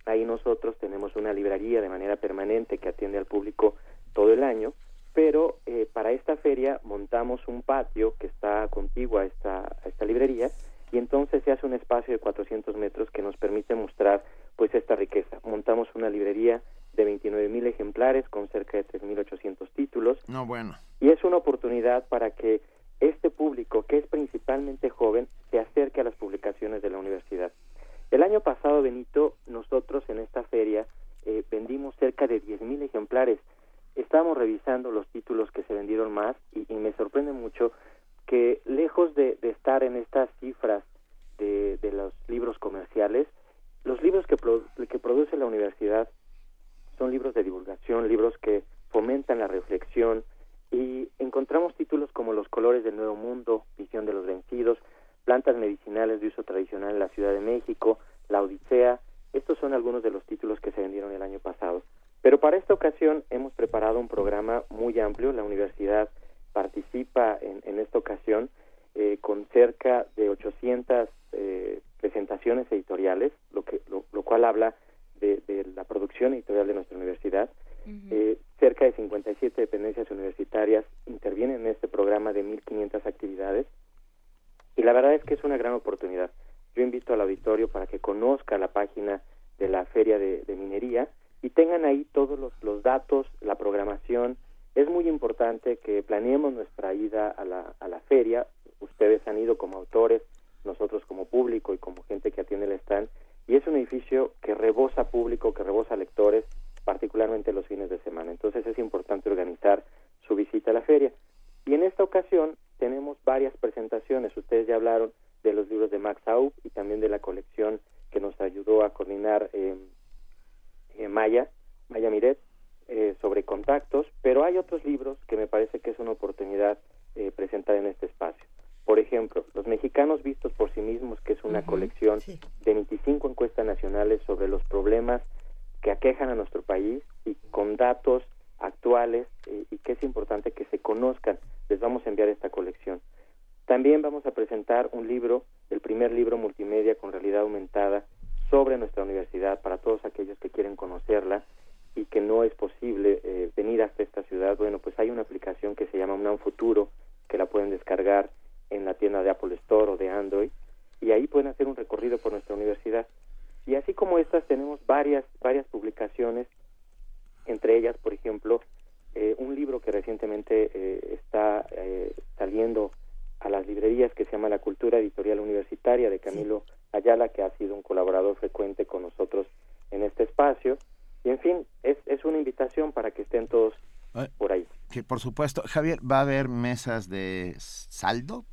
ahí nosotros tenemos una librería de manera permanente que atiende al público todo el año, pero eh, para esta feria montamos un patio que está contiguo a esta, a esta librería y entonces se hace un espacio de 400 metros que nos permite mostrar pues esta riqueza. Montamos una librería de 29 mil ejemplares con cerca de 3.800 títulos. No, bueno. Y es una oportunidad para que este público, que es principalmente joven, se acerque a las publicaciones de la universidad. El año pasado, Benito, nosotros en esta feria eh, vendimos cerca de 10.000 ejemplares. Estábamos revisando los títulos que se vendieron más y, y me sorprende mucho que lejos de, de estar en estas cifras de, de, los libros comerciales, los libros que, pro, que produce la universidad son libros de divulgación, libros que fomentan la reflexión y encontramos títulos como Los colores del nuevo mundo, Visión de los vencidos, Plantas medicinales de uso tradicional en la Ciudad de México, La Odisea. Estos son algunos de los títulos que se vendieron el año pasado. Pero para esta ocasión hemos preparado un programa muy amplio. La universidad participa en, en esta ocasión eh, con cerca de 800 eh, presentaciones editoriales, lo, que, lo, lo cual habla de, de, la producción editorial de nuestra universidad. Uh -huh. eh, cerca de 57 dependencias universitarias intervienen en este programa de 1.500 actividades y la verdad es que es una gran oportunidad. Yo invito al auditorio para que conozca la página de la Feria de, de Minería y tengan ahí todos los, los, datos, la programación. Es muy importante que planeemos nuestra ida a la, a la feria. Ustedes han ido como autores, nosotros como público y como gente que atiende el stand. Y es un edificio que rebosa público, que rebosa lectores, particularmente los fines de semana. Entonces es importante organizar su visita a la feria. Y en esta ocasión tenemos varias presentaciones. Ustedes ya hablaron de los libros de Max Aub y también de la colección que nos ayudó a coordinar eh, eh, Maya, Maya Miret, eh, sobre contactos, pero hay otros libros que me parece que es una oportunidad eh, presentar en este espacio. Por ejemplo, Los Mexicanos Vistos por Sí Mismos, que es una uh -huh, colección sí. de 25 encuestas nacionales sobre los problemas que aquejan a nuestro país y con datos actuales eh, y que es importante que se conozcan. Les vamos a enviar esta colección. También vamos a presentar un libro, el primer libro multimedia con realidad aumentada sobre nuestra universidad para todos aquellos que quieren conocerla y que no es posible eh, venir hasta esta ciudad. Bueno, pues hay una aplicación que se llama UNAM Futuro que la pueden descargar en la tienda de Apple Store o de Android y ahí pueden hacer un recorrido por nuestra universidad. Y así como estas tenemos varias varias publicaciones, entre ellas, por ejemplo, eh, un libro que recientemente eh, está eh, saliendo a las librerías que se llama La Cultura Editorial Universitaria de Camilo sí. Ayala, que ha sido un colaborador frecuente con nosotros en este espacio. Y en fin, es, es una invitación para que estén todos por ahí. Que por supuesto, Javier, ¿va a haber mesas de saldo?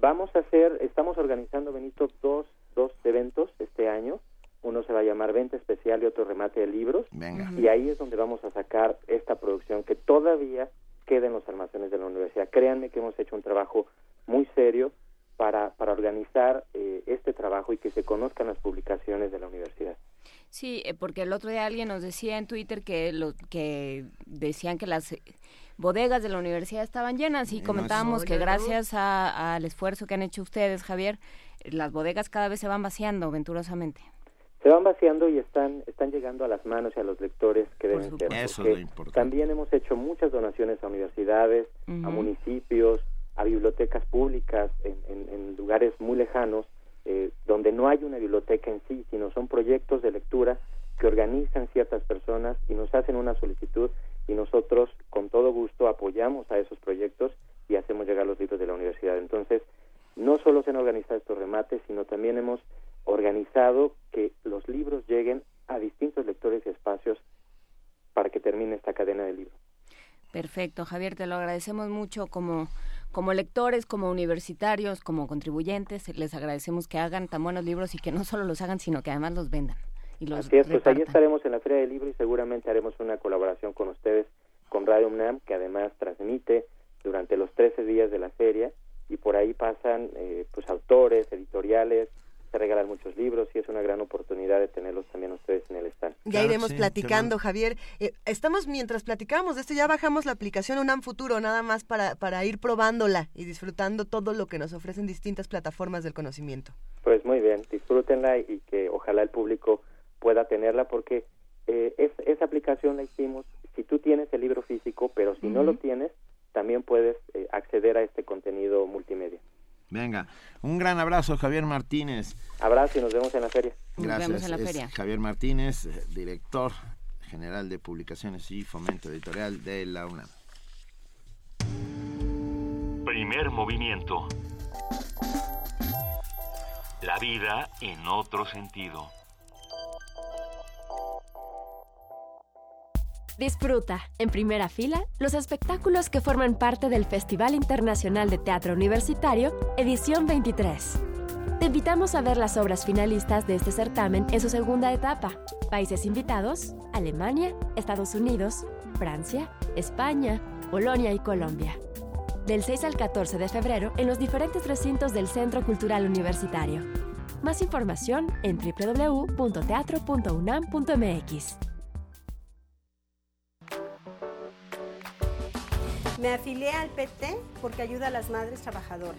Vamos a hacer, estamos organizando, Benito, dos, dos eventos este año. Uno se va a llamar Venta Especial y otro Remate de Libros. Venga. Y ahí es donde vamos a sacar esta producción que todavía queda en los almacenes de la universidad. Créanme que hemos hecho un trabajo muy serio para, para organizar eh, este trabajo y que se conozcan las publicaciones de la universidad. Sí, eh, porque el otro día alguien nos decía en Twitter que lo que decían que las bodegas de la universidad estaban llenas y comentábamos que gracias al esfuerzo que han hecho ustedes, Javier, las bodegas cada vez se van vaciando venturosamente. Se van vaciando y están están llegando a las manos y a los lectores que deben ser. Eso es lo importante. También hemos hecho muchas donaciones a universidades, uh -huh. a municipios, a bibliotecas públicas en, en, en lugares muy lejanos eh, donde no hay una biblioteca en sí, sino son proyectos de lectura que organizan ciertas personas y nos hacen una solicitud y nosotros con todo gusto apoyamos a esos proyectos y hacemos llegar los libros de la universidad. Entonces, no solo se han organizado estos remates, sino también hemos organizado que los libros lleguen a distintos lectores y espacios para que termine esta cadena de libros. Perfecto, Javier, te lo agradecemos mucho como como lectores, como universitarios, como contribuyentes, les agradecemos que hagan tan buenos libros y que no solo los hagan, sino que además los vendan. Y los Así es, pues ahí estaremos en la Feria del Libro y seguramente haremos una colaboración con ustedes, con Radio UNAM, que además transmite durante los 13 días de la feria y por ahí pasan eh, pues autores, editoriales, se regalan muchos libros y es una gran oportunidad de tenerlos también ustedes en el stand. Ya iremos platicando, Javier. Eh, estamos, mientras platicamos de esto, ya bajamos la aplicación UNAM Futuro, nada más para, para ir probándola y disfrutando todo lo que nos ofrecen distintas plataformas del conocimiento. Pues muy bien, disfrútenla y que ojalá el público pueda tenerla porque eh, esa aplicación la hicimos, si tú tienes el libro físico, pero si no lo tienes, también puedes eh, acceder a este contenido multimedia. Venga, un gran abrazo, Javier Martínez. Abrazo y nos vemos en la feria. Gracias. Nos vemos en la feria. Javier Martínez, eh, director general de publicaciones y fomento editorial de la UNAM. Primer movimiento. La vida en otro sentido. Disfruta, en primera fila, los espectáculos que forman parte del Festival Internacional de Teatro Universitario, edición 23. Te invitamos a ver las obras finalistas de este certamen en su segunda etapa. Países invitados, Alemania, Estados Unidos, Francia, España, Polonia y Colombia. Del 6 al 14 de febrero en los diferentes recintos del Centro Cultural Universitario. Más información en www.teatro.unam.mx. Me afilié al PT porque ayuda a las madres trabajadoras.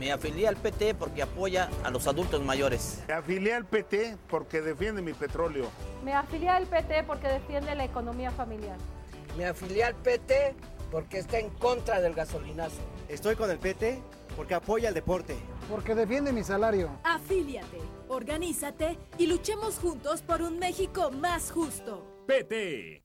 Me afilié al PT porque apoya a los adultos mayores. Me afilié al PT porque defiende mi petróleo. Me afilié al PT porque defiende la economía familiar. Me afilié al PT porque está en contra del gasolinazo. Estoy con el PT porque apoya el deporte. Porque defiende mi salario. Afíliate, organízate y luchemos juntos por un México más justo. PT.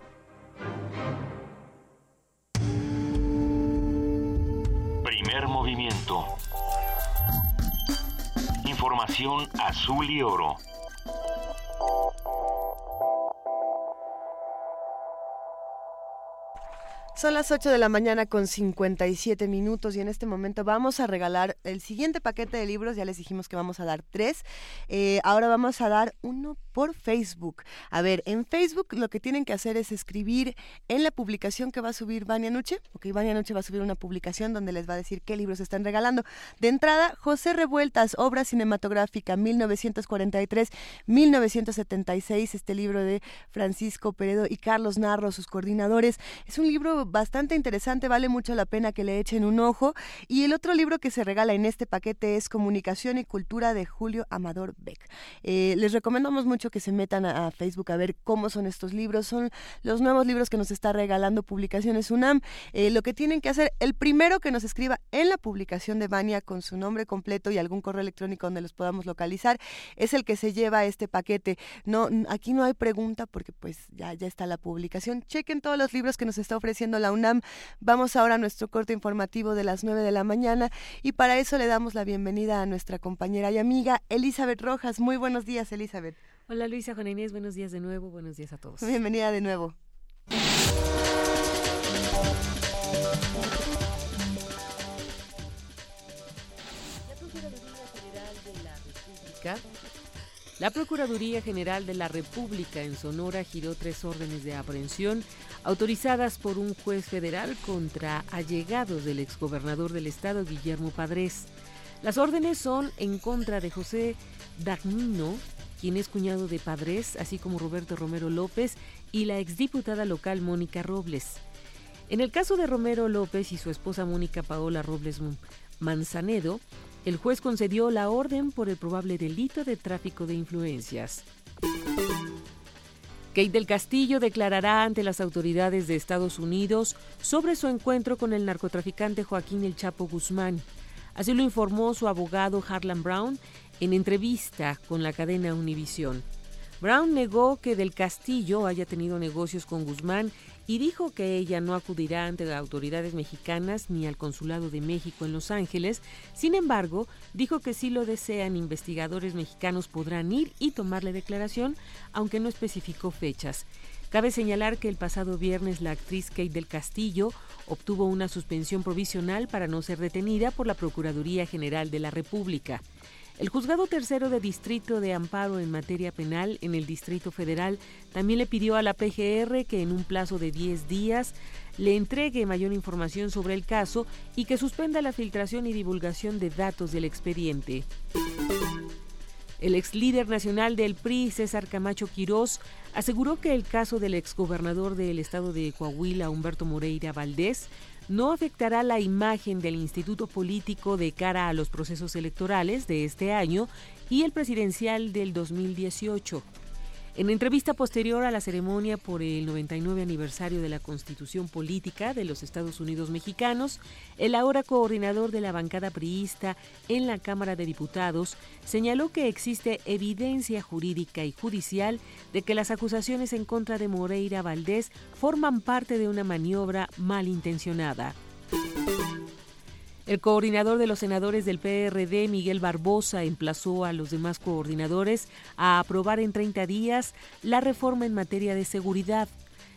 Primer movimiento. Información azul y oro. Son las 8 de la mañana con 57 minutos y en este momento vamos a regalar el siguiente paquete de libros. Ya les dijimos que vamos a dar tres. Eh, ahora vamos a dar uno por Facebook. A ver, en Facebook lo que tienen que hacer es escribir en la publicación que va a subir Vania Nuche. Ok, Vania Nuche va a subir una publicación donde les va a decir qué libros están regalando. De entrada, José Revueltas, obra cinematográfica 1943-1976. Este libro de Francisco Peredo y Carlos Narro, sus coordinadores. Es un libro bastante interesante, vale mucho la pena que le echen un ojo. Y el otro libro que se regala en este paquete es Comunicación y Cultura de Julio Amador Beck. Eh, les recomendamos mucho que se metan a, Facebook a ver cómo son estos libros. Son los nuevos libros que nos está regalando Publicaciones UNAM. Eh, lo que tienen que hacer, el primero que nos escriba en la publicación de Bania con su nombre completo y algún correo electrónico donde los podamos localizar, es el que se lleva este paquete. No, aquí no hay pregunta porque pues ya, ya está la publicación. Chequen todos los libros que nos está ofreciendo la UNAM. Vamos ahora a nuestro corte informativo de las 9 de la mañana y para eso le damos la bienvenida a nuestra compañera y amiga Elizabeth Rojas. Muy buenos días, Elizabeth. Hola Luisa, Juan Inés, buenos días de nuevo, buenos días a todos. Bienvenida de nuevo. La Procuraduría General de la República en Sonora giró tres órdenes de aprehensión autorizadas por un juez federal contra allegados del exgobernador del estado Guillermo Padres. Las órdenes son en contra de José Dagnino, quien es cuñado de Padres, así como Roberto Romero López y la exdiputada local Mónica Robles. En el caso de Romero López y su esposa Mónica Paola Robles Manzanedo, el juez concedió la orden por el probable delito de tráfico de influencias. Kate del Castillo declarará ante las autoridades de Estados Unidos sobre su encuentro con el narcotraficante Joaquín El Chapo Guzmán. Así lo informó su abogado Harlan Brown en entrevista con la cadena Univisión. Brown negó que Del Castillo haya tenido negocios con Guzmán y dijo que ella no acudirá ante las autoridades mexicanas ni al Consulado de México en Los Ángeles. Sin embargo, dijo que si lo desean, investigadores mexicanos podrán ir y tomarle declaración, aunque no especificó fechas. Cabe señalar que el pasado viernes la actriz Kate del Castillo obtuvo una suspensión provisional para no ser detenida por la Procuraduría General de la República. El juzgado tercero de distrito de amparo en materia penal en el Distrito Federal también le pidió a la PGR que en un plazo de 10 días le entregue mayor información sobre el caso y que suspenda la filtración y divulgación de datos del expediente. El ex líder nacional del PRI, César Camacho Quirós, aseguró que el caso del exgobernador del estado de Coahuila, Humberto Moreira Valdés, no afectará la imagen del instituto político de cara a los procesos electorales de este año y el presidencial del 2018. En entrevista posterior a la ceremonia por el 99 aniversario de la Constitución Política de los Estados Unidos Mexicanos, el ahora coordinador de la bancada priista en la Cámara de Diputados señaló que existe evidencia jurídica y judicial de que las acusaciones en contra de Moreira Valdés forman parte de una maniobra malintencionada. El coordinador de los senadores del PRD, Miguel Barbosa, emplazó a los demás coordinadores a aprobar en 30 días la reforma en materia de seguridad.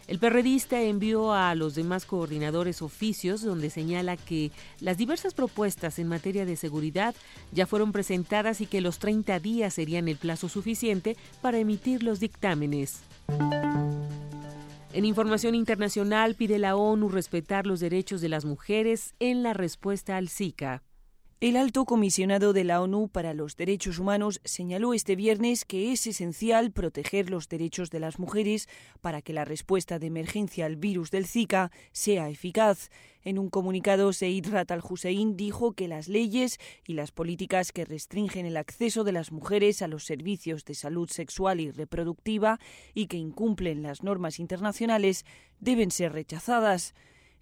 El perredista envió a los demás coordinadores oficios donde señala que las diversas propuestas en materia de seguridad ya fueron presentadas y que los 30 días serían el plazo suficiente para emitir los dictámenes. En información internacional pide la ONU respetar los derechos de las mujeres en la respuesta al Zika. El alto comisionado de la ONU para los Derechos Humanos señaló este viernes que es esencial proteger los derechos de las mujeres para que la respuesta de emergencia al virus del Zika sea eficaz. En un comunicado, Seid Rat al-Hussein dijo que las leyes y las políticas que restringen el acceso de las mujeres a los servicios de salud sexual y reproductiva y que incumplen las normas internacionales deben ser rechazadas.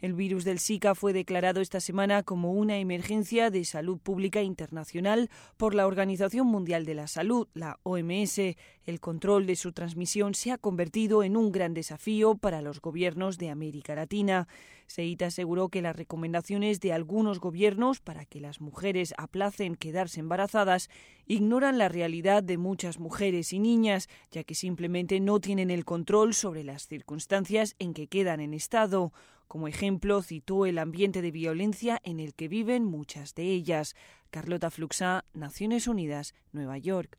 El virus del Zika fue declarado esta semana como una emergencia de salud pública internacional por la Organización Mundial de la Salud, la OMS. El control de su transmisión se ha convertido en un gran desafío para los gobiernos de América Latina. Seita aseguró que las recomendaciones de algunos gobiernos para que las mujeres aplacen quedarse embarazadas ignoran la realidad de muchas mujeres y niñas, ya que simplemente no tienen el control sobre las circunstancias en que quedan en estado. Como ejemplo, citó el ambiente de violencia en el que viven muchas de ellas. Carlota Fluxá, Naciones Unidas, Nueva York.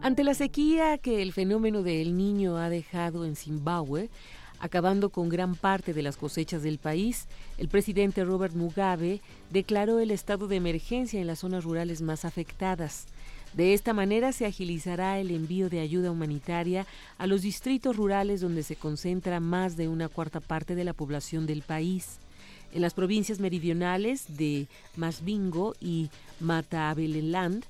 Ante la sequía que el fenómeno del niño ha dejado en Zimbabue, acabando con gran parte de las cosechas del país, el presidente Robert Mugabe declaró el estado de emergencia en las zonas rurales más afectadas. De esta manera se agilizará el envío de ayuda humanitaria a los distritos rurales donde se concentra más de una cuarta parte de la población del país. En las provincias meridionales de Masbingo y Matabeleland,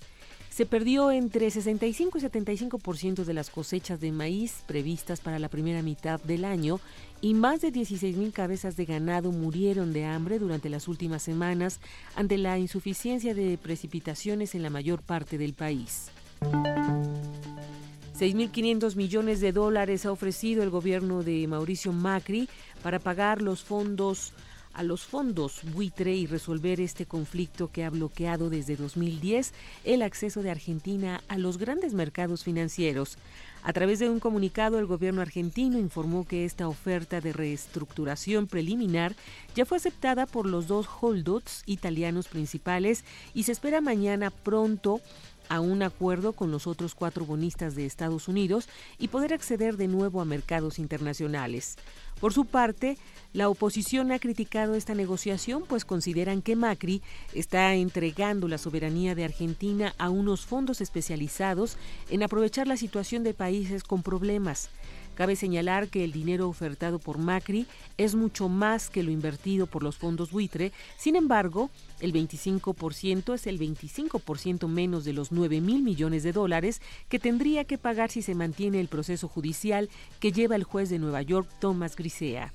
se perdió entre 65 y 75% de las cosechas de maíz previstas para la primera mitad del año y más de 16.000 cabezas de ganado murieron de hambre durante las últimas semanas ante la insuficiencia de precipitaciones en la mayor parte del país. 6.500 millones de dólares ha ofrecido el gobierno de Mauricio Macri para pagar los fondos a los fondos buitre y resolver este conflicto que ha bloqueado desde 2010 el acceso de Argentina a los grandes mercados financieros. A través de un comunicado, el gobierno argentino informó que esta oferta de reestructuración preliminar ya fue aceptada por los dos holdouts italianos principales y se espera mañana pronto a un acuerdo con los otros cuatro bonistas de Estados Unidos y poder acceder de nuevo a mercados internacionales. Por su parte, la oposición ha criticado esta negociación, pues consideran que Macri está entregando la soberanía de Argentina a unos fondos especializados en aprovechar la situación de países con problemas. Cabe señalar que el dinero ofertado por Macri es mucho más que lo invertido por los fondos buitre, sin embargo, el 25% es el 25% menos de los 9 mil millones de dólares que tendría que pagar si se mantiene el proceso judicial que lleva el juez de Nueva York, Thomas Grisea.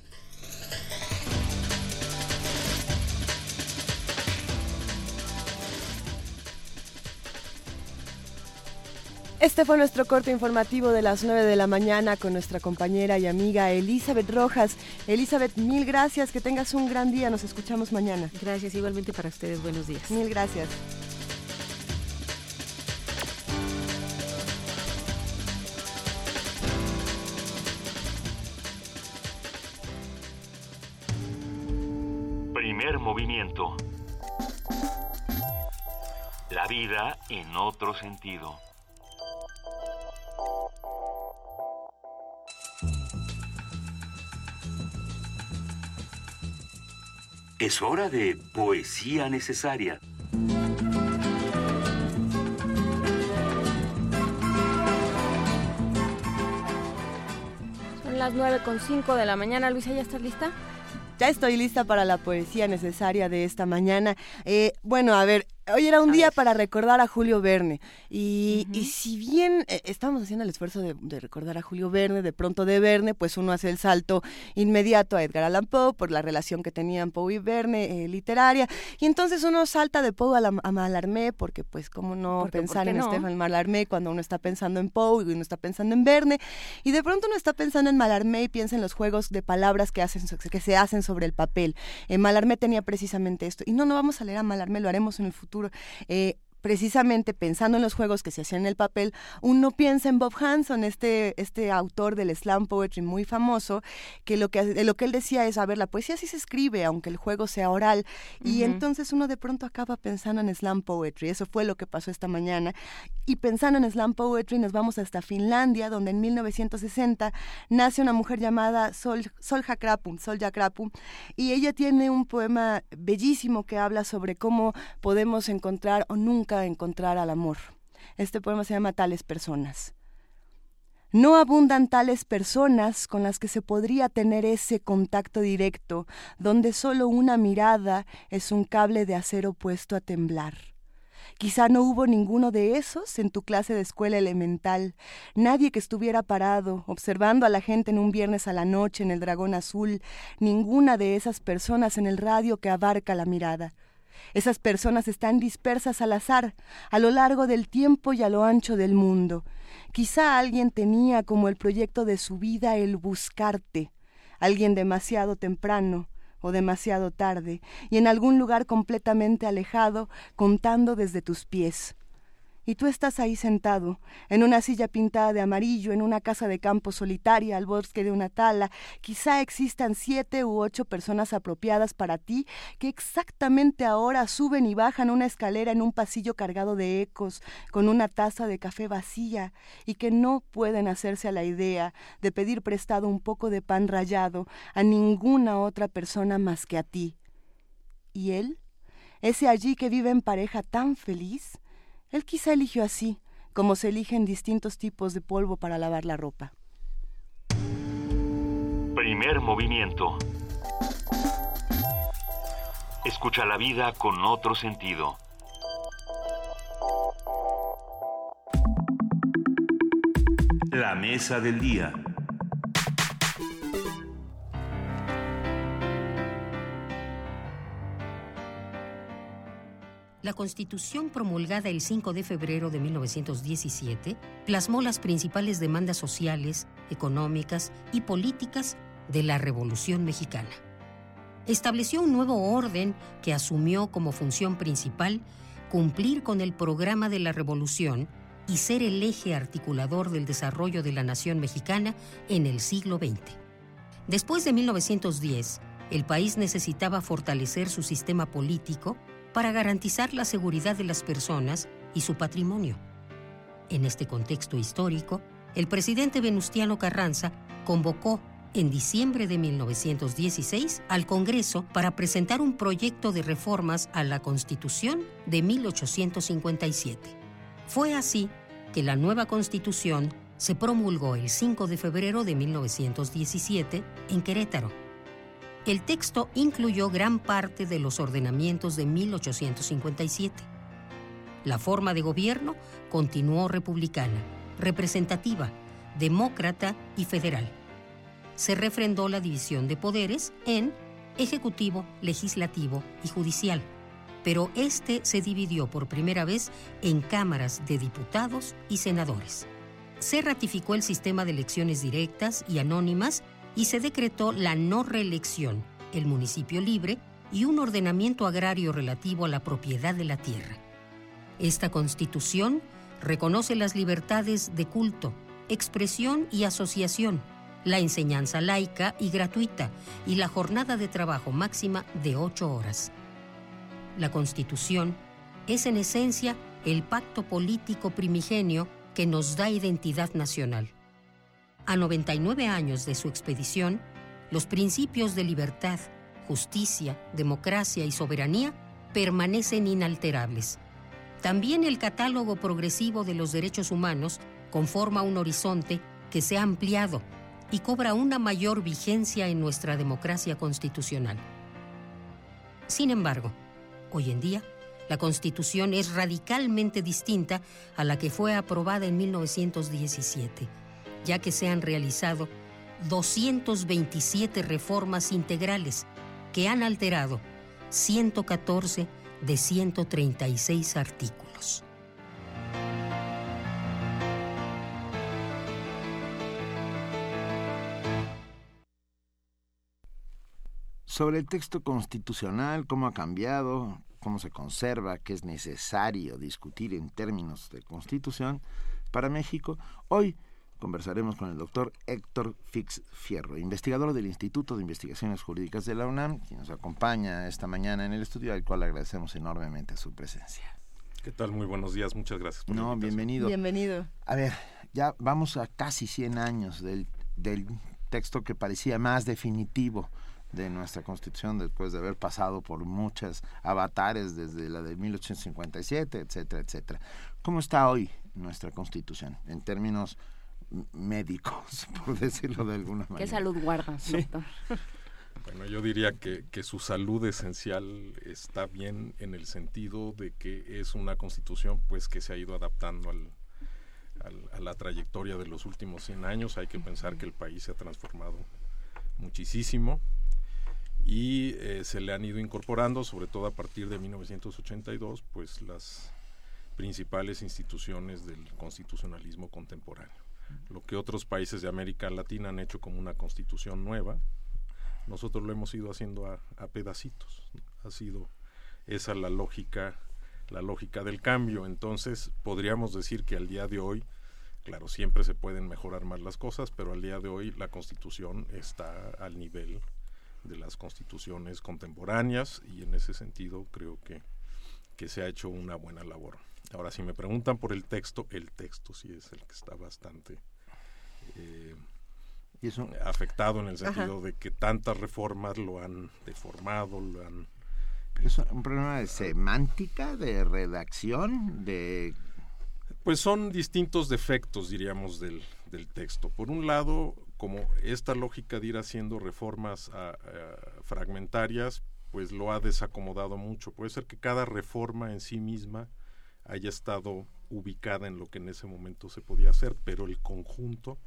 Este fue nuestro corte informativo de las 9 de la mañana con nuestra compañera y amiga Elizabeth Rojas. Elizabeth, mil gracias, que tengas un gran día, nos escuchamos mañana. Gracias, igualmente para ustedes, buenos días. Mil gracias. Primer movimiento. La vida en otro sentido. Es hora de poesía necesaria. Son las 9.5 de la mañana. Luisa, ¿ya estás lista? Ya estoy lista para la poesía necesaria de esta mañana. Eh, bueno, a ver, Hoy era un día para recordar a Julio Verne. Y, si bien eh, estamos haciendo el esfuerzo de, recordar a Julio Verne, de pronto de Verne, pues uno hace el salto inmediato a Edgar Allan Poe por la relación que tenían Poe y Verne eh, literaria. Y entonces uno salta de Poe a, la, Mallarmé, porque pues cómo no pensar en Stefan Mallarmé cuando uno está pensando en Poe y uno está pensando en Verne. Y de pronto uno está pensando en Mallarmé y piensa en los juegos de palabras que, hacen, que se hacen sobre el papel. Eh, Mallarmé tenía precisamente esto. Y no, no vamos a leer a Mallarmé, lo haremos en el futuro eh, precisamente pensando en los juegos que se hacían en el papel, uno piensa en Bob Hanson, este, este autor del slam poetry muy famoso, que lo que, lo que él decía es, a ver, la poesía sí se escribe, aunque el juego sea oral, y entonces uno de pronto acaba pensando en slam poetry, eso fue lo que pasó esta mañana, y pensando en slam poetry nos vamos hasta Finlandia, donde en 1960 nace una mujer llamada Sol, Sol Jakrapum, Sol Jakrapum, y ella tiene un poema bellísimo que habla sobre cómo podemos encontrar o encontrar al amor. Este poema se llama Tales personas. No abundan tales personas con las que se podría tener ese contacto directo, donde solo una mirada es un cable de acero puesto a temblar. Quizá no hubo ninguno de esos en tu clase de escuela elemental, nadie que estuviera parado, observando a la gente en un viernes a la noche en el dragón azul, ninguna de esas personas en el radio que abarca la mirada. Esas personas están dispersas al azar, a lo largo del tiempo y a lo ancho del mundo. Quizá alguien tenía como el proyecto de su vida el buscarte, alguien demasiado temprano o demasiado tarde, y en algún lugar completamente alejado, contando desde tus pies y tú estás ahí sentado, en una silla pintada de amarillo, en una casa de campo solitaria, al bosque de una tala. Quizá existan siete u ocho personas apropiadas para ti que exactamente ahora suben y bajan una escalera en un pasillo cargado de ecos, con una taza de café vacía, y que no pueden hacerse a la idea de pedir prestado un poco de pan rallado a ninguna otra persona más que a ti. ¿Y él? Ese allí que vive en pareja tan feliz, él quizá eligió así, como se eligen distintos tipos de polvo para lavar la ropa. Primer movimiento. Escucha la vida con otro sentido. La mesa del día. La Constitución promulgada el 5 de febrero de 1917 plasmó las principales demandas sociales, económicas y políticas de la Revolución Mexicana. Estableció un nuevo orden que asumió como función principal cumplir con el programa de la Revolución y ser el eje articulador del desarrollo de la nación mexicana en el siglo XX. Después de 1910, el país necesitaba fortalecer su sistema político para garantizar la seguridad de las personas y su patrimonio. En este contexto histórico, el presidente Venustiano Carranza convocó en diciembre de 1916 al Congreso para presentar un proyecto de reformas a la Constitución de 1857. Fue así que la nueva Constitución se promulgó el 5 de febrero de 1917 en Querétaro. El texto incluyó gran parte de los ordenamientos de 1857. La forma de gobierno continuó republicana, representativa, demócrata y federal. Se refrendó la división de poderes en ejecutivo, legislativo y judicial, pero este se dividió por primera vez en cámaras de diputados y senadores. Se ratificó el sistema de elecciones directas y anónimas y se decretó la no reelección, el municipio libre y un ordenamiento agrario relativo a la propiedad de la tierra. Esta constitución reconoce las libertades de culto, expresión y asociación, la enseñanza laica y gratuita y la jornada de trabajo máxima de ocho horas. La Constitución es en esencia el pacto político primigenio que nos da identidad nacional. A 99 años de su expedición, los principios de libertad, justicia, democracia y soberanía permanecen inalterables. También el catálogo progresivo de los derechos humanos conforma un horizonte que se ha ampliado y cobra una mayor vigencia en nuestra democracia constitucional. Sin embargo, hoy en día, la Constitución es radicalmente distinta a la que fue aprobada en 1917, ya que se han realizado 227 reformas integrales que han alterado 114 de 136 artículos. Sobre el texto constitucional, cómo ha cambiado, cómo se conserva, qué es necesario discutir en términos de constitución para México, hoy conversaremos con el doctor Héctor Fix Fierro, investigador del Instituto de Investigaciones Jurídicas de la UNAM, quien nos acompaña esta mañana en el estudio, al cual agradecemos enormemente su presencia. ¿Qué tal? Muy buenos días, muchas gracias por No, bienvenido. Bienvenido. A ver, ya vamos a casi 100 años del, del texto que parecía más definitivo de nuestra constitución después de haber pasado por muchas avatares desde la de 1857, etcétera, etcétera. ¿Cómo está hoy nuestra constitución en términos médicos, (laughs) por decirlo de alguna manera? ¿Qué salud guarda, doctor? (laughs) Bueno, yo diría que, que, su salud esencial está bien en el sentido de que es una constitución pues que se ha ido adaptando al, al, a la trayectoria de los últimos 100 años. Hay que pensar que el país se ha transformado muchísimo y eh, se le han ido incorporando, sobre todo a partir de 1982, pues las principales instituciones del constitucionalismo contemporáneo. Lo que otros países de América Latina han hecho como una constitución nueva, nosotros lo hemos ido haciendo a, pedacitos. Ha sido esa la lógica, la lógica del cambio. Entonces podríamos decir que al día de hoy, claro, siempre se pueden mejorar más las cosas, pero al día de hoy la constitución está al nivel de las constituciones contemporáneas y en ese sentido creo que, que se ha hecho una buena labor. Ahora, si me preguntan por el texto, el texto sí es el que está bastante eh, ¿Y eso? afectado en el sentido Ajá. de que tantas reformas lo han deformado, lo han... ¿Es un problema de semántica, de redacción, de...? Pues son distintos defectos, diríamos, del, del texto. Por un lado, como esta lógica de ir haciendo reformas a, a, fragmentarias, pues lo ha desacomodado mucho. Puede ser que cada reforma en sí misma haya estado ubicada en lo que en ese momento se podía hacer, pero el conjunto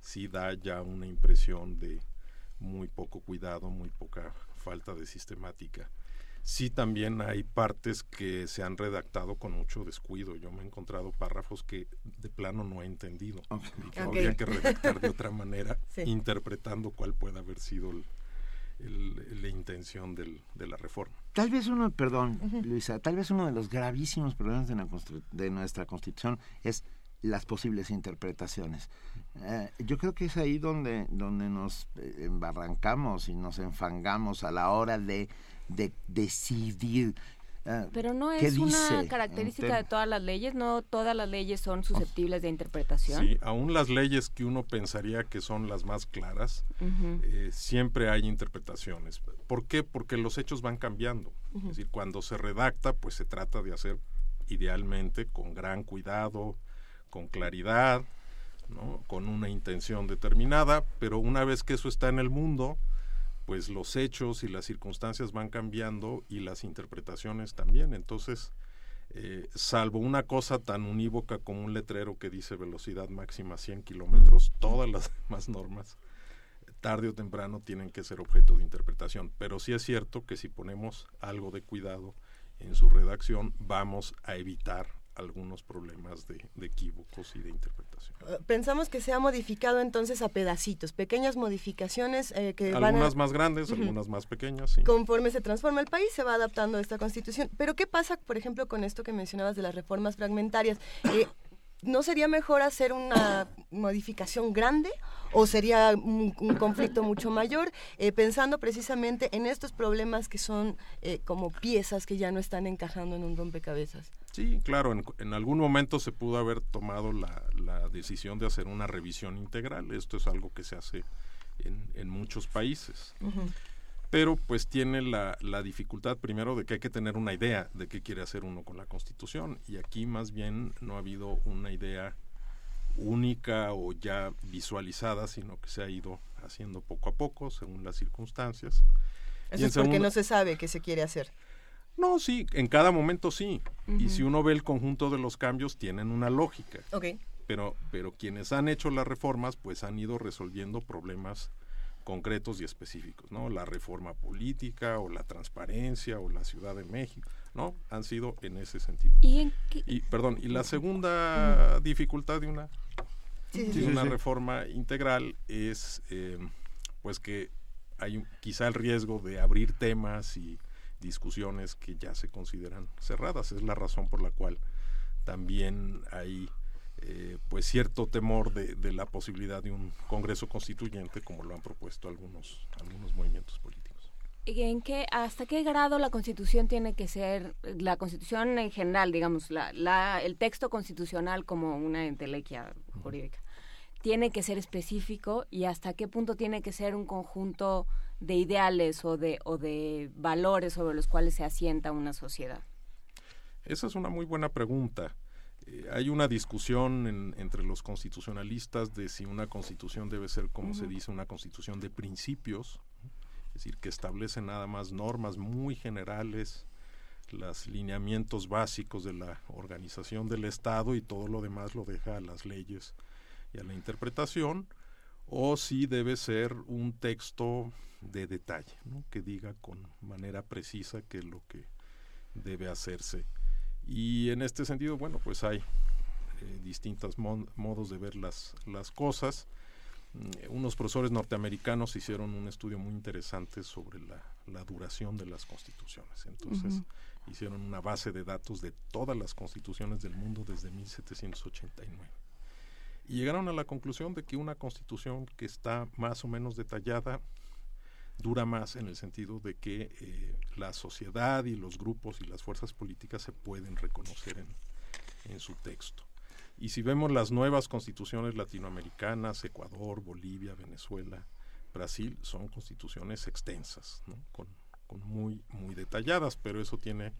sí da ya una impresión de muy poco cuidado, muy poca falta de sistemática. Sí también hay partes que se han redactado con mucho descuido. Yo me he encontrado párrafos que de plano no he entendido okay. y que okay. habría que redactar de otra manera, sí. interpretando cuál puede haber sido el, el, la intención del, de la reforma. Tal vez uno, perdón, uh -huh. Luisa, tal vez uno de los gravísimos problemas de, la de nuestra Constitución es las posibles interpretaciones. Eh, yo creo que es ahí donde, donde nos embarrancamos y nos enfangamos a la hora de, de decidir. Uh, Pero no es una característica de todas las leyes, no todas las leyes son susceptibles de interpretación. Sí, aún las leyes que uno pensaría que son las más claras, uh -huh. eh, siempre hay interpretaciones. ¿Por qué? Porque los hechos van cambiando. Uh -huh. Es decir, cuando se redacta, pues se trata de hacer idealmente con gran cuidado, con claridad, ¿no? con una intención determinada, pero una vez que eso está en el mundo, pues los hechos y las circunstancias van cambiando y las interpretaciones también. Entonces, eh, salvo una cosa tan unívoca como un letrero que dice velocidad máxima 100 kilómetros, todas las (laughs) demás normas, tarde o temprano, tienen que ser objeto de interpretación. Pero sí es cierto que si ponemos algo de cuidado en su redacción, vamos a evitar algunos problemas de, equívocos y de interpretación. Eh, pensamos que se ha modificado entonces a pedacitos, pequeñas modificaciones eh, que algunas van a... más grandes, algunas más pequeñas. Sí. Conforme se transforma el país, se va adaptando a esta constitución. Pero ¿qué pasa, por ejemplo, con esto que mencionabas de las reformas fragmentarias? Eh, ¿No sería mejor hacer una modificación grande o sería un, conflicto mucho mayor? Eh, pensando precisamente en estos problemas que son eh, como piezas que ya no están encajando en un rompecabezas. Sí, claro, en, algún momento se pudo haber tomado la, decisión de hacer una revisión integral. Esto es algo que se hace en, muchos países pero pues tiene la, la, dificultad primero de que hay que tener una idea de qué quiere hacer uno con la Constitución y aquí más bien no ha habido una idea única o ya visualizada, sino que se ha ido haciendo poco a poco según las circunstancias. Eso es porque no se sabe qué se quiere hacer. No, sí, en cada momento sí. Y si uno ve el conjunto de los cambios, tienen una lógica. Okay. Pero, pero quienes han hecho las reformas, pues han ido resolviendo problemas concretos y específicos, ¿no? La reforma política o la transparencia o la Ciudad de México, ¿no? Han sido en ese sentido. ¿Y, perdón, y la segunda dificultad de una, una reforma integral es eh, pues que hay quizá el riesgo de abrir temas y discusiones que ya se consideran cerradas. Es la razón por la cual también hay eh, pues cierto temor de, de, la posibilidad de un Congreso constituyente como lo han propuesto algunos, algunos movimientos políticos. ¿En qué, ¿Hasta qué grado la Constitución tiene que ser, la Constitución en general, digamos, la, la, el texto constitucional como una entelequia jurídica, tiene que ser específico y hasta qué punto tiene que ser un conjunto de ideales o de, o de valores sobre los cuales se asienta una sociedad? Esa es una muy buena pregunta. Eh, hay una discusión entre los constitucionalistas de si una constitución debe ser, como se dice, una constitución de principios, es decir, que establece nada más normas muy generales, los lineamientos básicos de la organización del Estado y todo lo demás lo deja a las leyes y a la interpretación, o si debe ser un texto de detalle, que diga con manera precisa qué es lo que debe hacerse y en este sentido, bueno, pues hay eh, distintos modos de ver las, las cosas. Mm, unos profesores norteamericanos hicieron un estudio muy interesante sobre la, la duración de las constituciones. Entonces, hicieron una base de datos de todas las constituciones del mundo desde 1789. Y llegaron a la conclusión de que una constitución que está más o menos detallada dura más en el sentido de que eh, la sociedad y los grupos y las fuerzas políticas se pueden reconocer en, en su texto. Y si vemos las nuevas constituciones latinoamericanas, Ecuador, Bolivia, Venezuela, Brasil, son constituciones extensas, ¿no? con, con muy, muy detalladas, pero eso tiene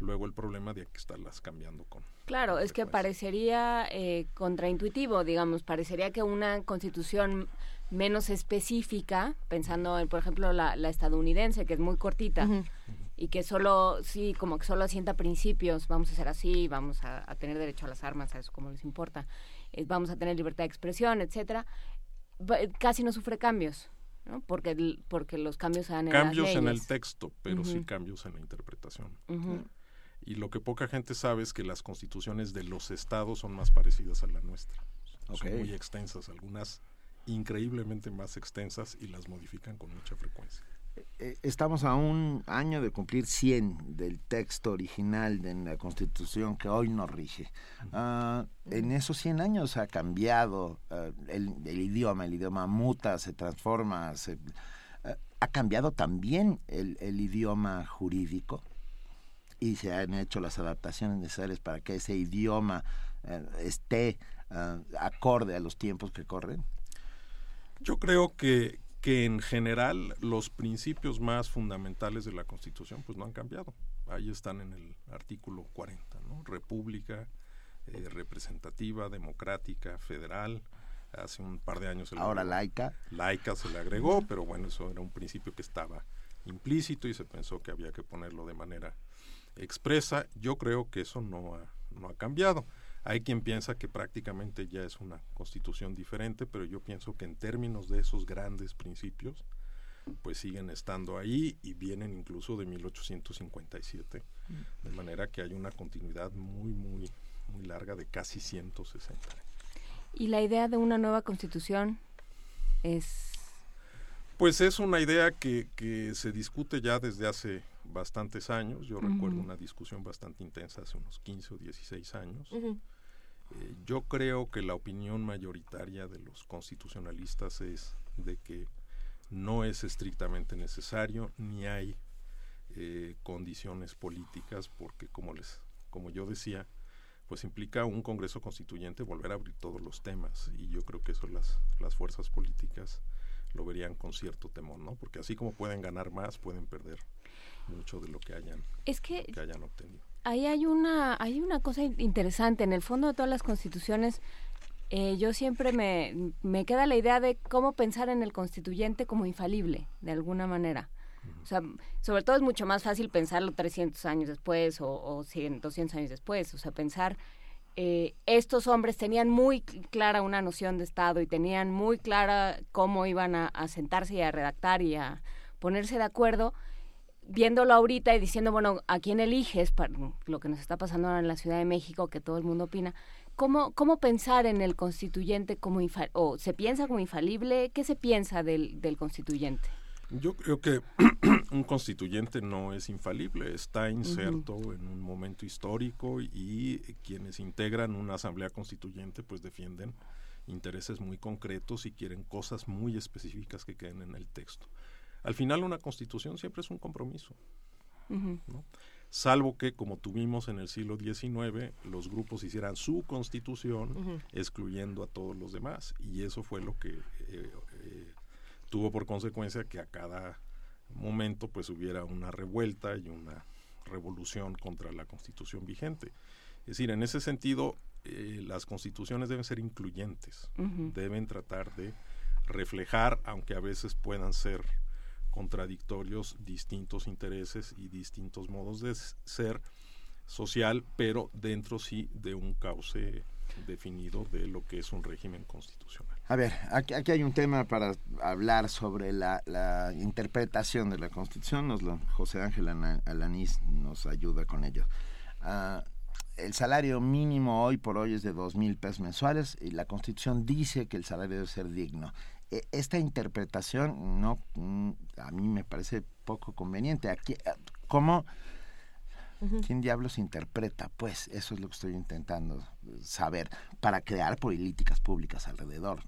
luego el problema de que estarlas cambiando con. Claro, es que parecería eh, contraintuitivo, digamos, parecería que una constitución menos específica, pensando en, por ejemplo, la, estadounidense, que es muy cortita. Y que solo, sí, como que solo asienta principios, vamos a ser así, vamos a, tener derecho a las armas, a eso como les importa, eh, vamos a tener libertad de expresión, etcétera, casi no sufre cambios. ¿no? Porque, porque los cambios se dan en Cambios en el texto, pero sí cambios en la interpretación. Y lo que poca gente sabe es que las constituciones de los estados son más parecidas a la nuestra. Son muy extensas, algunas increíblemente más extensas y las modifican con mucha frecuencia. Eh, eh, estamos a un año de cumplir 100 del texto original de la Constitución que hoy nos rige. Ah, en esos 100 años ha cambiado ah, el, idioma, el idioma muta, se transforma, se, ah, ha cambiado también el, el, idioma jurídico y se han hecho las adaptaciones necesarias para que ese idioma eh, esté acorde a los tiempos que corren. Yo creo que, que en general los principios más fundamentales de la Constitución pues no han cambiado. Ahí están en el artículo 40, ¿no? República, eh, representativa, democrática, federal, hace un par de años. Ahora laica. Laica se le agregó, pero bueno, eso era un principio que estaba implícito y se pensó que había que ponerlo de manera expresa. Yo creo que eso no ha, no ha cambiado. Hay quien piensa que prácticamente ya es una constitución diferente, pero yo pienso que en términos de esos grandes principios, pues siguen estando ahí y vienen incluso de 1857, mm. de manera que hay una continuidad muy, muy, muy larga de casi 160 años. ¿Y la idea de una nueva constitución es...? Pues es una idea que, que se discute ya desde hace bastantes años. Yo recuerdo una discusión bastante intensa hace unos 15 o 16 años. Eh, yo creo que la opinión mayoritaria de los constitucionalistas es de que no es estrictamente necesario ni hay eh, condiciones políticas porque como les como yo decía pues implica un Congreso Constituyente volver a abrir todos los temas y yo creo que eso las, las fuerzas políticas lo verían con cierto temor, ¿no? Porque así como pueden ganar más, pueden perder mucho de lo que hayan, es que, que hayan obtenido. Ahí hay una, hay una cosa interesante. En el fondo de todas las constituciones, eh, yo siempre me, me queda la idea de cómo pensar en el constituyente como infalible, de alguna manera. O sea, sobre todo es mucho más fácil pensarlo 300 años después o, o 100, 200 años después. O sea, pensar, eh, estos hombres tenían muy clara una noción de Estado y tenían muy clara cómo iban a, a sentarse y a redactar y a ponerse de acuerdo viéndolo ahorita y diciendo, bueno, ¿a quién eliges? Para lo que nos está pasando ahora en la Ciudad de México, que todo el mundo opina. ¿Cómo, cómo pensar en el constituyente como infalible? ¿O se piensa como infalible? ¿Qué se piensa del, del constituyente? Yo creo que (clears throat) un constituyente no es infalible, está inserto en un momento histórico y quienes integran una asamblea constituyente pues defienden intereses muy concretos y quieren cosas muy específicas que queden en el texto. Al final una constitución siempre es un compromiso. Salvo que, como tuvimos en el siglo XIX, los grupos hicieran su constitución excluyendo a todos los demás. Y eso fue lo que eh, eh, tuvo por consecuencia que a cada momento pues hubiera una revuelta y una revolución contra la constitución vigente. Es decir, en ese sentido, eh, las constituciones deben ser incluyentes, deben tratar de reflejar, aunque a veces puedan ser contradictorios distintos intereses y distintos modos de ser social, pero dentro sí de un cauce definido de lo que es un régimen constitucional. A ver, aquí, aquí hay un tema para hablar sobre la, interpretación de la Constitución. Nos lo, José Ángel Alanís nos ayuda con ello. Ah, el salario mínimo hoy por hoy es de dos mil pesos mensuales y la Constitución dice que el salario debe ser digno. E, esta interpretación no mm, a mí me parece poco conveniente. Aquí, eh, ¿Cómo? ¿Quién diablos interpreta? Pues eso es lo que estoy intentando saber para crear políticas públicas alrededor.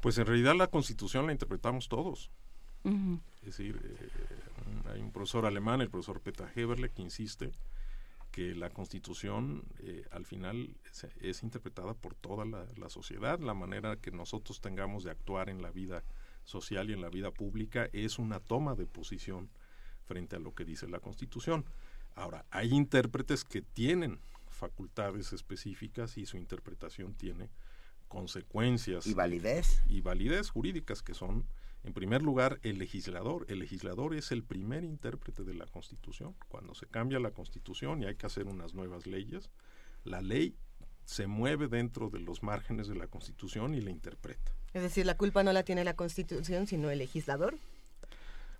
Pues en realidad la constitución la interpretamos todos. Es decir, eh, hay un profesor alemán, el profesor Peter Heberle, que insiste que la constitución eh, al final es, interpretada por toda la, sociedad, la manera que nosotros tengamos de actuar en la vida social y en la vida pública es una toma de posición frente a lo que dice la constitución. Ahora, hay intérpretes que tienen facultades específicas y su interpretación tiene consecuencias. ¿Y validez? Y validez jurídicas que son en primer lugar, el legislador. El legislador es el primer intérprete de la Constitución. Cuando se cambia la Constitución y hay que hacer unas nuevas leyes, la ley se mueve dentro de los márgenes de la Constitución y la interpreta. Es decir, la culpa no la tiene la Constitución, sino el legislador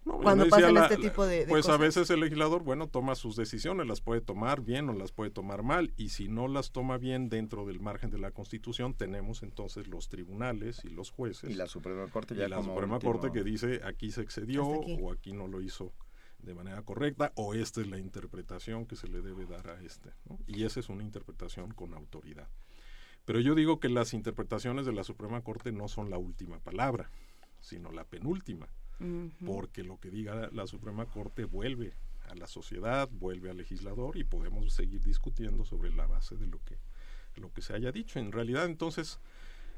cuando pasan este tipo de, pues a veces el legislador bueno toma sus decisiones las puede tomar bien o las puede tomar mal y si no las toma bien dentro del margen de la constitución tenemos entonces los tribunales y los jueces y la suprema corte ya y la suprema corte que dice aquí se excedió o aquí no lo hizo de manera correcta o esta es la interpretación que se le debe dar a este y esa es una interpretación con autoridad. Pero yo digo que las interpretaciones de la suprema corte no son la última palabra sino la penúltima porque lo que diga la Suprema Corte vuelve a la sociedad, vuelve al legislador y podemos seguir discutiendo sobre la base de lo que, lo que se haya dicho. En realidad, entonces,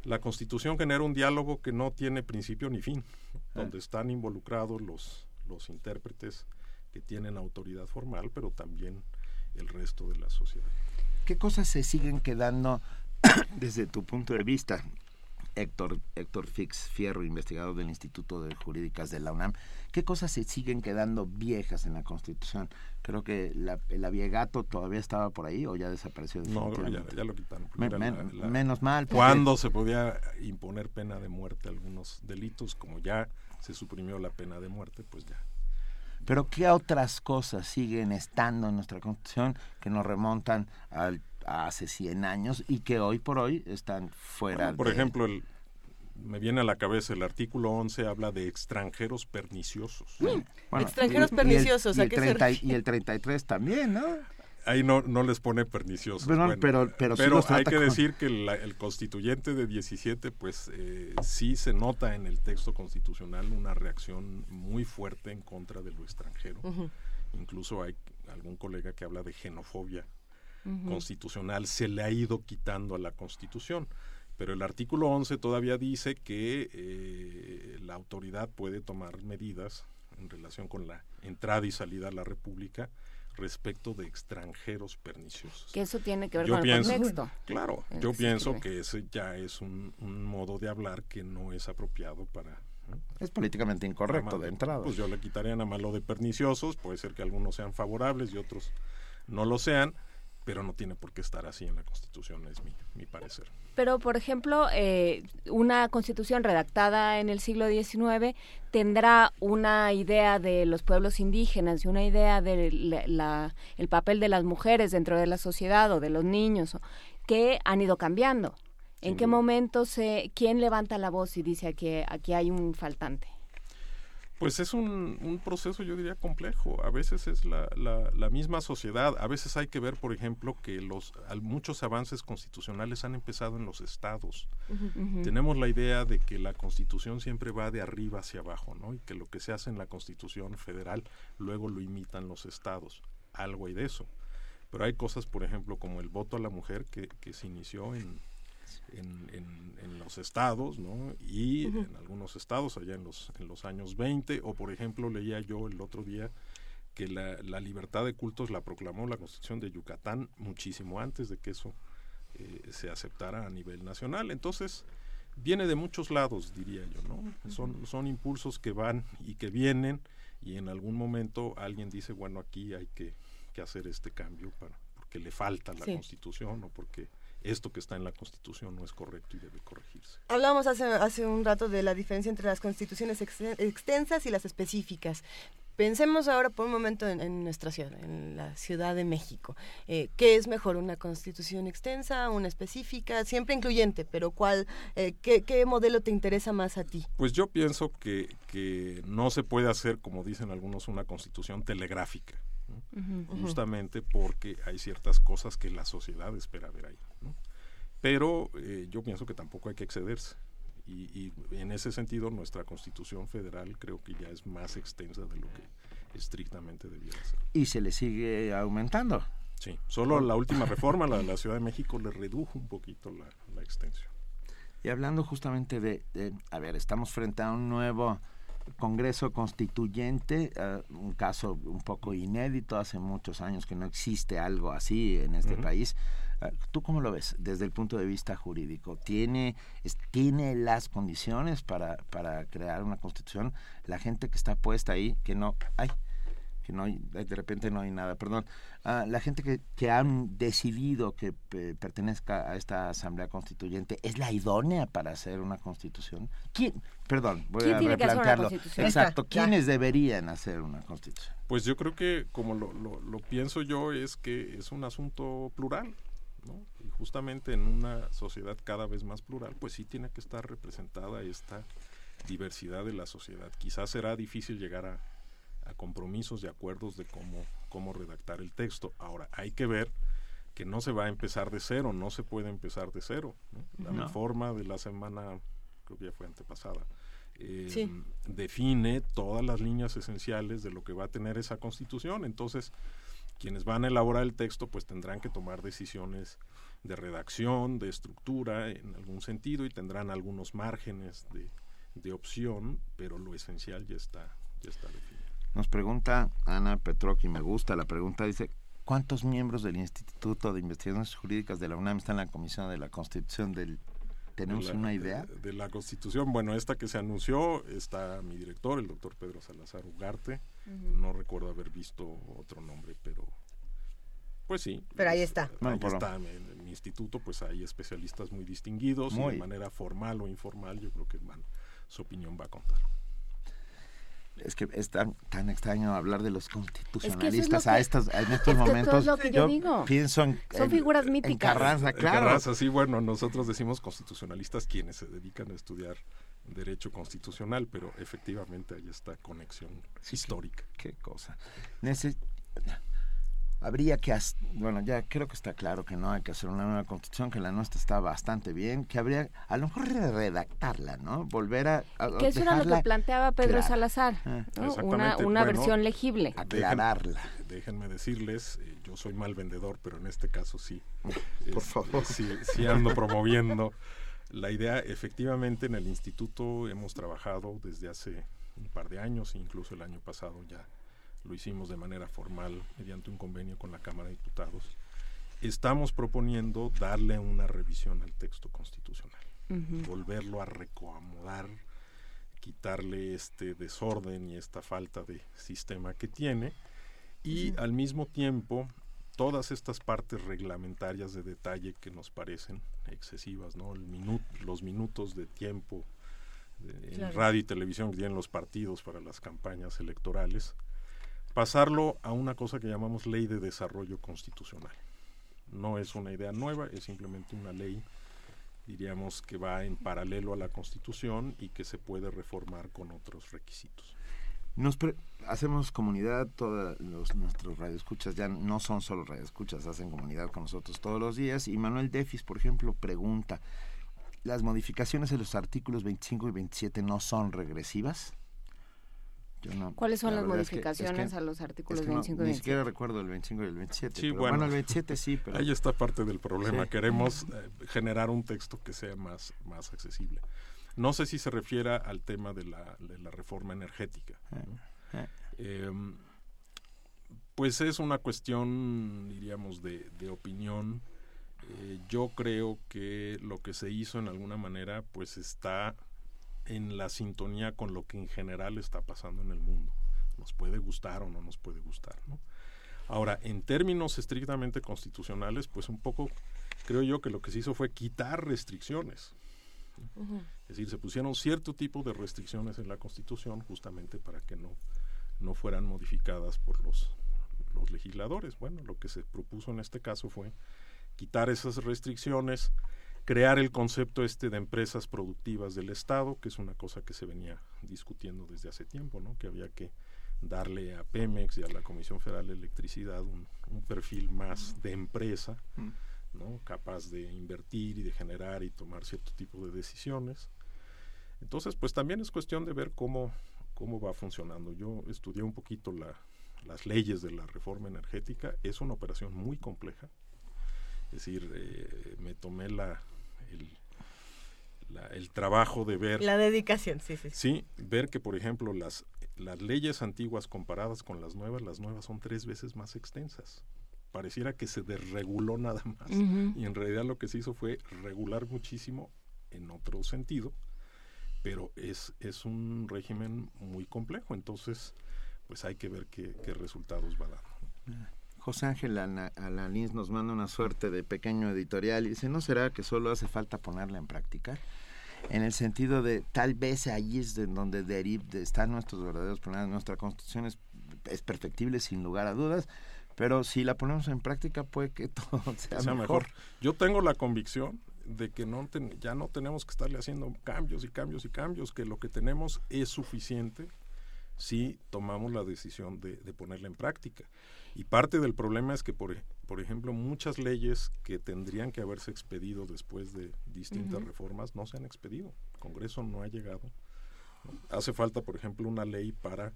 la Constitución genera un diálogo que no tiene principio ni fin, ah. donde están involucrados los, los intérpretes que tienen autoridad formal, pero también el resto de la sociedad. ¿Qué cosas se siguen quedando (coughs) desde tu punto de vista Héctor, Héctor Fix Fierro, investigador del Instituto de Jurídicas de la UNAM. ¿Qué cosas se siguen quedando viejas en la Constitución? Creo que la, el aviegato todavía estaba por ahí o ya desapareció. No, ya, ya, lo quitaron. menos mal. Cuando se podía imponer pena de muerte a algunos delitos, como ya se suprimió la pena de muerte, pues ya. Pero ¿qué otras cosas siguen estando en nuestra Constitución que nos remontan al hace 100 años y que hoy por hoy están fuera por ejemplo, el, me viene a la cabeza el artículo 11 habla de extranjeros perniciosos. Mm, extranjeros perniciosos, y el, y el 33 también, ¿no? Ahí no, no les pone perniciosos. pero, pero, hay que decir que el constituyente de 17, pues eh, sí se nota en el texto constitucional una reacción muy fuerte en contra de lo extranjero. Incluso hay algún colega que habla de constitucional se le ha ido quitando a la Constitución. Pero el artículo 11 todavía dice que eh, la autoridad puede tomar medidas en relación con la entrada y salida a la República respecto de extranjeros perniciosos. Que eso tiene que ver con el contexto. Claro, yo pienso que ese ya es un, modo de hablar que no es apropiado para... Es políticamente incorrecto de entrada. Pues yo le quitaría nada más lo de perniciosos, puede ser que algunos sean favorables y otros no lo sean, pero no tiene por qué estar así en la Constitución, es mi, parecer. Pero, por ejemplo, eh, una Constitución redactada en el siglo XIX tendrá una idea de los pueblos indígenas y una idea del el papel de las mujeres dentro de la sociedad o de los niños que han ido cambiando. ¿En qué momento se, quién levanta la voz y dice que aquí hay un faltante? Pues es un, proceso, yo diría, complejo. A veces es la, la, misma sociedad. A veces hay que ver, por ejemplo, que los muchos avances constitucionales han empezado en los estados. Tenemos la idea de que la constitución siempre va de arriba hacia abajo, ¿no? Y que lo que se hace en la constitución federal luego lo imitan los estados. Algo hay de eso. Pero hay cosas, por ejemplo, como el voto a la mujer que, que se inició en, en, los estados, ¿no? Y en algunos estados, allá en los, en los años 20, o por ejemplo, leía yo el otro día que la, la libertad de cultos la proclamó la Constitución de Yucatán muchísimo antes de que eso eh, se aceptara a nivel nacional. Entonces, viene de muchos lados, diría yo, ¿no? Son, son impulsos que van y que vienen y en algún momento alguien dice, bueno, aquí hay que, que hacer este cambio para, porque le falta la Constitución o porque esto que está en la Constitución no es correcto y debe corregirse. Hablábamos hace, hace un rato de la diferencia entre las constituciones extensas y las específicas. Pensemos ahora por un momento en, nuestra ciudad, en la Ciudad de México. Eh, ¿Qué es mejor, una constitución extensa, una específica, siempre incluyente, pero cuál, eh, qué, modelo te interesa más a ti? Pues yo pienso que, que no se puede hacer, como dicen algunos, una constitución telegráfica justamente porque hay ciertas cosas que la sociedad espera ver ahí. Pero eh, yo pienso que tampoco hay que excederse. Y, en ese sentido nuestra constitución federal creo que ya es más extensa de lo que estrictamente debiera ser. Y se le sigue aumentando. Sí, solo la última reforma, la de la (laughs) Ciudad de México, le redujo un poquito la, extensión. Y hablando justamente de, a ver, estamos frente a un nuevo Congreso Constituyente, eh, un caso un poco inédito, hace muchos años que no existe algo así en este país. Eh, ¿Tú cómo lo ves desde el punto de vista jurídico? ¿Tiene, ¿tiene las condiciones para, para crear una constitución? La gente que está puesta ahí, que no... hay que no hay, de repente no hay nada, perdón, ah, la gente que, que han decidido que pertenezca a esta asamblea constituyente es la idónea para hacer una constitución. ¿Quién? Perdón, voy a replantearlo. Exacto, ¿quiénes deberían hacer una constitución? Pues yo creo que como lo, lo, lo pienso yo es que es un asunto plural. ¿No? Y justamente en una sociedad cada vez más plural, pues sí tiene que estar representada esta diversidad de la sociedad. Quizás será difícil llegar a, a compromisos y acuerdos de cómo, cómo redactar el texto. Ahora, hay que ver que no se va a empezar de cero, no se puede empezar de cero. La reforma de la semana, creo que ya fue antepasada, eh, define todas las líneas esenciales de lo que va a tener esa constitución. Entonces, quienes van a elaborar el texto, pues tendrán que tomar decisiones de redacción, de estructura, en algún sentido, y tendrán algunos márgenes de, de opción, pero lo esencial ya está, ya está definido. Nos pregunta Ana Petroc, y me gusta la pregunta, dice, ¿cuántos miembros del Instituto de Investigaciones Jurídicas de la UNAM están en la Comisión de la Constitución del ¿Tenemos una idea? De, la Constitución. Bueno, esta que se anunció está mi director, el doctor Pedro Salazar Ugarte. No recuerdo haber visto otro nombre, pero pues sí. Pero ahí está. Ahí está. En, mi instituto, pues hay especialistas muy distinguidos y de manera formal o informal, yo creo que su opinión va a contar es que es tan, extraño hablar de los constitucionalistas a estas en (laughs) estos momentos. yo, pienso en son figuras míticas. En Carranza, claro. Carranza, sí, bueno, nosotros decimos constitucionalistas quienes se dedican a estudiar derecho constitucional, pero efectivamente hay esta conexión histórica. Qué, qué cosa habría que, bueno, ya creo que está claro que no hay que hacer una nueva constitución, que la nuestra está bastante bien, que habría a lo mejor redactarla, ¿no? Volver a... que eso era lo que planteaba Pedro Salazar, ah. una, una versión legible. Aclararla. déjenme decirles, eh, yo soy mal vendedor, pero en este caso sí. Por favor. Sí, sí ando promoviendo (laughs) la idea. Efectivamente, en el instituto hemos trabajado desde hace un par de años, incluso el año pasado ya lo hicimos de manera formal mediante un convenio con la Cámara de Diputados, estamos proponiendo darle una revisión al texto constitucional, volverlo a recomodar, quitarle este desorden y esta falta de sistema que tiene y al mismo tiempo todas estas partes reglamentarias de detalle que nos parecen excesivas, ¿no? El los minutos de tiempo en radio y televisión que tienen los partidos para las campañas electorales, pasarlo a una cosa que llamamos ley de desarrollo constitucional. No es una idea nueva, es simplemente una ley, diríamos, que va en paralelo a la Constitución y que se puede reformar con otros requisitos. Nos hacemos comunidad, todos nuestros radioescuchas ya no son solo radioescuchas, hacen comunidad con nosotros todos los días. Y Manuel Defis, por ejemplo, pregunta, ¿las modificaciones de los artículos 25 y 27 no son regresivas? ¿Cuáles son las modificaciones a los artículos 25 y 27? Ni siquiera recuerdo el 25 y el 27. Sí, bueno, el 27 sí, pero... (laughs) Ahí está parte del problema. Queremos eh, generar un texto que sea más, más accesible. No sé si se refiere al tema de la, de la reforma energética. Eh, eh. Em, pues es una cuestión, diríamos, de, de opinión. yo creo que lo que se hizo en alguna manera, pues está en la sintonía con lo que en general está pasando en el mundo. Nos puede gustar o no nos puede gustar, ¿no? Ahora, en términos estrictamente constitucionales, pues un poco creo yo que lo que se hizo fue quitar restricciones. Es decir, se pusieron cierto tipo de restricciones en la Constitución justamente para que no, no fueran modificadas por los, los legisladores. Bueno, lo que se propuso en este caso fue quitar esas restricciones, crear el concepto este de empresas productivas del Estado, que es una cosa que se venía discutiendo desde hace tiempo, ¿no? que había que darle a Pemex y a la Comisión Federal de Electricidad un, perfil más de empresa, ¿no? capaz de invertir y de generar y tomar cierto tipo de decisiones. Entonces, pues también es cuestión de ver cómo, cómo va funcionando. Yo estudié un poquito la, las leyes de la reforma energética, es una operación muy compleja. Es decir, eh, me tomé la, el, trabajo de ver... La dedicación, sí, sí. Sí, ver que, por ejemplo, las, las leyes antiguas comparadas con las nuevas, las nuevas son tres veces más extensas. Pareciera que se desreguló nada más. Y en realidad lo que se hizo fue regular muchísimo en otro sentido, pero es, es un régimen muy complejo, entonces pues hay que ver qué, qué resultados va dar. Ah. José Ángel Alanís nos manda una suerte de pequeño editorial y dice, ¿no será que solo hace falta ponerla en práctica? En el sentido de, tal vez ahí es de donde deriv, están nuestros verdaderos problemas. Nuestra constitución es, perfectible sin lugar a dudas, pero si la ponemos en práctica puede que (laughs) todo sea, mejor. Yo tengo la convicción de que no ya no tenemos que estarle haciendo cambios y cambios y cambios, que lo que tenemos es suficiente si tomamos la decisión de, de ponerla en práctica. Y parte del problema es que, por, por ejemplo, muchas leyes que tendrían que haberse expedido después de distintas reformas no se han expedido. El Congreso no ha llegado. Hace falta, por ejemplo, una ley para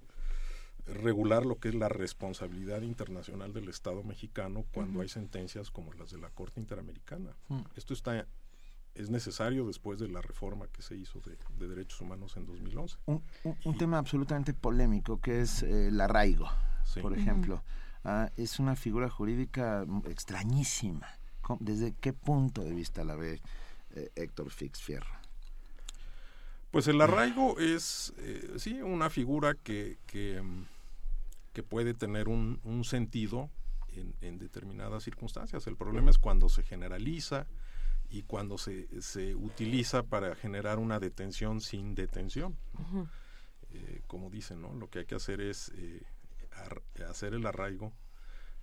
regular lo que es la responsabilidad internacional del Estado mexicano cuando hay sentencias como las de la Corte Interamericana. Mm. Esto está es necesario después de la reforma que se hizo de, derechos humanos en 2011. Un, un, tema absolutamente polémico que es eh, el arraigo, por ejemplo. Ah, es una figura jurídica extrañísima. ¿Desde qué punto de vista la ve? eh, Héctor Fix Fierro? Pues el arraigo es, eh, sí, una figura que, que, mm, que puede tener un, un sentido en, en, determinadas circunstancias. El problema es cuando se generaliza y cuando se, se utiliza para generar una detención sin detención. eh, como dicen, ¿no? Lo que hay que hacer es eh, hacer el arraigo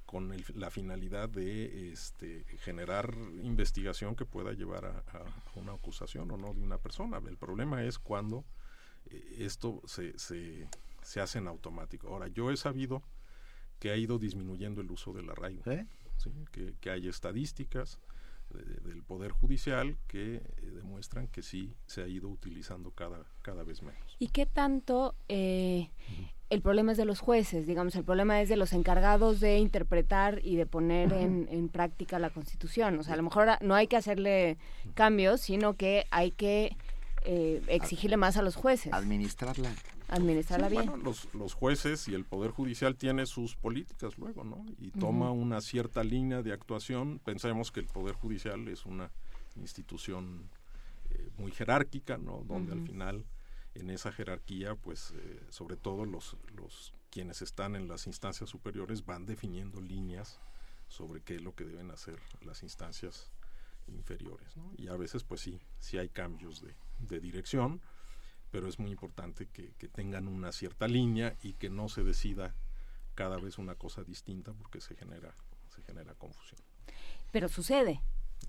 con el, la finalidad de este, generar investigación que pueda llevar a, a, una acusación o no de una persona. El problema es cuando eh, esto se, se, se, hace en automático. Ahora, yo he sabido que ha ido disminuyendo el uso del arraigo, ¿Eh? ¿sí? que, que, hay estadísticas de, del Poder Judicial que eh, demuestran que sí se ha ido utilizando cada, cada vez menos. ¿Y qué tanto eh, el problema es de los jueces, digamos, el problema es de los encargados de interpretar y de poner en, en, práctica la Constitución. O sea, a lo mejor no hay que hacerle cambios, sino que hay que eh, exigirle más a los jueces. Administrarla. Administrarla sí, bien. Bueno, los, los, jueces y el Poder Judicial tiene sus políticas luego, ¿no? Y toma uh -huh. una cierta línea de actuación. Pensemos que el Poder Judicial es una institución eh, muy jerárquica, ¿no? Donde uh -huh. al final en esa jerarquía, pues eh, sobre todo los, los quienes están en las instancias superiores van definiendo líneas sobre qué es lo que deben hacer las instancias inferiores. ¿no? Y a veces, pues sí, sí hay cambios de, de dirección, pero es muy importante que, que, tengan una cierta línea y que no se decida cada vez una cosa distinta porque se genera, se genera confusión. Pero sucede.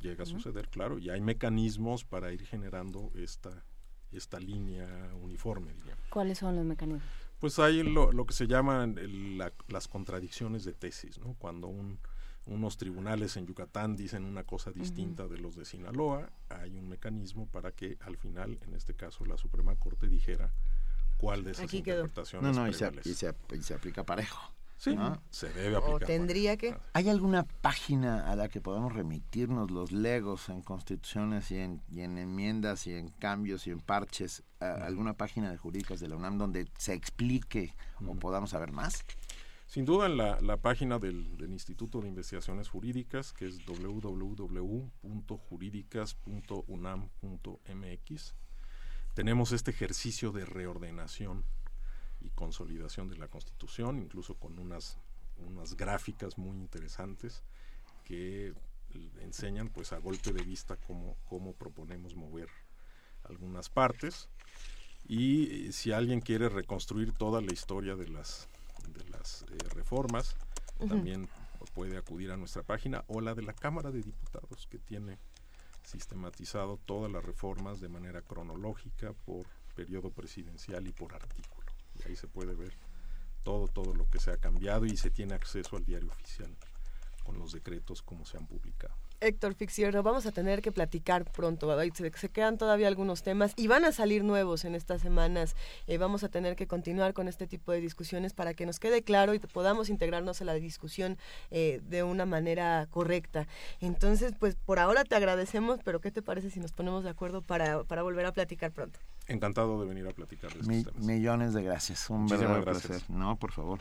Llega a suceder, claro, y hay mecanismos para ir generando esta esta línea uniforme. Digamos. ¿Cuáles son los mecanismos? Pues hay lo, lo que se llaman el, la, las contradicciones de tesis, ¿no? Cuando un, unos tribunales en Yucatán dicen una cosa distinta uh -huh. de los de Sinaloa, hay un mecanismo para que al final, en este caso, la Suprema Corte dijera cuál de esas Aquí interpretaciones no, no, y se, y, se, y se, aplica parejo. Sí, ¿no? se debe aplicar. O tendría que. ¿Hay alguna página a la que podamos remitirnos los legos en constituciones y en, y en enmiendas y en cambios y en parches? Uh, ¿Alguna página de jurídicas de la UNAM donde se explique uh -huh. o podamos saber más? Sin duda en la, la página del, del, Instituto de Investigaciones Jurídicas, que es www.jurídicas.unam.mx, tenemos este ejercicio de reordenación y consolidación de la Constitución, incluso con unas, unas gráficas muy interesantes que enseñan pues a golpe de vista cómo, cómo proponemos mover algunas partes. Y si alguien quiere reconstruir toda la historia de las, de las eh, reformas, uh -huh. también puede acudir a nuestra página o la de la Cámara de Diputados que tiene sistematizado todas las reformas de manera cronológica por periodo presidencial y por artículo y ahí se puede ver todo todo lo que se ha cambiado y se tiene acceso al diario oficial con los decretos como se han publicado. Héctor Fixierro, vamos a tener que platicar pronto, se, se, quedan todavía algunos temas y van a salir nuevos en estas semanas. Eh, vamos a tener que continuar con este tipo de discusiones para que nos quede claro y podamos integrarnos a la discusión eh, de una manera correcta. Entonces, pues por ahora te agradecemos, pero ¿qué te parece si nos ponemos de acuerdo para, para volver a platicar pronto? Encantado de venir a platicar de Mi, temas. Millones de gracias, un verdadero placer. No, por favor.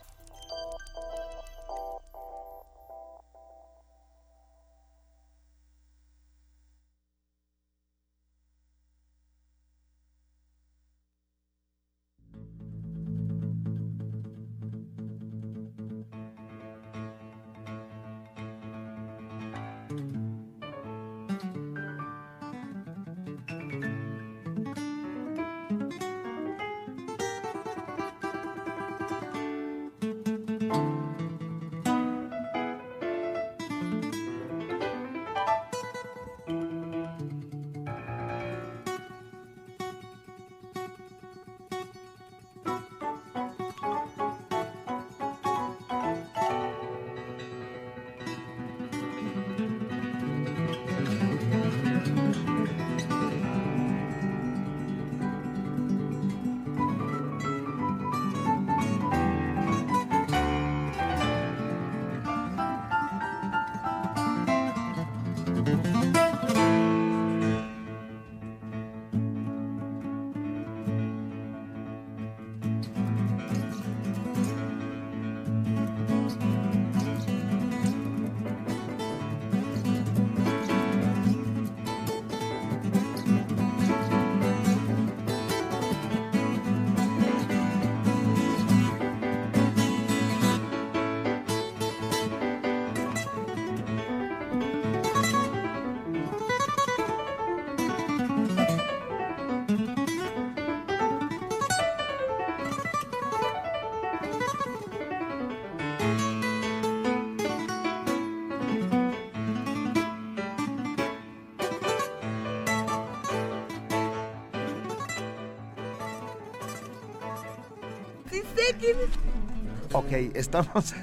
Ok, estamos.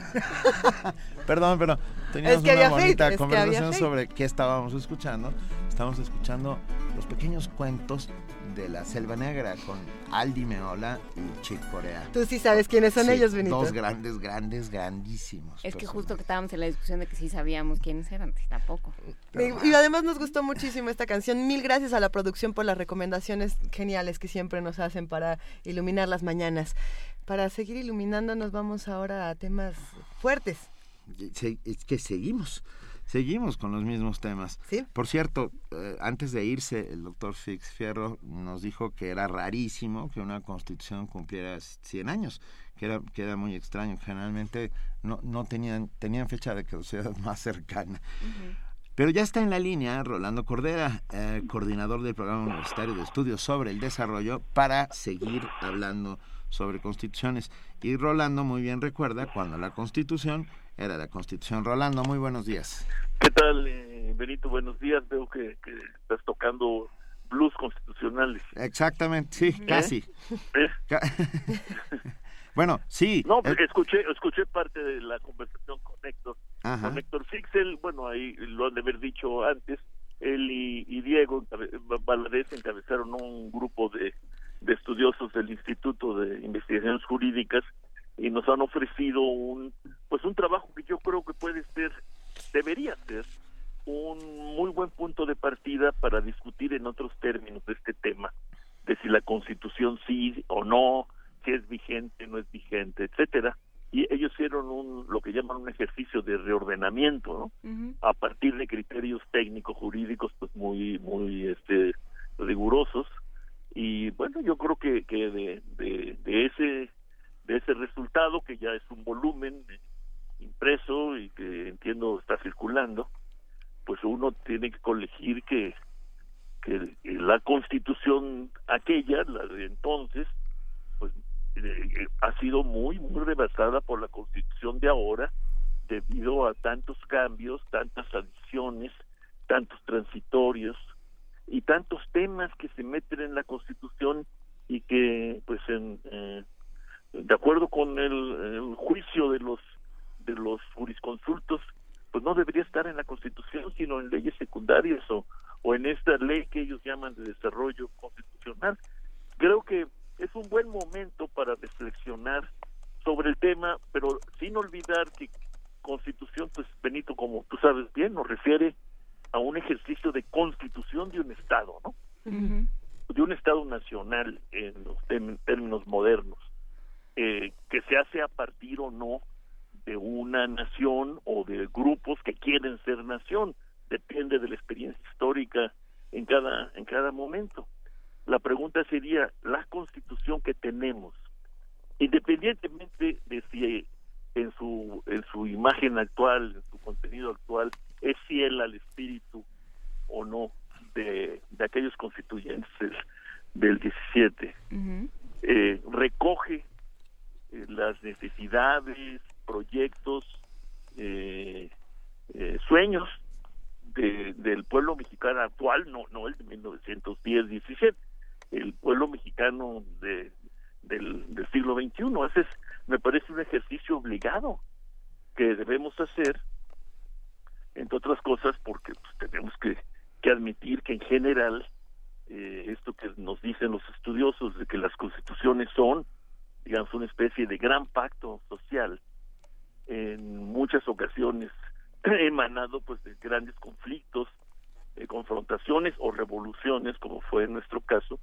(laughs) Perdón, pero teníamos una bonita conversación sobre qué estábamos escuchando. Estamos escuchando los pequeños cuentos de la Selva Negra con Aldi Meola y Chick Corea. Tú sí sabes quiénes son ellos, Benito. Dos grandes, grandes, grandísimos. Es que justo que estábamos en la discusión de que sí sabíamos quiénes eran, tampoco. Y, y, además nos gustó muchísimo esta canción. Mil gracias a la producción por las recomendaciones geniales que siempre nos hacen para iluminar las mañanas. Para seguir iluminando nos vamos ahora a temas fuertes. Es que seguimos seguimos con los mismos temas. Por cierto, eh, antes de irse, el doctor Fix Fierro nos dijo que era rarísimo que una constitución cumpliera 100 años, que era, que era muy extraño. Generalmente no, no tenían, tenían fecha de caducidad (laughs) más cercana. Pero ya está en la línea Rolando Cordera, eh, coordinador del programa universitario de estudios sobre el desarrollo, para seguir hablando sobre constituciones. Y Rolando muy bien recuerda cuando la constitución era la Constitución. Rolando, muy buenos días. ¿Qué tal, eh, Benito? Buenos días. Veo que, estás tocando blues constitucionales. Exactamente, sí, ¿Eh? casi. (laughs) bueno, sí. No, porque escuché, escuché parte de la conversación con Héctor. Con Héctor Fixel, bueno, ahí lo han de haber dicho antes, él y, Diego Valadez encabezaron un grupo de, de estudiosos del Instituto de Investigaciones Jurídicas y nos han ofrecido un pues un trabajo que yo creo que puede ser debería ser un muy buen punto de partida para discutir en otros términos de este tema de si la Constitución sí o no si es vigente no es vigente etcétera y ellos hicieron un lo que llaman un ejercicio de reordenamiento ¿no? a partir de criterios técnicos jurídicos pues muy muy este rigurosos y bueno yo creo que que de, de, de ese de ese resultado, que ya es un volumen impreso y que entiendo está circulando, pues uno tiene que colegir que, que la constitución aquella, la de entonces, pues eh, ha sido muy, muy rebasada por la constitución de ahora, debido a tantos cambios, tantas adiciones, tantos transitorios y tantos temas que se meten en la constitución y que pues en eh, de acuerdo con el, juicio de los de los jurisconsultos, pues no debería estar en la Constitución, sino en leyes secundarias o, o en esta ley que ellos llaman de desarrollo constitucional. Creo que es un buen momento para reflexionar sobre el tema, pero sin olvidar que constitución, pues Benito, como tú sabes bien, nos refiere a un ejercicio de constitución de un Estado, ¿no? De un Estado nacional en los términos modernos. Eh, que se hace a partir o no de una nación o de grupos que quieren ser nación depende de la experiencia histórica en cada en cada momento la pregunta sería la constitución que tenemos independientemente de si en su en su imagen actual en su contenido actual es fiel al espíritu o no de, de aquellos constituyentes del 17 eh, recoge eh, las necesidades, proyectos, eh, eh, sueños del pueblo mexicano actual, no, no el de 1910-17, el pueblo mexicano de, del, siglo XXI. Ese es, me parece un ejercicio obligado que debemos hacer, entre otras cosas, porque pues, tenemos que, admitir que en general esto que nos dicen los estudiosos de que las constituciones son digamos, una especie de gran pacto social en muchas ocasiones (clears throat) emanado pues de grandes conflictos, eh, confrontaciones o revoluciones, como fue en nuestro caso,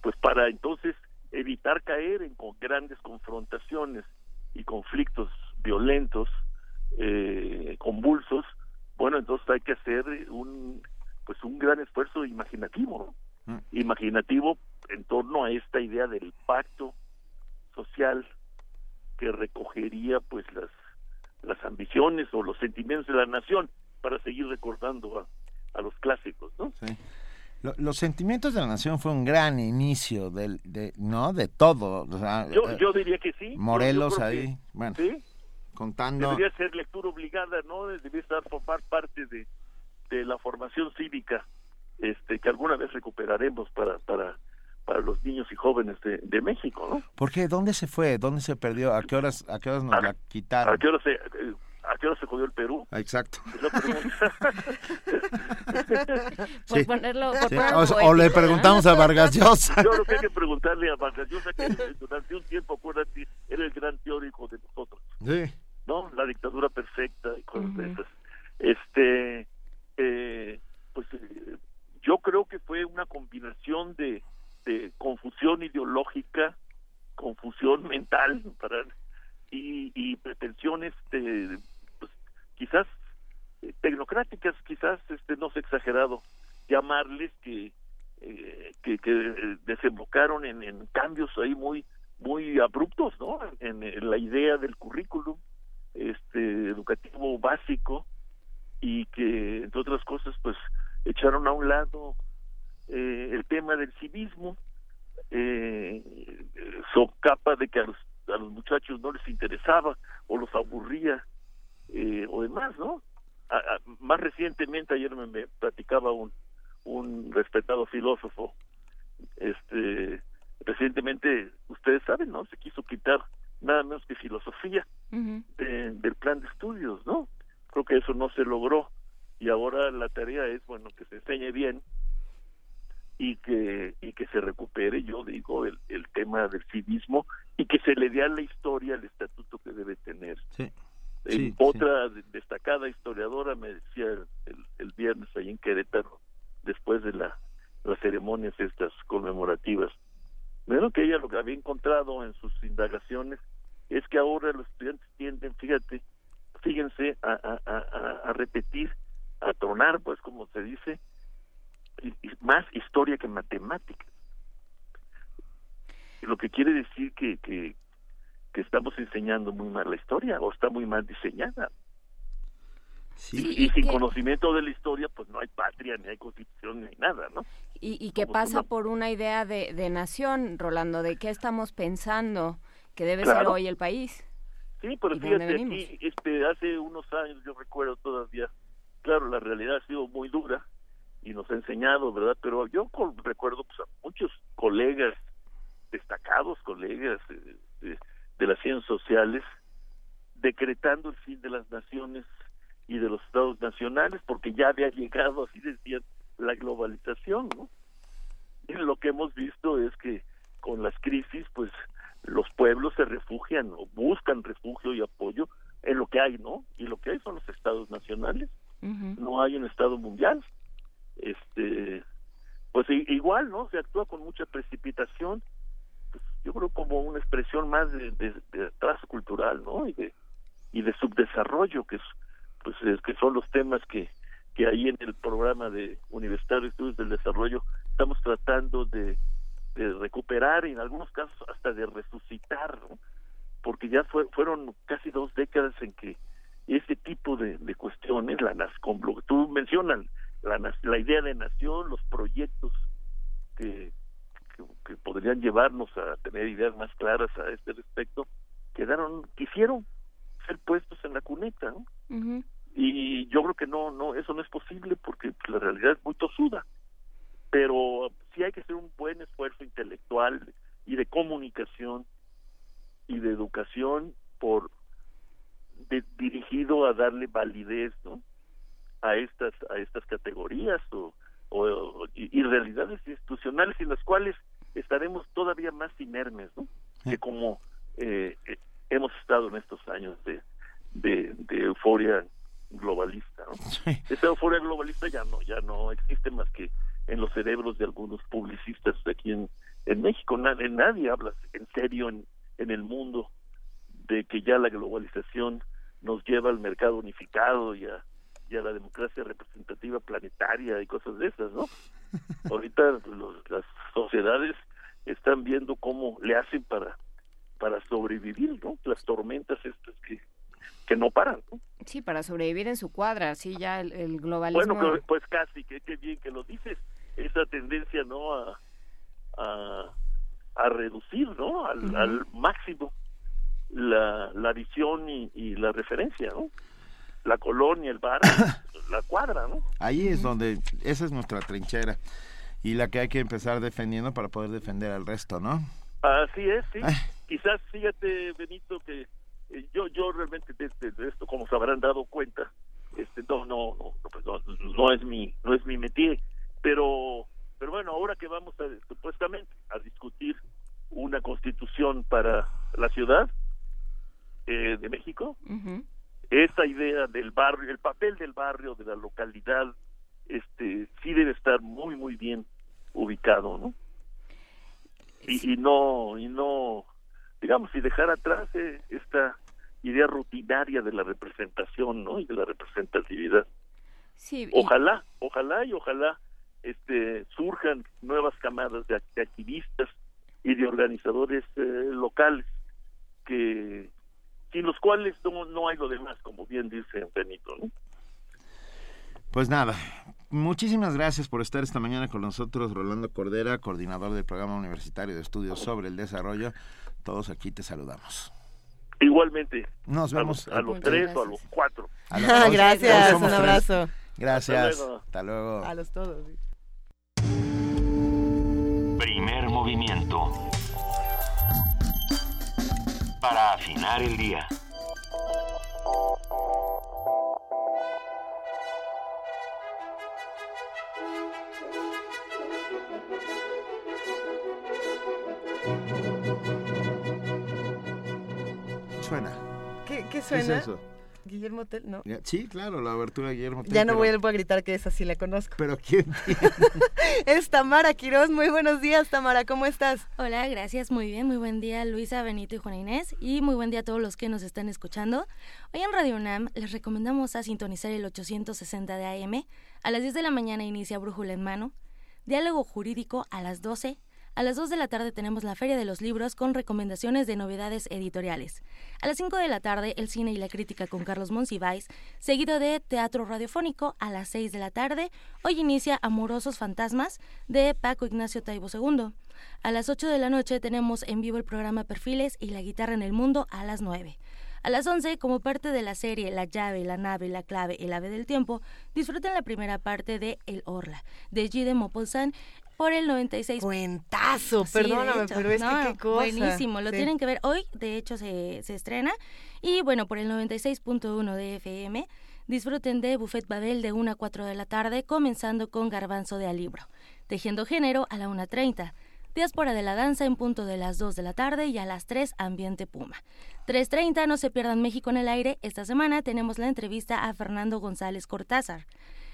pues para entonces evitar caer en grandes confrontaciones y conflictos violentos, eh, convulsos, bueno, entonces hay que hacer un pues un gran esfuerzo imaginativo, mm. imaginativo en torno a esta idea del pacto social que recogería pues las las ambiciones o los sentimientos de la nación para seguir recordando a, a los clásicos, ¿no? Sí. los sentimientos de la nación fue un gran inicio del, de, ¿no? De todo. yo, eh, yo diría que sí. Morelos ahí, bueno, ¿sí? Contando. Debería ser lectura obligada, ¿no? Debería estar formar parte de, de la formación cívica, este, que alguna vez recuperaremos para, para para los niños y jóvenes de, de México, ¿no? ¿Por qué? ¿Dónde se fue? ¿Dónde se perdió? ¿A qué horas, a qué horas nos la quitaron? ¿A qué horas se, eh, ¿A qué hora se jodió el Perú? Ah, exacto. Es la pregunta. (laughs) por ponerlo, por Sí. ponerlo O, o le preguntamos a Vargas Llosa. Yo creo que hay que preguntarle a Vargas Llosa, que durante un tiempo, acuérdate, era el gran teórico de nosotros. Sí. ¿no? La dictadura perfecta y cosas de esas. Este, eh, pues eh, yo creo que fue una combinación de, de confusión ideológica, confusión mental para y, y pretensiones de, pues, quizás eh, tecnocráticas, quizás este no sé exagerado llamarles que eh, que, que desembocaron en, en cambios ahí muy muy abruptos, ¿no? En, la idea del currículum este educativo básico y que entre otras cosas pues echaron a un lado eh, el tema del civismo eh, so capa de que a los, a los muchachos no les interesaba o los aburría eh, o demás no más recientemente ayer me, me platicaba un un respetado filósofo este recientemente ustedes saben no se quiso quitar nada menos que filosofía de- del plan de estudios, ¿no? Creo que eso no se logró y ahora la tarea es, bueno, que se enseñe bien y que y que se recupere, yo digo, el, el tema del civismo y que se le dé a la historia el estatuto que debe tener. Sí. Eh, Sí, otra de- destacada historiadora me decía el, el- el viernes ahí en Querétaro, después de la, las ceremonias estas conmemorativas, bueno, que ella lo que había encontrado en sus indagaciones es que ahora los estudiantes tienden, fíjate, fíjense, a, a, a, a repetir, a tronar, pues como se dice, más historia que matemáticas. Lo que quiere decir que, que estamos enseñando muy mal la historia o está muy mal diseñada. Y, y sin conocimiento de la historia, pues no hay patria, ni hay constitución, ni hay nada, ¿no? Y, y que pasa una- por una idea de, de nación, Rolando, de qué estamos pensando que debe ser hoy el país. Sí, pero ¿Y de dónde fíjate, venimos? aquí, este, hace unos años, yo recuerdo todavía, claro, la realidad ha sido muy dura y nos ha enseñado, ¿verdad? Pero yo con- recuerdo pues, a muchos colegas, destacados colegas eh, de, de las ciencias sociales, decretando el fin de las naciones y de los estados nacionales, porque ya había llegado, así decían, la globalización, ¿no? Y lo que hemos visto es que con las crisis, pues los pueblos se refugian o buscan refugio y apoyo en lo que hay, ¿no? Y lo que hay son los estados nacionales, no hay un estado mundial. Este, pues igual, ¿no? Se actúa con mucha precipitación, pues, yo creo como una expresión más de, de, de atraso cultural, ¿no? Y de y de subdesarrollo, que es, pues es que son los temas que que ahí en el programa de Universitario de Estudios del Desarrollo estamos tratando de, recuperar y en algunos casos hasta de resucitar, porque ya fue, fueron casi dos décadas en que ese tipo de, cuestiones, la tú mencionas, la, la idea de nación, los proyectos que, que, podrían llevarnos a tener ideas más claras a este respecto, quedaron, quisieron ser puestos en la cuneta. Y yo creo que no no eso no es posible porque pues, la realidad es muy tosuda. Pero sí hay que hacer un buen esfuerzo intelectual y de comunicación y de educación por de- dirigido a darle validez no a estas a estas categorías o, o- y, y realidades institucionales en las cuales estaremos todavía más inermes no que como eh, eh, hemos estado en estos años de, de, de euforia globalista ¿no? esa euforia globalista ya no ya no existe más que en los cerebros de algunos publicistas de aquí en, en México nadie, nadie habla en serio en, en el mundo de que ya la globalización nos lleva al mercado unificado y a, y a la democracia representativa planetaria y cosas de esas, ¿no? (laughs) Ahorita los- las sociedades están viendo cómo le hacen para para sobrevivir, ¿no? Las tormentas estas que, que no paran, ¿no? Sí, para sobrevivir en su cuadra, sí, ya el, el globalismo... Bueno, que- pues casi, que qué bien que lo dices, esa tendencia, ¿no? A, a, a reducir, ¿no? Al, al máximo la, la visión y, y la referencia, ¿no? La colonia, el bar, (coughs) la cuadra, ¿no? Ahí es donde, esa es nuestra trinchera. y la que hay que empezar defendiendo para poder defender al resto, ¿no? Así es, sí. Quizás, fíjate, Benito, que eh, yo yo realmente de, esto, como se habrán dado cuenta, este no no no, pues no, es mi no es mi métier, pero pero bueno, ahora que vamos a, supuestamente a discutir una constitución para la ciudad eh, de México, esta idea del barrio, el papel del barrio, de la localidad, este sí debe estar muy muy bien ubicado, ¿no? Y, y no y no digamos y dejar atrás eh, esta idea rutinaria de la representación, ¿no? Y de la representatividad. Sí, Ojalá, ojalá y ojalá este surjan nuevas camadas de, activistas y de organizadores eh, locales que sin los cuales no, no hay lo demás, como bien dice Benito, ¿no? Pues nada, muchísimas gracias por estar esta mañana con nosotros, Rolando Cordera, coordinador del Programa Universitario de Estudios sobre el Desarrollo. Todos aquí te saludamos. Igualmente. Nos vemos. A los, tres o a los cuatro. (laughs) gracias, un abrazo. Gracias. Hasta luego. A los todos. Primer movimiento. Para afinar el día. Suena? ¿Qué, qué suena? es eso? Guillermo Tell, ¿no? Sí, claro, la abertura de Guillermo Tell. Ya no voy, a gritar que esa sí la conozco. Pero ¿quién? (laughs) es Tamara Quiroz. Muy buenos días, Tamara. ¿Cómo estás? Hola, gracias. Muy bien. Muy buen día, Luisa, Benito y Juana Inés. Y muy buen día a todos los que nos están escuchando. Hoy en Radio UNAM les recomendamos a sintonizar el 860 de AM. A las 10 de la mañana inicia Brújula en Mano. Diálogo jurídico a las 12 a las 2 de la tarde tenemos la Feria de los Libros con recomendaciones de novedades editoriales. A las 5 de la tarde, el cine y la crítica con Carlos Monsiváis, seguido de teatro radiofónico a las 6 de la tarde. Hoy inicia Amorosos Fantasmas de Paco Ignacio Taibo II. A las 8 de la noche tenemos en vivo el programa Perfiles y la guitarra en el mundo a las 9. A las 11, como parte de la serie La llave, la nave, la clave, el ave del tiempo, disfruten la primera parte de El Orla, de Gide Mopolsan, por el 96. Cuentazo, perdóname, pero es que qué cosa. Buenísimo, lo tienen que ver hoy, de hecho se, se estrena. Y bueno, por el 96.1 de FM, disfruten de Buffet Babel de 1 a 4 de la tarde, comenzando con Garbanzo de Alibro. Tejiendo Género a la 1.30. Diáspora de la Danza en punto de las 2 de la tarde y a las 3 Ambiente Puma. 3.30 no se pierdan México en el aire. Esta semana tenemos la entrevista a Fernando González Cortázar.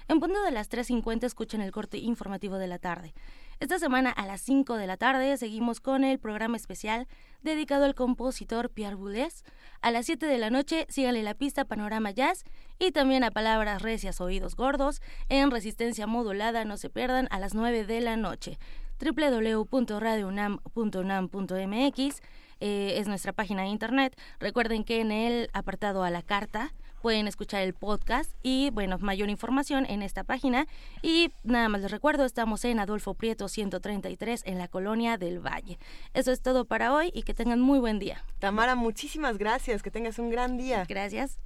En punto de las 3.50 escuchen el corte informativo de la tarde. Esta semana a las 5 de la tarde seguimos con el programa especial dedicado al compositor Pierre Boulez. A las 7 de la noche síganle la pista Panorama Jazz y también a Palabras Recias Oídos Gordos en Resistencia Modulada. No se pierdan a las 9 de la noche www.radiounam.unam.mx eh, es nuestra página de internet. Recuerden que en el apartado a la carta pueden escuchar el podcast y, bueno, mayor información en esta página. Y nada más les recuerdo, estamos en Adolfo Prieto 133 en la Colonia del Valle. Eso es todo para hoy y que tengan muy buen día. Tamara, muchísimas gracias, que tengas un gran día. Gracias.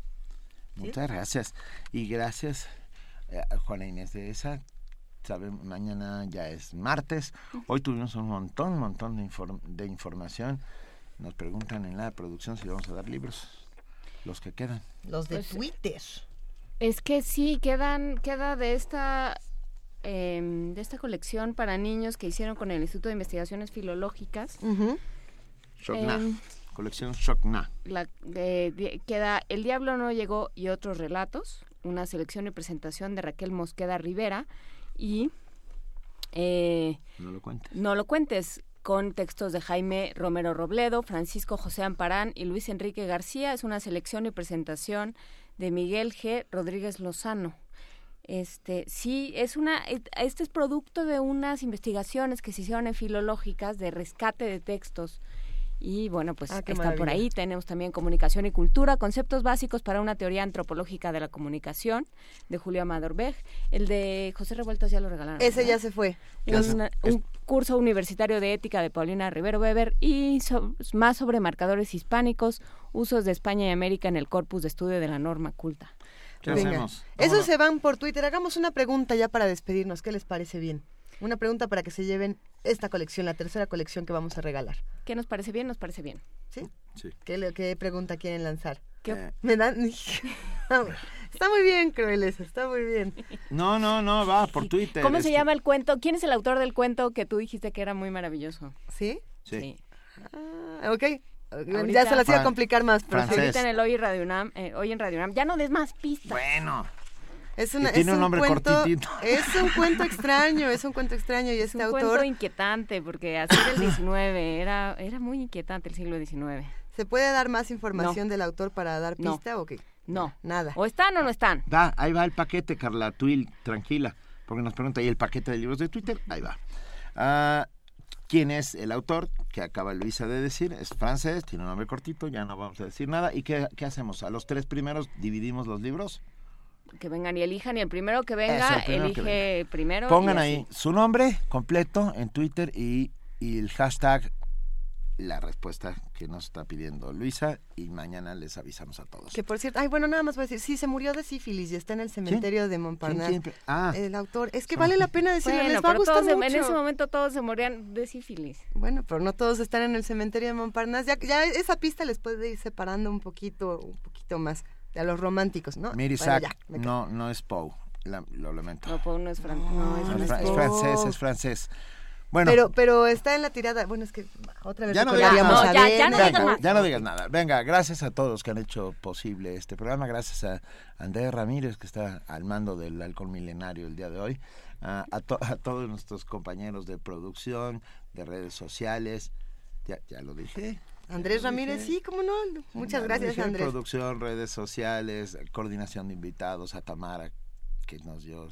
Muchas gracias. Y gracias, a eh, Juana Inés de esa. Saben, mañana ya es martes. Hoy tuvimos un montón, un montón de, de información. Nos preguntan en la producción si vamos a dar libros los que quedan. Los de pues, Twitter. Es que sí, quedan, queda de esta em, de esta colección para niños que hicieron con el Instituto de Investigaciones Filológicas. Em, colección Shokna. La, queda El Diablo no llegó y otros relatos, una selección y presentación de Raquel Mosqueda Rivera y... Eh, no lo cuentes. No lo cuentes con textos de Jaime Romero Robledo, Francisco José Amparán y Luis Enrique García. Es una selección y presentación de Miguel G. Rodríguez Lozano. Este, sí, es una, este es producto de unas investigaciones que se hicieron en filológicas de rescate de textos y bueno, pues ah, está por ahí. Tenemos también comunicación y cultura, conceptos básicos para una teoría antropológica de la comunicación, de Julio Amador Beg. El de José Revueltas ya lo regalaron. Ese ya se fue. Un, curso universitario de ética de Paulina Rivero Weber y más sobre marcadores hispánicos, usos de España y América en el corpus de estudio de la norma culta. ¿Qué hacemos? Eso se van por Twitter. Hagamos una pregunta ya para despedirnos. ¿Qué les parece bien? Una pregunta para que se lleven esta colección, la tercera colección que vamos a regalar. ¿Qué nos parece bien? Nos parece bien. ¿Sí? Sí. ¿Qué, qué pregunta quieren lanzar? ¿Qué? Me dan... (laughs) está muy bien, Crueles, está muy bien. No, no, no, va por Twitter. ¿Cómo se este. llama el cuento? ¿Quién es el autor del cuento que tú dijiste que era muy maravilloso? ¿Sí? Sí. Ah, ok. Ahorita- ya se las iba a complicar más. pero sí. francés. Ahorita en el Hoy en Radio UNAM, eh, hoy en Radio UNAM. Ya no des más pistas. Bueno. Es una- tiene es un nombre cuento- cortitito. Es un cuento (laughs) extraño, es un cuento extraño y Es este un autor cuento inquietante, porque así del 19, era, era muy inquietante el siglo XIX. ¿Se puede dar más información del autor para dar No. pista o qué? No. Nada. ¿O están o no están? Va, ahí va el paquete, Carla Twill, tranquila, porque nos pregunta ahí el paquete de libros de Twitter, ahí va. Ah, ¿Quién es el autor? Que acaba Luisa de decir, es francés, tiene un nombre cortito, ya no vamos a decir nada. ¿Y qué, qué hacemos? ¿A los tres primeros dividimos los libros? Que vengan y elijan, y el primero que venga, el primero que elige primero. Pongan ahí su nombre completo en Twitter y, y el hashtag, la respuesta que nos está pidiendo Luisa, y mañana les avisamos a todos. Que por cierto, ay, bueno, nada más voy a decir, sí, se murió de sífilis y está en el cementerio de Montparnasse. Ah. El autor, es que vale la pena decirlo, Bueno, les va a gustar mucho. en ese momento todos se morían de sífilis. Bueno, pero no todos están en el cementerio de Montparnasse. Ya, ya esa pista les puede ir separando un poquito, un poquito más a los románticos, ¿no? Miri Bueno, ya, no, no es Poe, la- lo lamento. No, Pau no es, fran- no, No, es, francés. fra- es francés, es francés. Bueno, Pero, pero está en la tirada. Bueno, es que otra vez ya no, digas, a No, ya- ya no digas más. ya no digas nada. Venga, gracias a todos que han hecho posible este programa. Gracias a Andrés Ramírez, que está al mando del Halcón Milenario el día de hoy. A, a to- a todos nuestros compañeros de producción, de redes sociales. Ya, ya lo dije. Andrés Ramírez, sí, cómo no. Muchas gracias, Andrés. Producción, redes sociales, coordinación de invitados, a Tamara, que nos dio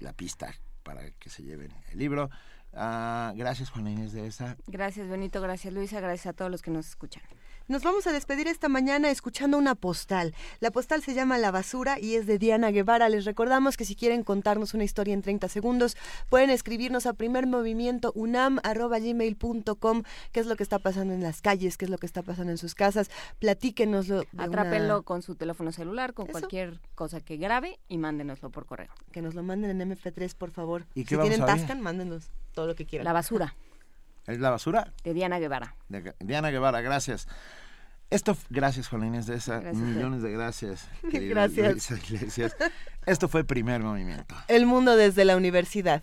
la pista para que se lleven el libro. Ah, gracias, Juana Inés de esa. Gracias, Benito. Gracias, Luisa. Gracias a todos los que nos escuchan. Nos vamos a despedir esta mañana escuchando una postal. La postal se llama La Basura y es de Diana Guevara. Les recordamos que si quieren contarnos una historia en 30 segundos, pueden escribirnos a primermovimientounam.gmail.com qué es lo que está pasando en las calles, qué es lo que está pasando en sus casas. Platíquenoslo. Atrápenlo una- con su teléfono celular, con cualquier cosa que grabe y mándenoslo por correo. Que nos lo manden en MP3, por favor. ¿Y qué si vamos tienen? Tascan, mándenos todo lo que quieran. La basura, ¿Es la basura? de Diana Guevara. De Diana Guevara, gracias. Esto, gracias Juana Inés de esa, Gracias. millones de gracias. (laughs) Gracias. Luisa Iglesias. Esto fue Primer Movimiento. El mundo desde la universidad.